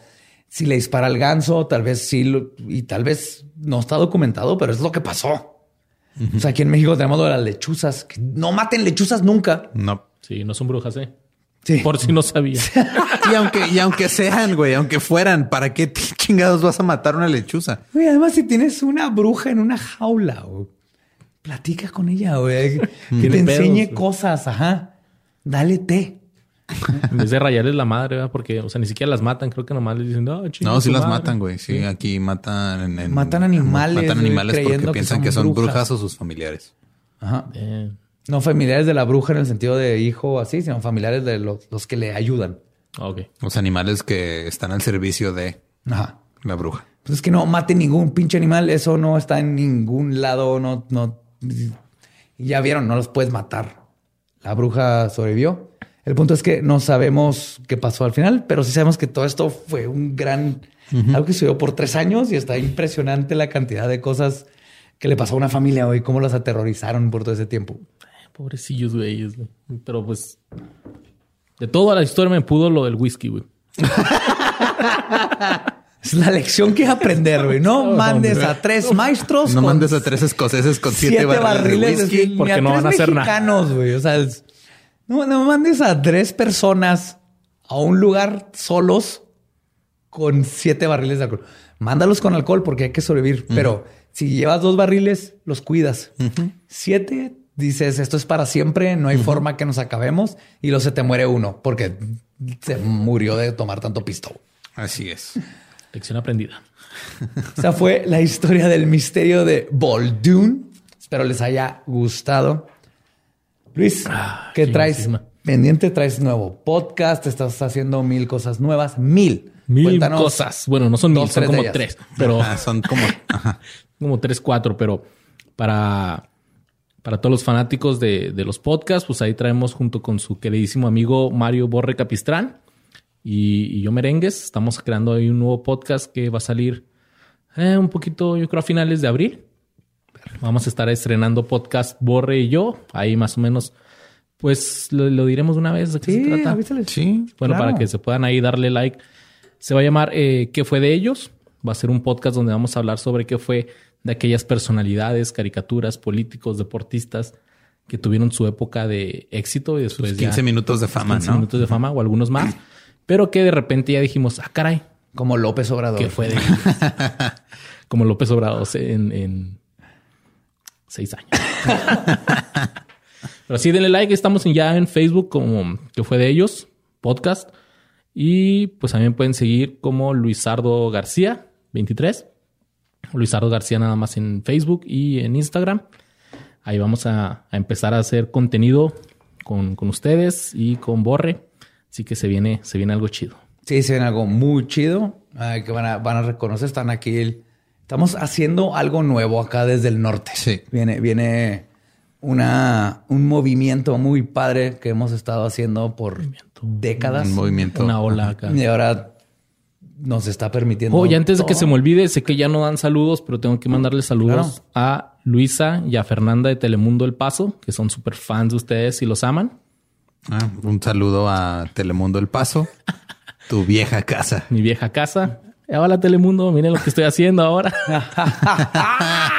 si le dispara al ganso, tal vez sí, lo- y tal vez no está documentado, pero es lo que pasó. O sea, aquí en México tenemos lo de las lechuzas. que no maten lechuzas nunca. No. Sí, no son brujas, ¿eh? Sí. Por si no sabía. Y aunque, y aunque sean, güey, aunque fueran, ¿para qué chingados vas a matar una lechuza? Güey, además, si tienes una bruja en una jaula, güey, platica con ella, güey. Que te enseñe pedos, cosas, ajá. Dale té. En vez de rayarles la madre, ¿verdad? Porque, o sea, ni siquiera las matan. Creo que nomás les dicen, no, chinga No, sí las madre". matan, güey. Sí, aquí matan en, en- Matan animales, Matan güey, animales porque que piensan son que son brujas. brujas o sus familiares. Ajá. Eh, No familiares de la bruja en el sentido de hijo así, sino familiares de los, los que le ayudan. ok. Los animales que están al servicio de Ajá. la bruja. Pues es que no mate ningún pinche animal, eso no está en ningún lado, no, no. Y ya vieron, no los puedes matar. La bruja sobrevivió. El punto es que no sabemos qué pasó al final, pero sí sabemos que todo esto fue un gran, algo que sucedió por tres años y está impresionante la cantidad de cosas que le pasó a una familia hoy, cómo los aterrorizaron por todo ese tiempo. Pobrecillos, güey. ellos, güey. Pero pues. De toda la historia me pudo lo del whisky, güey. Es la lección que aprender, güey. No mandes a tres maestros. No mandes a tres escoceses con siete, siete, barriles, barriles, de whisky. ni porque a no tres van a hacer nada. mexicanos, güey. O sea, es- no, no mandes a tres personas a un lugar solos con siete barriles de alcohol. Mándalos con alcohol porque hay que sobrevivir. Pero si llevas dos barriles, los cuidas. Siete, dices, esto es para siempre, no hay forma que nos acabemos. Y luego se te muere uno porque se murió de tomar tanto pisto. Así es. Lección aprendida. Esa fue la historia del misterio de Boldoon. Espero les haya gustado. Luis, ¿qué traes? Pendiente, traes nuevo podcast, estás haciendo mil cosas nuevas, mil. Mil Cuéntanos. cosas. Bueno, no son mil, dos, son como tres. Pero Ah, son como. ajá. como tres, cuatro. Pero para, para todos los fanáticos de, de los podcasts, pues ahí traemos junto con su queridísimo amigo Mario Borre Capistrán y, y yo Merengues. Estamos creando ahí un nuevo podcast que va a salir eh, un poquito, yo creo, a finales de abril. Vamos a estar estrenando podcast Borre y yo. Ahí más o menos, pues lo, lo diremos una vez. ¿De qué Sí, se trata? avísales. Sí. Bueno, Claro. para que se puedan ahí darle like. Se va a llamar eh, ¿Qué fue de ellos? Va a ser un podcast donde vamos a hablar sobre qué fue de aquellas personalidades, caricaturas, políticos, deportistas que tuvieron su época de éxito y después Sus ya 15 minutos de fama, 15 ¿no? minutos de fama o algunos más, pero que de repente ya dijimos, ah, caray, Como López Obrador. ¿qué fue de? Como López Obrador en, en seis años. Pero sí, denle like. Estamos ya en Facebook como que fue de ellos, podcast. Y pues también pueden seguir como Luisardo García, 23. Luisardo García nada más en Facebook y en Instagram. Ahí vamos a, a empezar a hacer contenido con, con ustedes y con Borre. Así que se viene, se viene algo chido. Sí, se ven algo muy chido ay, que van a, van a reconocer. Están aquí. el- estamos haciendo algo nuevo acá desde el norte. Sí. Viene, viene una, un movimiento muy padre que hemos estado haciendo por décadas. Un movimiento. Una ola acá. Y ahora nos está permitiendo. Oye, antes de que se me olvide, sé que ya no dan saludos, pero tengo que mandarle saludos a Luisa y a Fernanda de Telemundo El Paso, que son súper fans de ustedes y los aman. Ah, un saludo a Telemundo El Paso, tu vieja casa. Mi vieja casa. Hola Telemundo, miren lo que estoy haciendo ahora.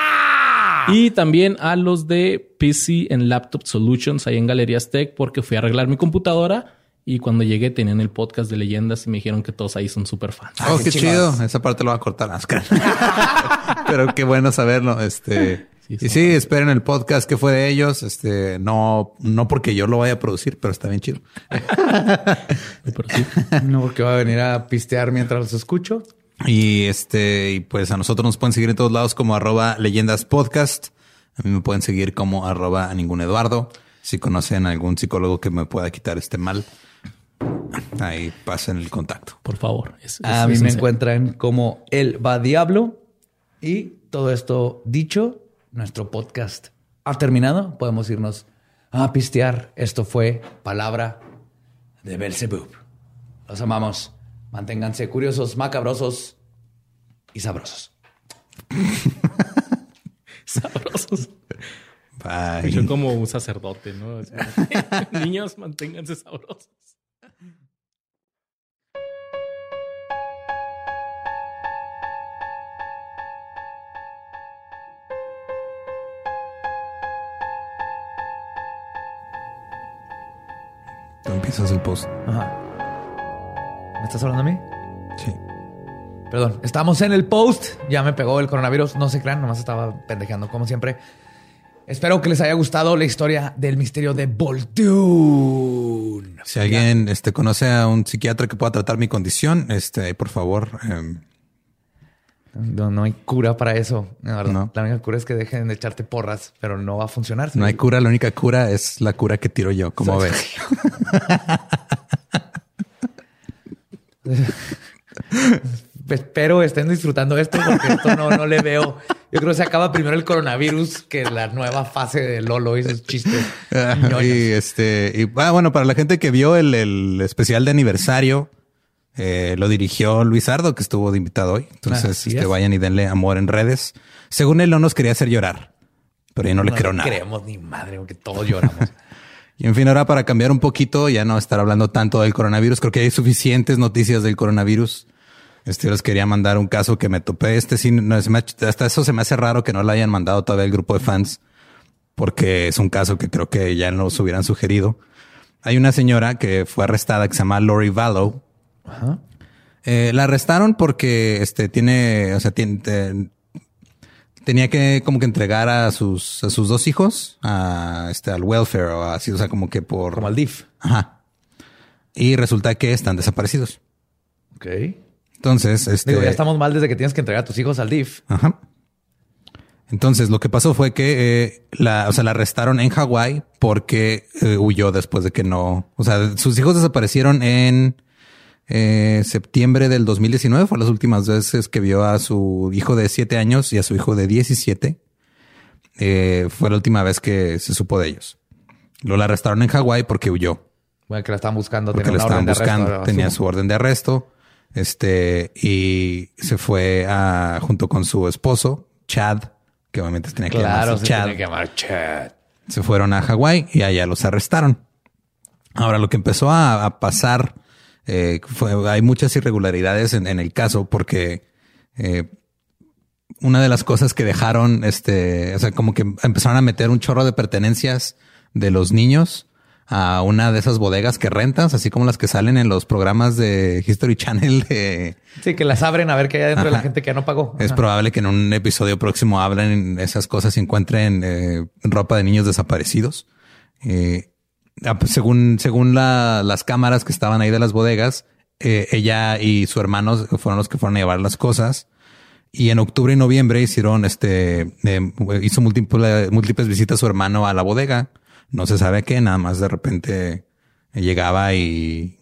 y también a los de PC and Laptop Solutions ahí en Galerías Tech, porque fui a arreglar mi computadora y cuando llegué tenían el podcast de leyendas y me dijeron que todos ahí son súper fans. Oh, qué qué chido. Esa parte lo va a cortar. Oscar. Pero qué bueno saberlo. Este. Sí, y sí, esperen el podcast que fue de ellos. Este, no, no porque yo lo vaya a producir, pero está bien chido. Pero sí. No, porque va a venir a pistear mientras los escucho. Y este, y pues a nosotros nos pueden seguir en todos lados como arroba leyendas podcast. A mí me pueden seguir como arroba a ningún Eduardo. Si conocen a algún psicólogo que me pueda quitar este mal, ahí pasen el contacto. Por favor. Es- A mí es me encuentran como El Va Diablo. Y todo esto dicho, nuestro podcast ha terminado. Podemos irnos a pistear. Esto fue Palabra de Belzebub. Los amamos. Manténganse curiosos, macabrosos y sabrosos. Sabrosos. Bye. Yo como un sacerdote, ¿no? Niños, manténganse sabrosos. Tú empiezas el post. Ajá. ¿Me estás hablando a mí? Sí. Perdón, estamos en el post. Ya me pegó el coronavirus. No se crean, nomás estaba pendejeando como siempre. Espero que les haya gustado la historia del misterio de Voltune. Si alguien este, conoce a un psiquiatra que pueda tratar mi condición, este, por favor, em, No, no hay cura para eso. La, verdad. No. la única cura es que dejen de echarte porras, pero no va a funcionar. no hay cura. La única cura es la cura que tiro yo, como ves. Espero estén disfrutando esto porque esto no, no le veo. Yo creo que se acaba primero el coronavirus que la nueva fase de Lolo y sus chistes. ñoños. y este, y ah, bueno, para la gente que vio el, el especial de aniversario, eh, lo dirigió Luis Ardo, que estuvo de invitado hoy. Entonces, este, es. vayan y denle amor en redes. Según él, no nos quería hacer llorar, pero yo no, le creo nada. creemos ni madre, porque todos lloramos. Y en fin, ahora para cambiar un poquito, ya no estar hablando tanto del coronavirus, creo que hay suficientes noticias del coronavirus. Este, les quería mandar un caso que me topé. Este sí, no, hasta eso se me hace raro que no lo hayan mandado todavía el grupo de fans, porque es un caso que creo que ya nos hubieran sugerido. Hay una señora que fue arrestada que se llama Lori Vallow. Eh, la arrestaron porque este tiene, o sea, tiene, te- tenía que como que entregar a sus, a sus dos hijos a este al welfare o así, o sea, como que por Como al DIF. Ajá. Y resulta que están desaparecidos. Ok. Entonces, este. Digo, ya estamos mal desde que tienes que entregar a tus hijos al DIF. Ajá. Entonces, lo que pasó fue que eh, la, o sea, la arrestaron en Hawái porque eh, huyó después de que no, o sea, sus hijos desaparecieron en eh, septiembre del 2019. Fue las últimas veces que vio a su hijo de siete años y a su hijo de 17. Eh, fue la última vez que se supo de ellos. Lo la arrestaron en Hawái porque huyó. Bueno, que la estaban buscando. porque una estaban buscando. arresto, tenía su orden de arresto. Este, y se fue a, junto con su esposo, Chad, que obviamente tenía que Claro, se Chad. tiene que llamar Chad. Se fueron a Hawái y allá los arrestaron. Ahora, lo que empezó a, a pasar, eh, fue, hay muchas irregularidades en, en el caso porque eh, una de las cosas que dejaron, este, o sea, como que empezaron a meter un chorro de pertenencias de los niños a una de esas bodegas que rentas, así como las que salen en los programas de History Channel de, Sí, que las abren a ver qué hay adentro de la gente que no pagó. es probable que en un episodio próximo hablen esas cosas y encuentren eh, ropa de niños desaparecidos. Eh, según según la- las cámaras que estaban ahí de las bodegas, eh, ella y su hermano fueron los que fueron a llevar las cosas Y en octubre y noviembre hicieron este, eh, hizo múltiples, múltiples visitas a su hermano a la bodega. No se sabe qué, nada más de repente llegaba y,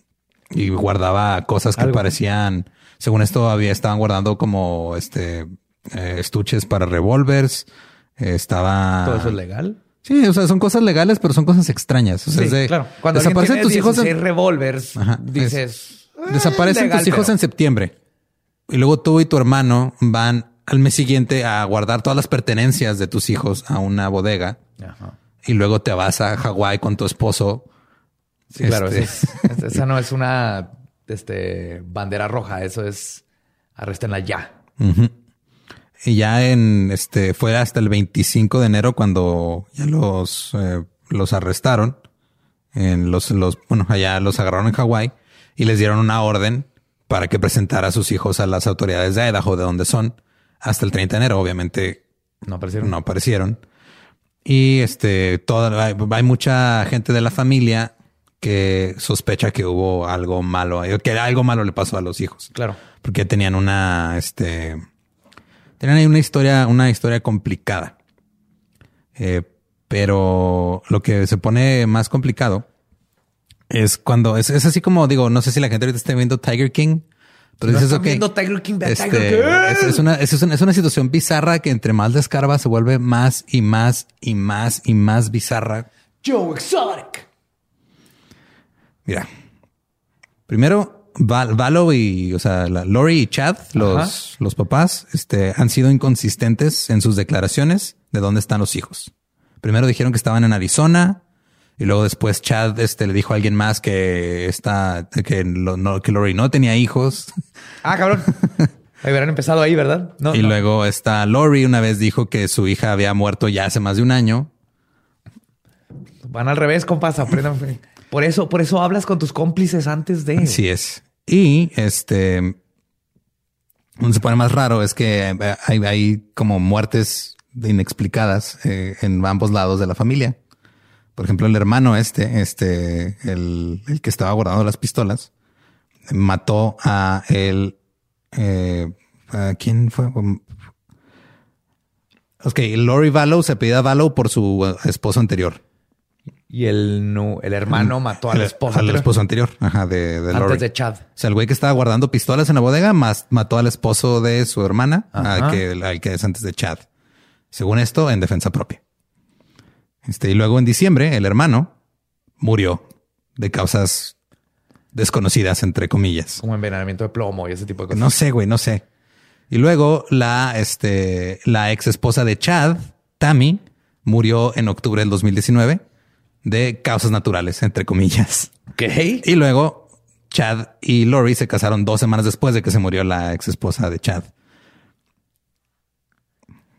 y guardaba cosas que Algo. parecían, según esto había, estaban guardando como este eh, estuches para revólvers. Eh, estaba ¿Todo eso es legal? Sí, o sea, son cosas legales, pero son cosas extrañas. O sea, Sí, es de- claro. Cuando desaparecen tus hijos. en- 16 revólveres, dices... "Eh, Desaparecen legal, tus hijos pero-". en septiembre. Y luego tú y tu hermano van al mes siguiente a guardar todas las pertenencias de tus hijos a una bodega. Ajá. Y luego te vas a Hawái con tu esposo. Sí, claro. Este- esa es- esa no es una este, bandera roja. Eso es... Arréstenla ya. Y ya en este fue hasta el 25 de enero cuando ya los, eh, los arrestaron. En los, los, bueno, allá los agarraron en Hawái y les dieron una orden para que presentara a sus hijos a las autoridades de Idaho, de donde son, hasta el 30 de enero. Obviamente No aparecieron. no aparecieron. Y este, toda, hay, hay mucha gente de la familia que sospecha que hubo algo malo, que algo malo le pasó a los hijos Claro. porque tenían una, este, tenían ahí una historia, una historia complicada. Eh, pero lo que se pone más complicado es cuando es, es así como digo, no sé si la gente ahorita está viendo Tiger King, pero No dices, viendo Tiger King, este, Tiger King. es, es una, es, una, es una situación bizarra que entre más descarga se vuelve más y más y más y más bizarra Joe Exotic. Mira, primero, Val, Valo y, o sea, la, Lori y Chad, los, los papás, este, han sido inconsistentes en sus declaraciones de dónde están los hijos. Primero dijeron que estaban en Arizona y luego después Chad, este, le dijo a alguien más que está, que, lo- no, que Lori no tenía hijos. Ah, cabrón. Hubieran empezado ahí, ¿verdad? No, y no. luego está Lori una vez dijo que su hija había muerto ya hace más de un año. Van al revés, compas. Aprendan. Por eso, por eso hablas con tus cómplices antes de. Así es. Y este, se pone más raro es que eh, hay, hay como muertes inexplicadas eh, en ambos lados de la familia. Por ejemplo, el hermano este, este, el, el que estaba guardando las pistolas, mató a el, eh, ¿a quién fue? Ok, Lori Vallow se pedía Vallow por su esposo anterior. Y el, no, el hermano mató al El- esposo. Al anterior, ajá, de, de antes Lori. de Chad. O sea, el güey que estaba guardando pistolas en la bodega más mató al esposo de su hermana, Ajá. al que, al que es antes de Chad. Según esto, en defensa propia. Este, y luego en diciembre, el hermano murió de causas desconocidas, entre comillas. Como envenenamiento de plomo y ese tipo de cosas. No sé, güey, no sé. Y luego la, este, la ex esposa de Chad, Tammy, murió en octubre del 2019 de causas naturales, entre comillas. ¿Qué? Y luego Chad y Lori se casaron dos semanas después de que se murió la ex esposa de Chad.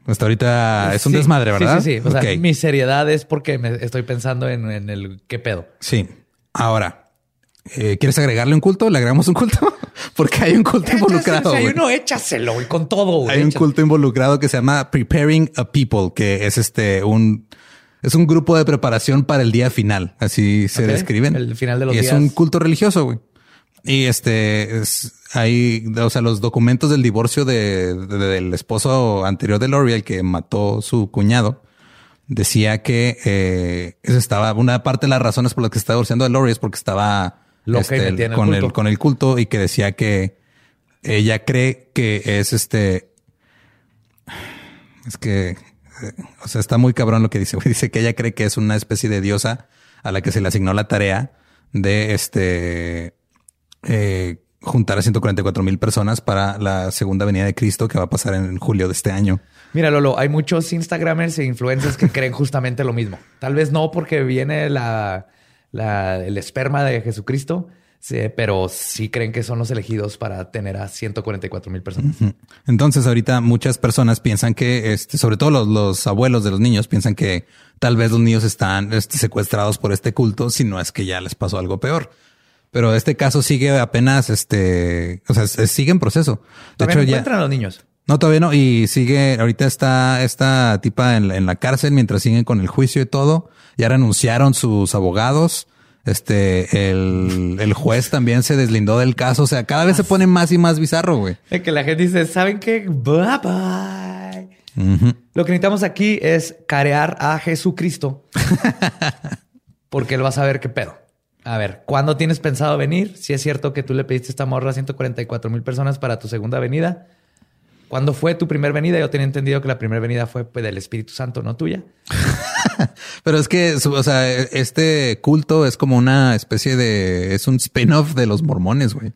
Hasta ahorita es un Sí, desmadre, ¿verdad? Sí, sí, sí. O sea, Ok. mi seriedad es porque me estoy pensando en, en el qué pedo. Sí. Ahora, eh, ¿quieres agregarle un culto? ¿Le agregamos un culto? Porque hay un culto involucrado. Si hay uno, échaselo y con todo. Hay un culto involucrado que se llama Preparing a People, que es este un es un grupo de preparación para el día final. Así se describen. el final de los y días. es un culto religioso, güey. Y este es hay, o sea, los documentos del divorcio de, de- del esposo anterior de Lori, el que mató su cuñado, decía que eh, eso estaba una parte de las razones por las que se estaba divorciando de Lori es porque estaba Loca y este, el con el con el culto y que decía que ella cree que es este es que, o sea, está muy cabrón lo que dice. Dice que ella cree que es una especie de diosa a la que se le asignó la tarea de este eh, juntar a 144 mil personas para la segunda venida de Cristo que va a pasar en julio de este año. Mira, Lolo, hay muchos Instagramers e influencers que creen justamente lo mismo. Tal vez no porque viene la- el esperma de Jesucristo, sí, pero sí creen que son los elegidos para tener a 144 mil personas. Entonces, ahorita muchas personas piensan que, este, sobre todo los, los abuelos de los niños, piensan que tal vez los niños están este, secuestrados por este culto, si no es que ya les pasó algo peor. Pero este caso sigue apenas, este, o sea, se- sigue en proceso. De hecho, ya, encuentran a los niños. no, todavía no. Y sigue, ahorita está esta tipa en, la- en la cárcel mientras siguen con el juicio y todo. Ya renunciaron sus abogados. Este, el, el juez también se deslindó del caso. O sea, cada vez se pone más y más bizarro, güey. Es que la gente dice, ¿saben qué? Bye bye. Lo que necesitamos aquí es carear a Jesucristo. porque él va a saber qué pedo. A ver, ¿cuándo tienes pensado venir? Si es cierto que tú le pediste esta morra a 144 mil personas para tu segunda venida. ¿Cuándo fue tu primera venida? Yo tenía entendido que la primera venida fue pues, del Espíritu Santo, no tuya. Pero es que, o sea, este culto es como una especie de, es un spin-off de los mormones, güey.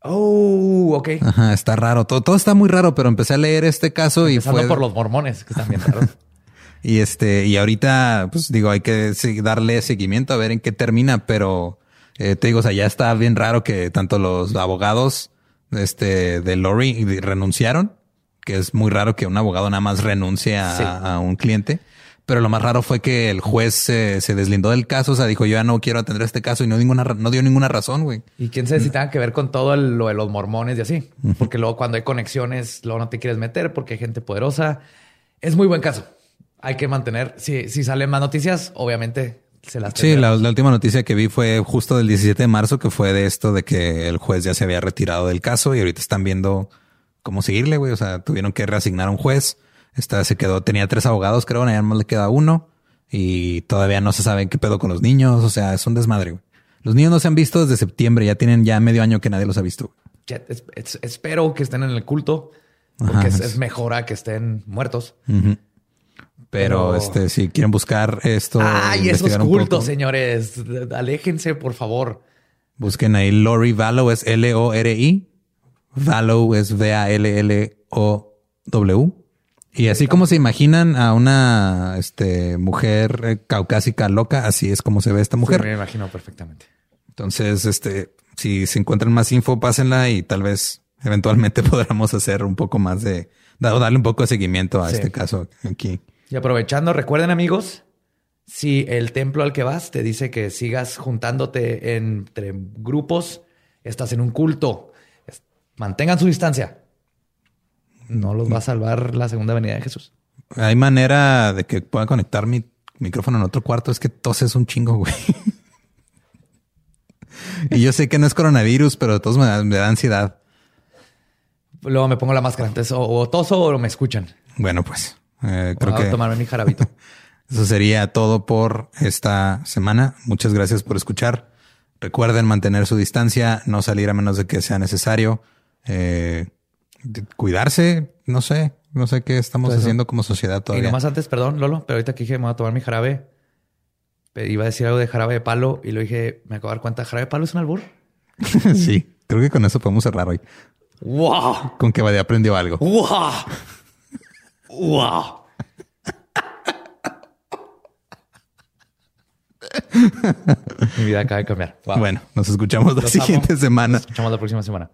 Oh, ok. Ajá, está raro. Todo, todo está muy raro, pero empecé a leer este caso y fue por los mormones, que están bien raros. y este y ahorita, pues digo, hay que darle seguimiento a ver en qué termina, pero eh, te digo, o sea, ya está bien raro que tanto los abogados este de Lori renunciaron, que es muy raro que un abogado nada más renuncie a, Sí. a un cliente. Pero lo más raro fue que el juez se, se deslindó del caso, o sea, dijo yo ya no quiero atender este caso y no, ninguna, no dio ninguna razón, güey. Y quién sabe si tenga que ver con todo el- lo de los mormones y así. Porque luego cuando hay conexiones, luego no te quieres meter porque hay gente poderosa. Es muy buen caso. Hay que mantener. Si, si salen más noticias, obviamente se las Sí, la, última noticia que vi fue justo del 17 de marzo, que fue de esto de que el juez ya se había retirado del caso y ahorita están viendo cómo seguirle, güey. O sea, tuvieron que reasignar a un juez. Esta se quedó, tenía tres abogados, creo, nada más le queda uno y todavía no se sabe qué pedo con los niños. O sea, es un desmadre, güey. Los niños no se han visto desde septiembre, ya tienen ya medio año que nadie los ha visto. Ya, es- es- espero que estén en el culto. Porque Ajá, es, es- es mejor a que estén muertos. Pero, Pero- este, si quieren buscar esto, Ay, esos cultos, poco, señores. Aléjense, por favor. Busquen ahí Lori Vallow es L-O-R-I. Vallow es V-A-L-L-O-W. Y así como se imaginan a una este, mujer eh, caucásica loca, así es como se ve esta Sí, mujer. me imagino perfectamente. Entonces, este, si se encuentran más info, pásenla y tal vez eventualmente podamos hacer un poco más de, da- darle un poco de seguimiento a Sí. este caso aquí. Y aprovechando, recuerden amigos, si el templo al que vas te dice que sigas juntándote entre grupos, estás en un culto, mantengan su distancia. No los va a salvar la segunda venida de Jesús. Hay manera de que pueda conectar mi micrófono en otro cuarto. Es que toses un chingo, güey. y yo sé que no es coronavirus, pero de todos me da, me da ansiedad. Luego me pongo la máscara, entonces o, o toso o me escuchan. Bueno, pues eh, creo que tomarme mi jarabito. eso sería todo por esta semana. Muchas gracias por escuchar. Recuerden mantener su distancia, no salir a menos de que sea necesario. Eh, cuidarse, no sé, no sé qué estamos haciendo como sociedad y todavía. nomás antes, perdón, Lolo, pero ahorita que dije me voy a tomar mi jarabe. Iba a decir algo de jarabe de palo y lo dije, me acabo de dar cuenta, ¿jarabe de palo es un albur? sí, creo que con eso podemos cerrar hoy. ¡Wow! Con que Badía aprendió algo. ¡Wow! ¡Wow! Mi vida acaba de cambiar. Wow. Bueno, nos escuchamos la Los amo. siguiente semana. Nos escuchamos la próxima semana.